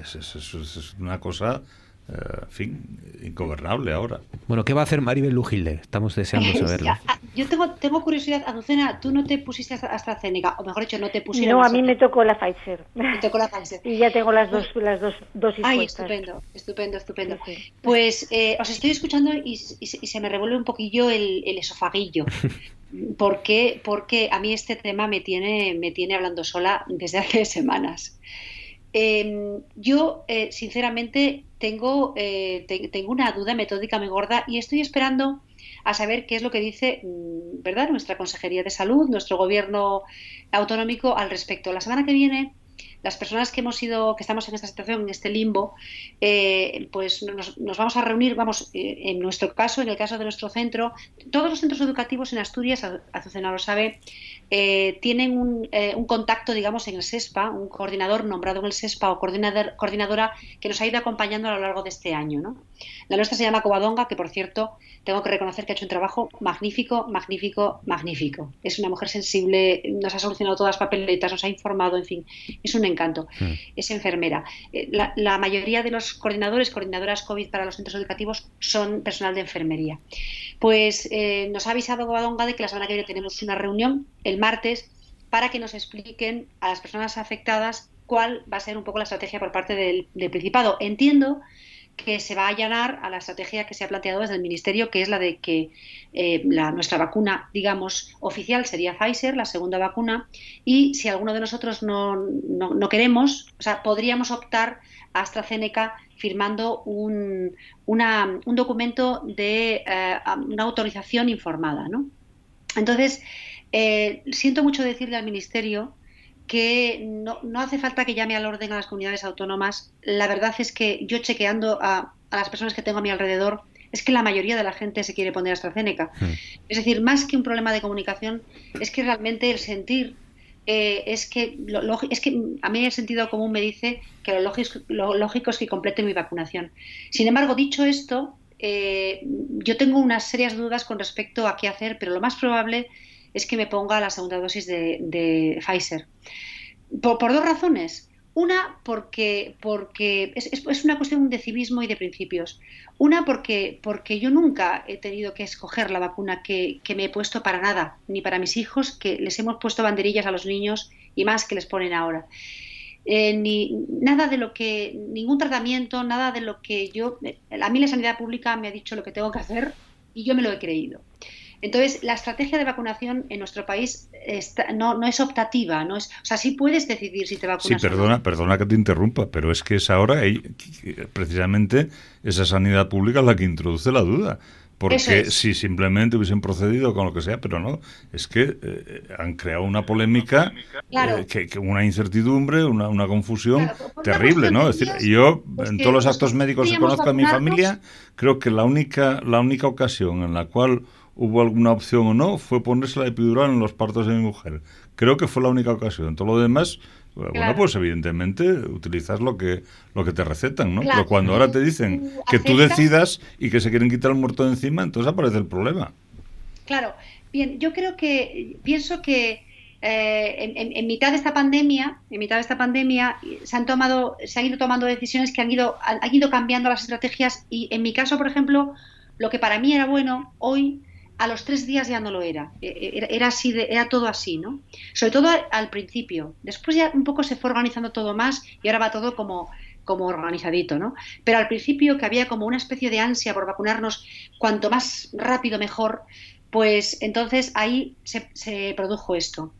Es, es, es una cosa en fin, ingobernable ahora. Bueno, ¿qué va a hacer Maribel Lujilde? Estamos deseando saberlo. Ah, yo tengo, tengo curiosidad, Azucena, tú no te pusiste AstraZeneca, o mejor dicho, no te pusieron. No, a mí me tocó la Pfizer. Me tocó la Pfizer. Y ya tengo las dos, las dos dosis. Ay, estupendo, estupendo, estupendo. Pues eh, os estoy escuchando y, se me revuelve un poquillo el, el esofaguillo. <laughs> porque, porque a mí este tema me tiene, me tiene hablando sola desde hace semanas. Em, yo, eh, sinceramente, tengo, eh, tengo una duda metódica muy gorda y estoy esperando a saber qué es lo que dice mm, ¿verdad? nuestra Consejería de Salud, nuestro gobierno autonómico al respecto. La semana que viene las personas que hemos sido, que estamos en esta situación, en este limbo, eh, pues nos, vamos a reunir, vamos, en nuestro caso, en el caso de nuestro centro, todos los centros educativos en Asturias, Azucena lo sabe, eh, tienen un, eh, un, contacto, digamos, en el SESPA, un coordinador nombrado en el SESPA o coordinador, coordinadora que nos ha ido acompañando a lo largo de este año. ¿no? La nuestra se llama Covadonga, que por cierto tengo que reconocer que ha hecho un trabajo magnífico, magnífico, magnífico. Es una mujer sensible, nos ha solucionado todas las papeletas, nos ha informado, en fin, es un encanto. Hmm. Es enfermera. Eh, la, la, mayoría de los coordinadores, coordinadoras COVID para los centros educativos son personal de enfermería. Pues nos ha avisado Covadonga de que la semana que viene tenemos una reunión el martes para que nos expliquen a las personas afectadas cuál va a ser un poco la estrategia por parte del, Principado. Entiendo que se va a allanar a la estrategia que se ha planteado desde el Ministerio, que es la de que eh, la, nuestra vacuna, digamos, oficial sería Pfizer, la segunda vacuna, y si alguno de nosotros no, no, queremos, o sea, podríamos optar a AstraZeneca firmando un, una, un documento de eh, una autorización informada, ¿no? Entonces, eh, siento mucho decirle al Ministerio que no, hace falta que llame al orden a las comunidades autónomas. La verdad es que yo chequeando a, las personas que tengo a mi alrededor, es que la mayoría de la gente se quiere poner AstraZeneca. Hmm. Es decir, más que un problema de comunicación, es que realmente el sentir eh, es, que es que a mí el sentido común me dice que lo lógico, lo lógico es que complete mi vacunación. Sin embargo, dicho esto, eh, yo tengo unas serias dudas con respecto a qué hacer, pero lo más probable es que me ponga la segunda dosis de, Pfizer. Por, dos razones. Una, porque, porque es, una cuestión de civismo y de principios. Una, porque, porque yo nunca he tenido que escoger la vacuna que, me he puesto para nada, ni para mis hijos, que les hemos puesto banderillas a los niños y más que les ponen ahora. Eh, ni nada de lo que, ningún tratamiento, nada de lo que yo, a mí la sanidad pública me ha dicho lo que tengo que hacer y yo me lo he creído. Entonces, la estrategia de vacunación en nuestro país está- no, no es optativa, no es, o sea, sí puedes decidir si te Sí, vacunas o no. perdona, perdona que te interrumpa, pero es que es ahora precisamente esa sanidad pública la que introduce la duda. Porque es. si simplemente hubiesen procedido con lo que sea, pero no, es que eh, han creado una polémica, Claro. eh, que, que una incertidumbre, una, una confusión Claro, terrible, ¿no? Es de decir, yo pues en todos los actos médicos que conozco en mi familia, creo que la única, la única ocasión en la cual hubo alguna opción o no fue ponerse la epidural en los partos de mi mujer. Creo que fue la única ocasión. Todo lo demás, bueno, Claro. pues evidentemente utilizas lo que lo que te recetan, ¿no? Claro. Pero cuando ahora te dicen que tú decidas y que se quieren quitar el muerto de encima, entonces aparece el problema. Claro, bien, yo creo que pienso que eh, en, en- en mitad de esta pandemia, en mitad de esta pandemia, se han tomado, se han ido tomando decisiones que han ido, han, han ido cambiando las estrategias y en mi caso, por ejemplo, lo que para mí era bueno, hoy a los tres días ya no lo era. Eh, Era, era así, de- era todo así, ¿no? Sobre todo al, principio. Después ya un poco se fue organizando todo más y ahora va todo como como organizadito, ¿no? Pero al principio que había como una especie de ansia por vacunarnos cuanto más rápido mejor, pues entonces ahí se, produjo esto.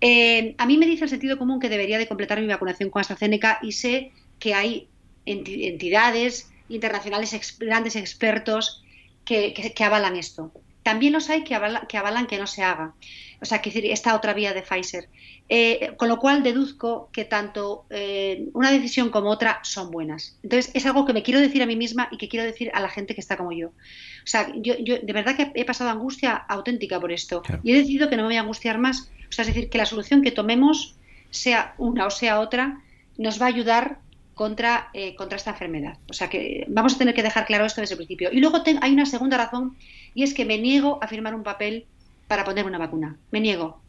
Eh, a mí me dice el sentido común que debería de completar mi vacunación con AstraZeneca y sé que hay enti- entidades internacionales, grandes expertos que avalan esto. También los hay que, avala- que avalan que no se haga. O sea, que decir, esta otra vía de Pfizer. Eh, con lo cual deduzco que tanto eh, una decisión como otra son buenas. Entonces, es algo que me quiero decir a mí misma y que quiero decir a la gente que está como yo. O sea, yo, yo de verdad que he pasado angustia auténtica por esto. Y he decidido que no me voy a angustiar más. O sea, es decir, que la solución que tomemos, sea una o sea otra, nos va a ayudar contra, eh, contra esta enfermedad. O sea, que vamos a tener que dejar claro esto desde el principio. Y luego hay una segunda razón y es que me niego a firmar un papel para poner una vacuna. Me niego.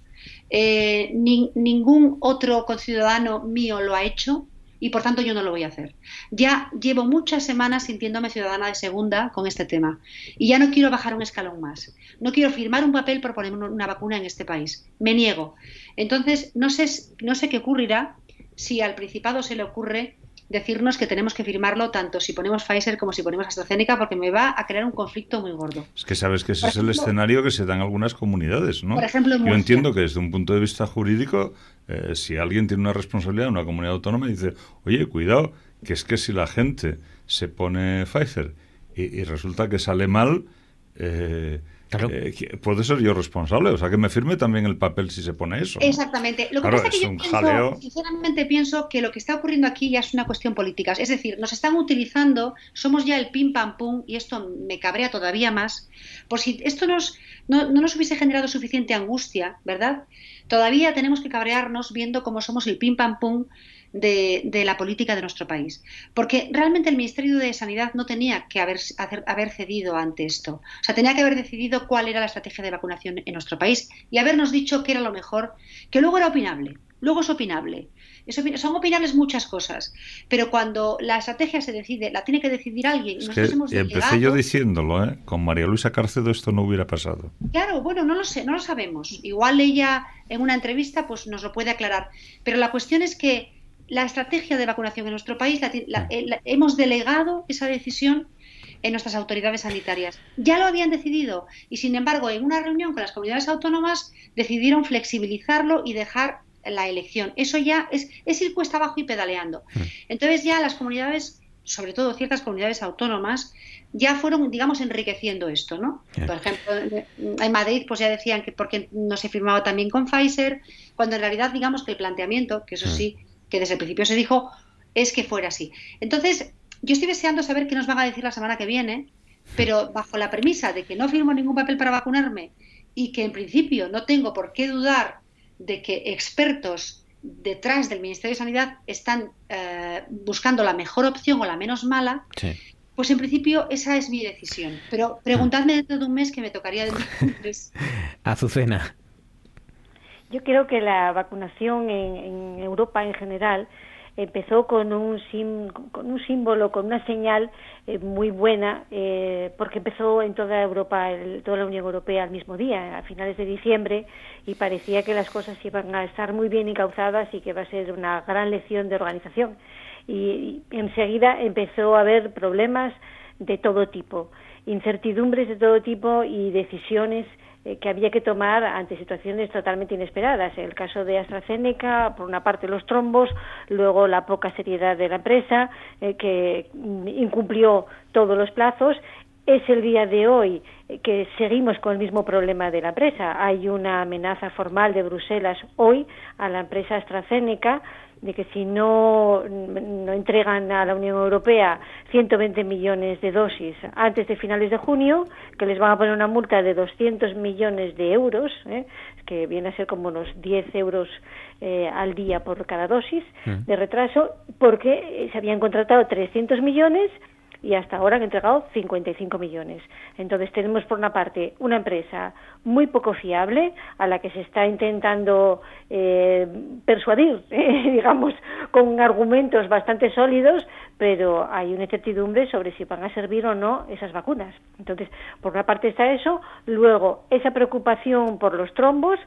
Eh, ni- ningún otro conciudadano mío lo ha hecho y por tanto yo no lo voy a hacer. Ya llevo muchas semanas sintiéndome ciudadana de segunda con este tema y ya no quiero bajar un escalón más. No quiero firmar un papel por poner una una vacuna en este país. Me niego. Entonces, no sé, no sé qué ocurrirá si al Principado se le ocurre decirnos que tenemos que firmarlo tanto si ponemos Pfizer como si ponemos AstraZeneca porque me va a crear un conflicto muy gordo. Es que sabes que ese Por es el escenario que se da en algunas comunidades, ¿no? Por ejemplo, en Yo Murcia. entiendo que desde un punto de vista jurídico, eh, si alguien tiene una responsabilidad en una comunidad autónoma, dice, oye, cuidado, que es que si la gente se pone Pfizer y, y resulta que sale mal, eh, eh, que- puedo ser yo responsable, o sea, que me firme también el papel si se pone eso. ¿no? Exactamente. Lo que Claro, pasa es que yo un pienso, jaleo. sinceramente pienso que lo que está ocurriendo aquí ya es una cuestión política. Es decir, nos están utilizando, somos ya el pim pam pum, y esto me cabrea todavía más, por si esto nos, no, no nos hubiese generado suficiente angustia, ¿verdad? Todavía tenemos que cabrearnos viendo cómo somos el pim pam pum de, de la política de nuestro país. Porque realmente el Ministerio de Sanidad no tenía que haber, hacer- haber cedido ante esto. O sea, tenía que haber decidido cuál era la estrategia de vacunación en nuestro país y habernos dicho que era lo mejor, que luego era opinable. Luego es opinable. Es son opinables muchas cosas, pero cuando la estrategia se decide, la tiene que decidir alguien. Es que hemos empecé yo diciéndolo, ¿eh? Con María Luisa Cárcedo esto no hubiera pasado. Claro, bueno, no lo sé, no lo sabemos. Igual ella en una entrevista pues nos lo puede aclarar. Pero la cuestión es que la estrategia de vacunación en nuestro país la la- eh, la- hemos delegado esa decisión en nuestras autoridades sanitarias. Ya lo habían decidido y sin embargo en una reunión con las comunidades autónomas decidieron flexibilizarlo y dejar la elección. Eso ya es, es ir cuesta abajo y pedaleando. Entonces ya las comunidades, sobre todo ciertas comunidades autónomas, ya fueron, digamos, enriqueciendo esto, ¿no? Por ejemplo, en Madrid pues ya decían que porque no se firmaba también con Pfizer, cuando en realidad digamos que el planteamiento, que eso sí, que desde el principio se dijo, es que fuera así. Entonces, yo estoy deseando saber qué nos van a decir la semana que viene, pero bajo la premisa de que no firmo ningún papel para vacunarme y que en principio no tengo por qué dudar de que expertos detrás del Ministerio de Sanidad están eh, buscando la mejor opción o la menos mala, pues en principio esa es mi decisión. Pero preguntadme dentro de un mes que me tocaría de pues, <laughs> Azucena. Yo creo que la vacunación en, en Europa en general empezó con un, sim- con un símbolo, con una señal eh, muy buena, eh, porque empezó en toda Europa, el- toda la Unión Europea al mismo día, a finales de diciembre, y parecía que las cosas iban a estar muy bien encauzadas y que va a ser una gran lección de organización. Y, enseguida empezó a haber problemas de todo tipo, incertidumbres de todo tipo y decisiones que había que tomar ante situaciones totalmente inesperadas. El caso de AstraZeneca, por una parte los trombos, luego la poca seriedad de la empresa, eh, que mm, incumplió todos los plazos es el día de hoy que seguimos con el mismo problema de la empresa. Hay una amenaza formal de Bruselas hoy a la empresa AstraZeneca de que si no, no entregan a la Unión Europea 120 millones de dosis antes de finales de junio, que les van a poner una multa de 200 millones de euros, ¿eh? que viene a ser como unos 10 euros eh, al día por cada dosis de retraso, porque se habían contratado 300 millones y hasta ahora han entregado 55 millones. Entonces tenemos por una parte una empresa muy poco fiable a la que se está intentando eh, persuadir, <laughs> eh, digamos, con argumentos bastante sólidos, pero hay una incertidumbre sobre si van a servir o no esas vacunas. Entonces, por una parte está eso, luego esa preocupación por los trombos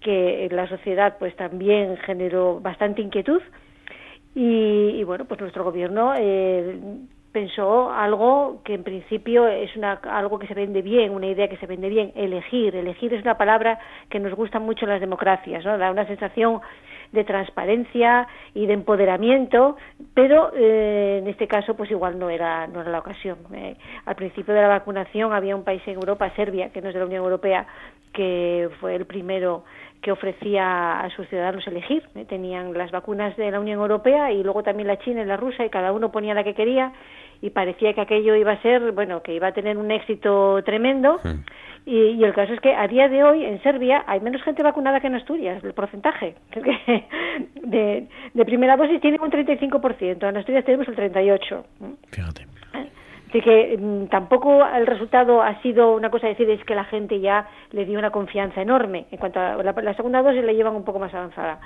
que en la sociedad pues también generó bastante inquietud y, bueno pues nuestro gobierno eh, pensó algo que en principio es una, algo que se vende bien, una idea que se vende bien, elegir. Elegir es una palabra que nos gusta mucho en las democracias, ¿no? Da una sensación de transparencia y de empoderamiento, pero eh, en este caso pues igual no era, no era la ocasión. Eh, al principio de la vacunación había un país en Europa, Serbia, que no es de la Unión Europea, que fue el primero que ofrecía a sus ciudadanos elegir. ¿eh? Tenían las vacunas de la Unión Europea y luego también la China y la rusa y cada uno ponía la que quería y parecía que aquello iba a ser, bueno, que iba a tener un éxito tremendo. Y, el caso es que a día de hoy en Serbia hay menos gente vacunada que en Asturias, el porcentaje <laughs> de, de primera dosis tiene un 35%, en Asturias tenemos el 38%. Fíjate. Así que mm, tampoco el resultado ha sido una cosa decir es que la gente ya le dio una confianza enorme. En cuanto a la, segunda dosis le llevan un poco más avanzada,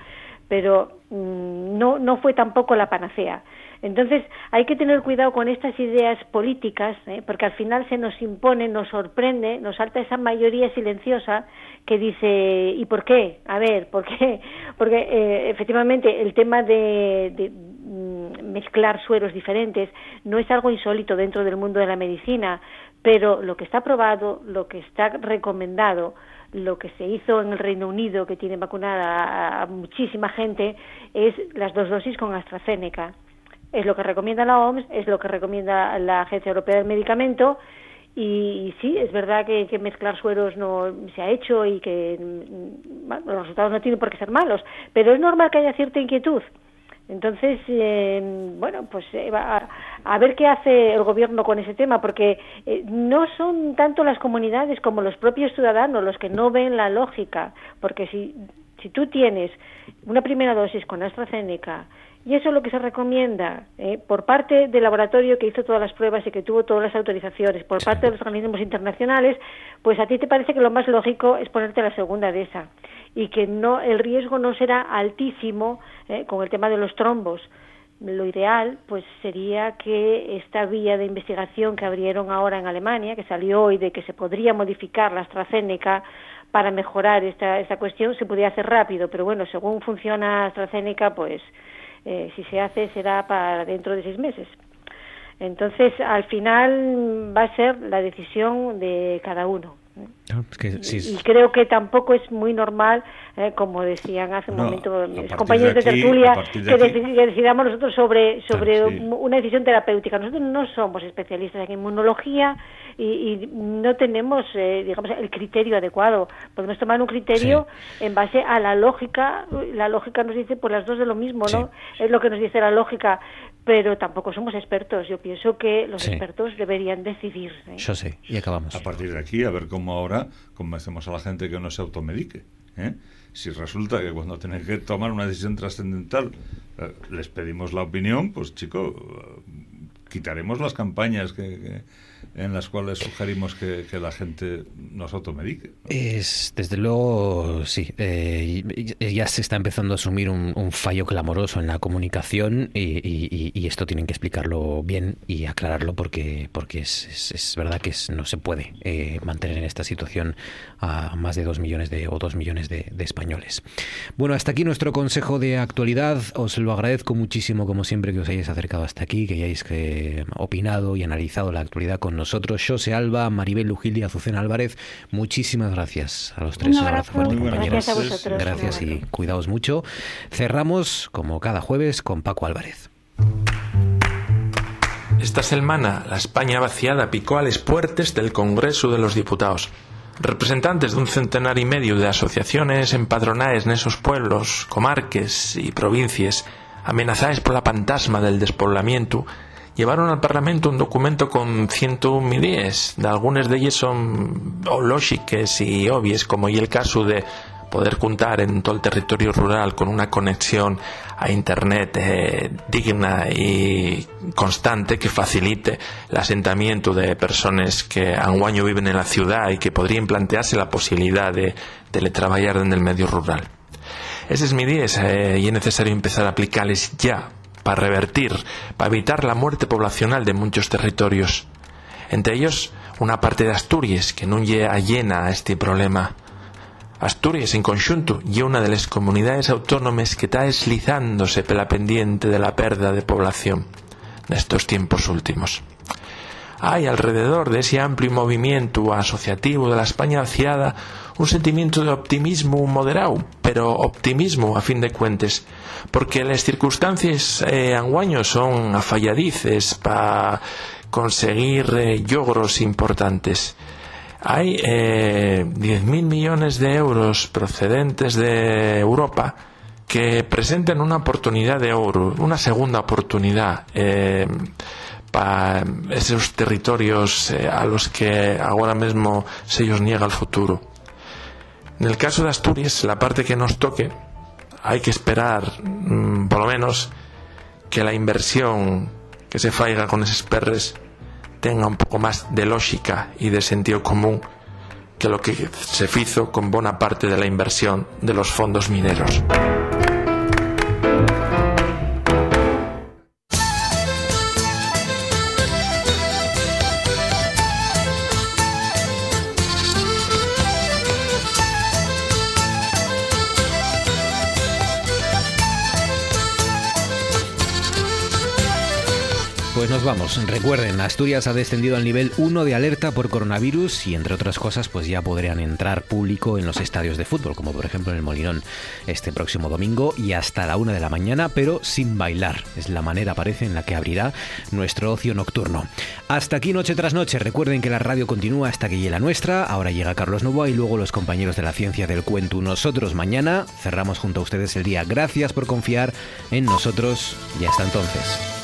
pero mm, no no fue tampoco la panacea. Entonces hay que tener cuidado con estas ideas políticas, ¿eh? porque al final se nos impone, nos sorprende, nos salta esa mayoría silenciosa que dice ¿y por qué? A ver, ¿por qué? <laughs> Porque eh, efectivamente el tema de, mezclar sueros diferentes no es algo insólito dentro del mundo de la medicina, pero lo que está probado, lo que está recomendado, lo que se hizo en el Reino Unido, que tiene vacunada a muchísima gente, es las dos dosis con AstraZeneca es lo que recomienda la OMS, es lo que recomienda la Agencia Europea del Medicamento y, sí, es verdad que, mezclar sueros no se ha hecho y que mm, los resultados no tienen por qué ser malos, pero es normal que haya cierta inquietud. Entonces, eh, bueno, pues eh, a, a, ver qué hace el gobierno con ese tema, porque eh, no son tanto las comunidades como los propios ciudadanos los que no ven la lógica, porque si, si tú tienes una primera dosis con AstraZeneca, y eso es lo que se recomienda eh, por parte del laboratorio que hizo todas las pruebas y que tuvo todas las autorizaciones, por parte de los organismos internacionales, pues a ti te parece que lo más lógico es ponerte la segunda de esa y que no el riesgo no será altísimo eh, con el tema de los trombos. Lo ideal, pues, sería que esta vía de investigación que abrieron ahora en Alemania, que salió hoy de que se podría modificar la AstraZeneca para mejorar esta, esta cuestión, se pudiera hacer rápido. Pero bueno, según funciona AstraZeneca, pues eh, si se hace será para dentro de seis meses. Entonces, al final va a ser la decisión de cada uno. Y, creo que tampoco es muy normal, eh, como decían hace un momento mis compañeros de, tertulia, que, decidamos nosotros sobre, sobre una decisión terapéutica. Nosotros no somos especialistas en inmunología y, no tenemos, eh, digamos, el criterio adecuado. Podemos tomar un criterio en base a la lógica. La lógica nos dice, pues las dos de lo mismo, ¿no? Es lo que nos dice la lógica pero tampoco somos expertos. Yo pienso que los expertos deberían decidir. ¿eh? Yo sé, y acabamos. A partir de aquí, a ver cómo ahora convencemos a la gente que no se automedique. ¿eh? Si resulta que cuando tienen que tomar una decisión trascendental eh, les pedimos la opinión, pues chico, quitaremos las campañas que en las cuales sugerimos que, la gente nos automedique. Es, desde luego, sí. Eh, ya se está empezando a asumir un, fallo clamoroso en la comunicación y, esto tienen que explicarlo bien y aclararlo porque, porque es, verdad que no se puede eh, mantener en esta situación a más de dos millones de, o dos millones de, de españoles. Bueno, hasta aquí nuestro consejo de actualidad. Os lo agradezco muchísimo, como siempre, que os hayáis acercado hasta aquí, que hayáis eh, opinado y analizado la actualidad con nosotros nosotros. José Alba, Maribel Lujil y Azucena Álvarez, muchísimas gracias a los tres. Un abrazo. fuerte, compañeros. Gracias a vosotros. Gracias y cuidaos mucho. Cerramos, como cada jueves, con Paco Álvarez. Esta semana, la España vaciada picó a las puertas del Congreso de los Diputados. Representantes de un centenar y medio de asociaciones empadronadas en esos pueblos, comarques y provincias amenazadas por la fantasma del despoblamiento, llevaron al Parlamento un documento con 101 medidas. De algunas de ellas son lógicas y obvias, como y el caso de poder contar en todo el territorio rural con una conexión a Internet eh, digna y constante que facilite el asentamiento de personas que anguaño viven en la ciudad y que podrían plantearse la posibilidad de teletrabajar en el medio rural. Esas medidas eh, y es necesario empezar a aplicarles ya para revertir, para evitar la muerte poblacional de muchos territorios. Entre ellos, una parte de Asturias que no llega llena a este problema. Asturias, en conjunto, y una de las comunidades autónomas que está deslizándose pela pendiente de la pérdida de población de estos tiempos últimos. Hay alrededor de ese amplio movimiento asociativo de la España vaciada un sentimiento de optimismo moderado, pero optimismo a fin de cuentas, porque las circunstancias eh, anguaños son afalladices para conseguir eh, logros importantes. Hay eh, 10.000 millones de euros procedentes de Europa que presentan una oportunidad de oro, una segunda oportunidad eh, para esos territorios eh, a los que ahora mismo se ellos niega el futuro. En el caso de Asturias, la parte que nos toque, hay que esperar, mm, por lo menos, que la inversión que se faiga con esos perres tenga un poco más de lógica y de sentido común que lo que se hizo con buena parte de la inversión de los fondos mineros. Pues nos vamos. Recuerden, Asturias ha descendido al nivel 1 de alerta por coronavirus y entre otras cosas pues ya podrían entrar público en los estadios de fútbol, como por ejemplo en el Molinón este próximo domingo y hasta la 1 de la mañana, pero sin bailar. Es la manera parece en la que abrirá nuestro ocio nocturno. Hasta aquí noche tras noche. Recuerden que la radio continúa hasta que llegue la nuestra. Ahora llega Carlos Novoa y luego los compañeros de la ciencia del cuento. Nosotros mañana cerramos junto a ustedes el día. Gracias por confiar en nosotros y hasta entonces.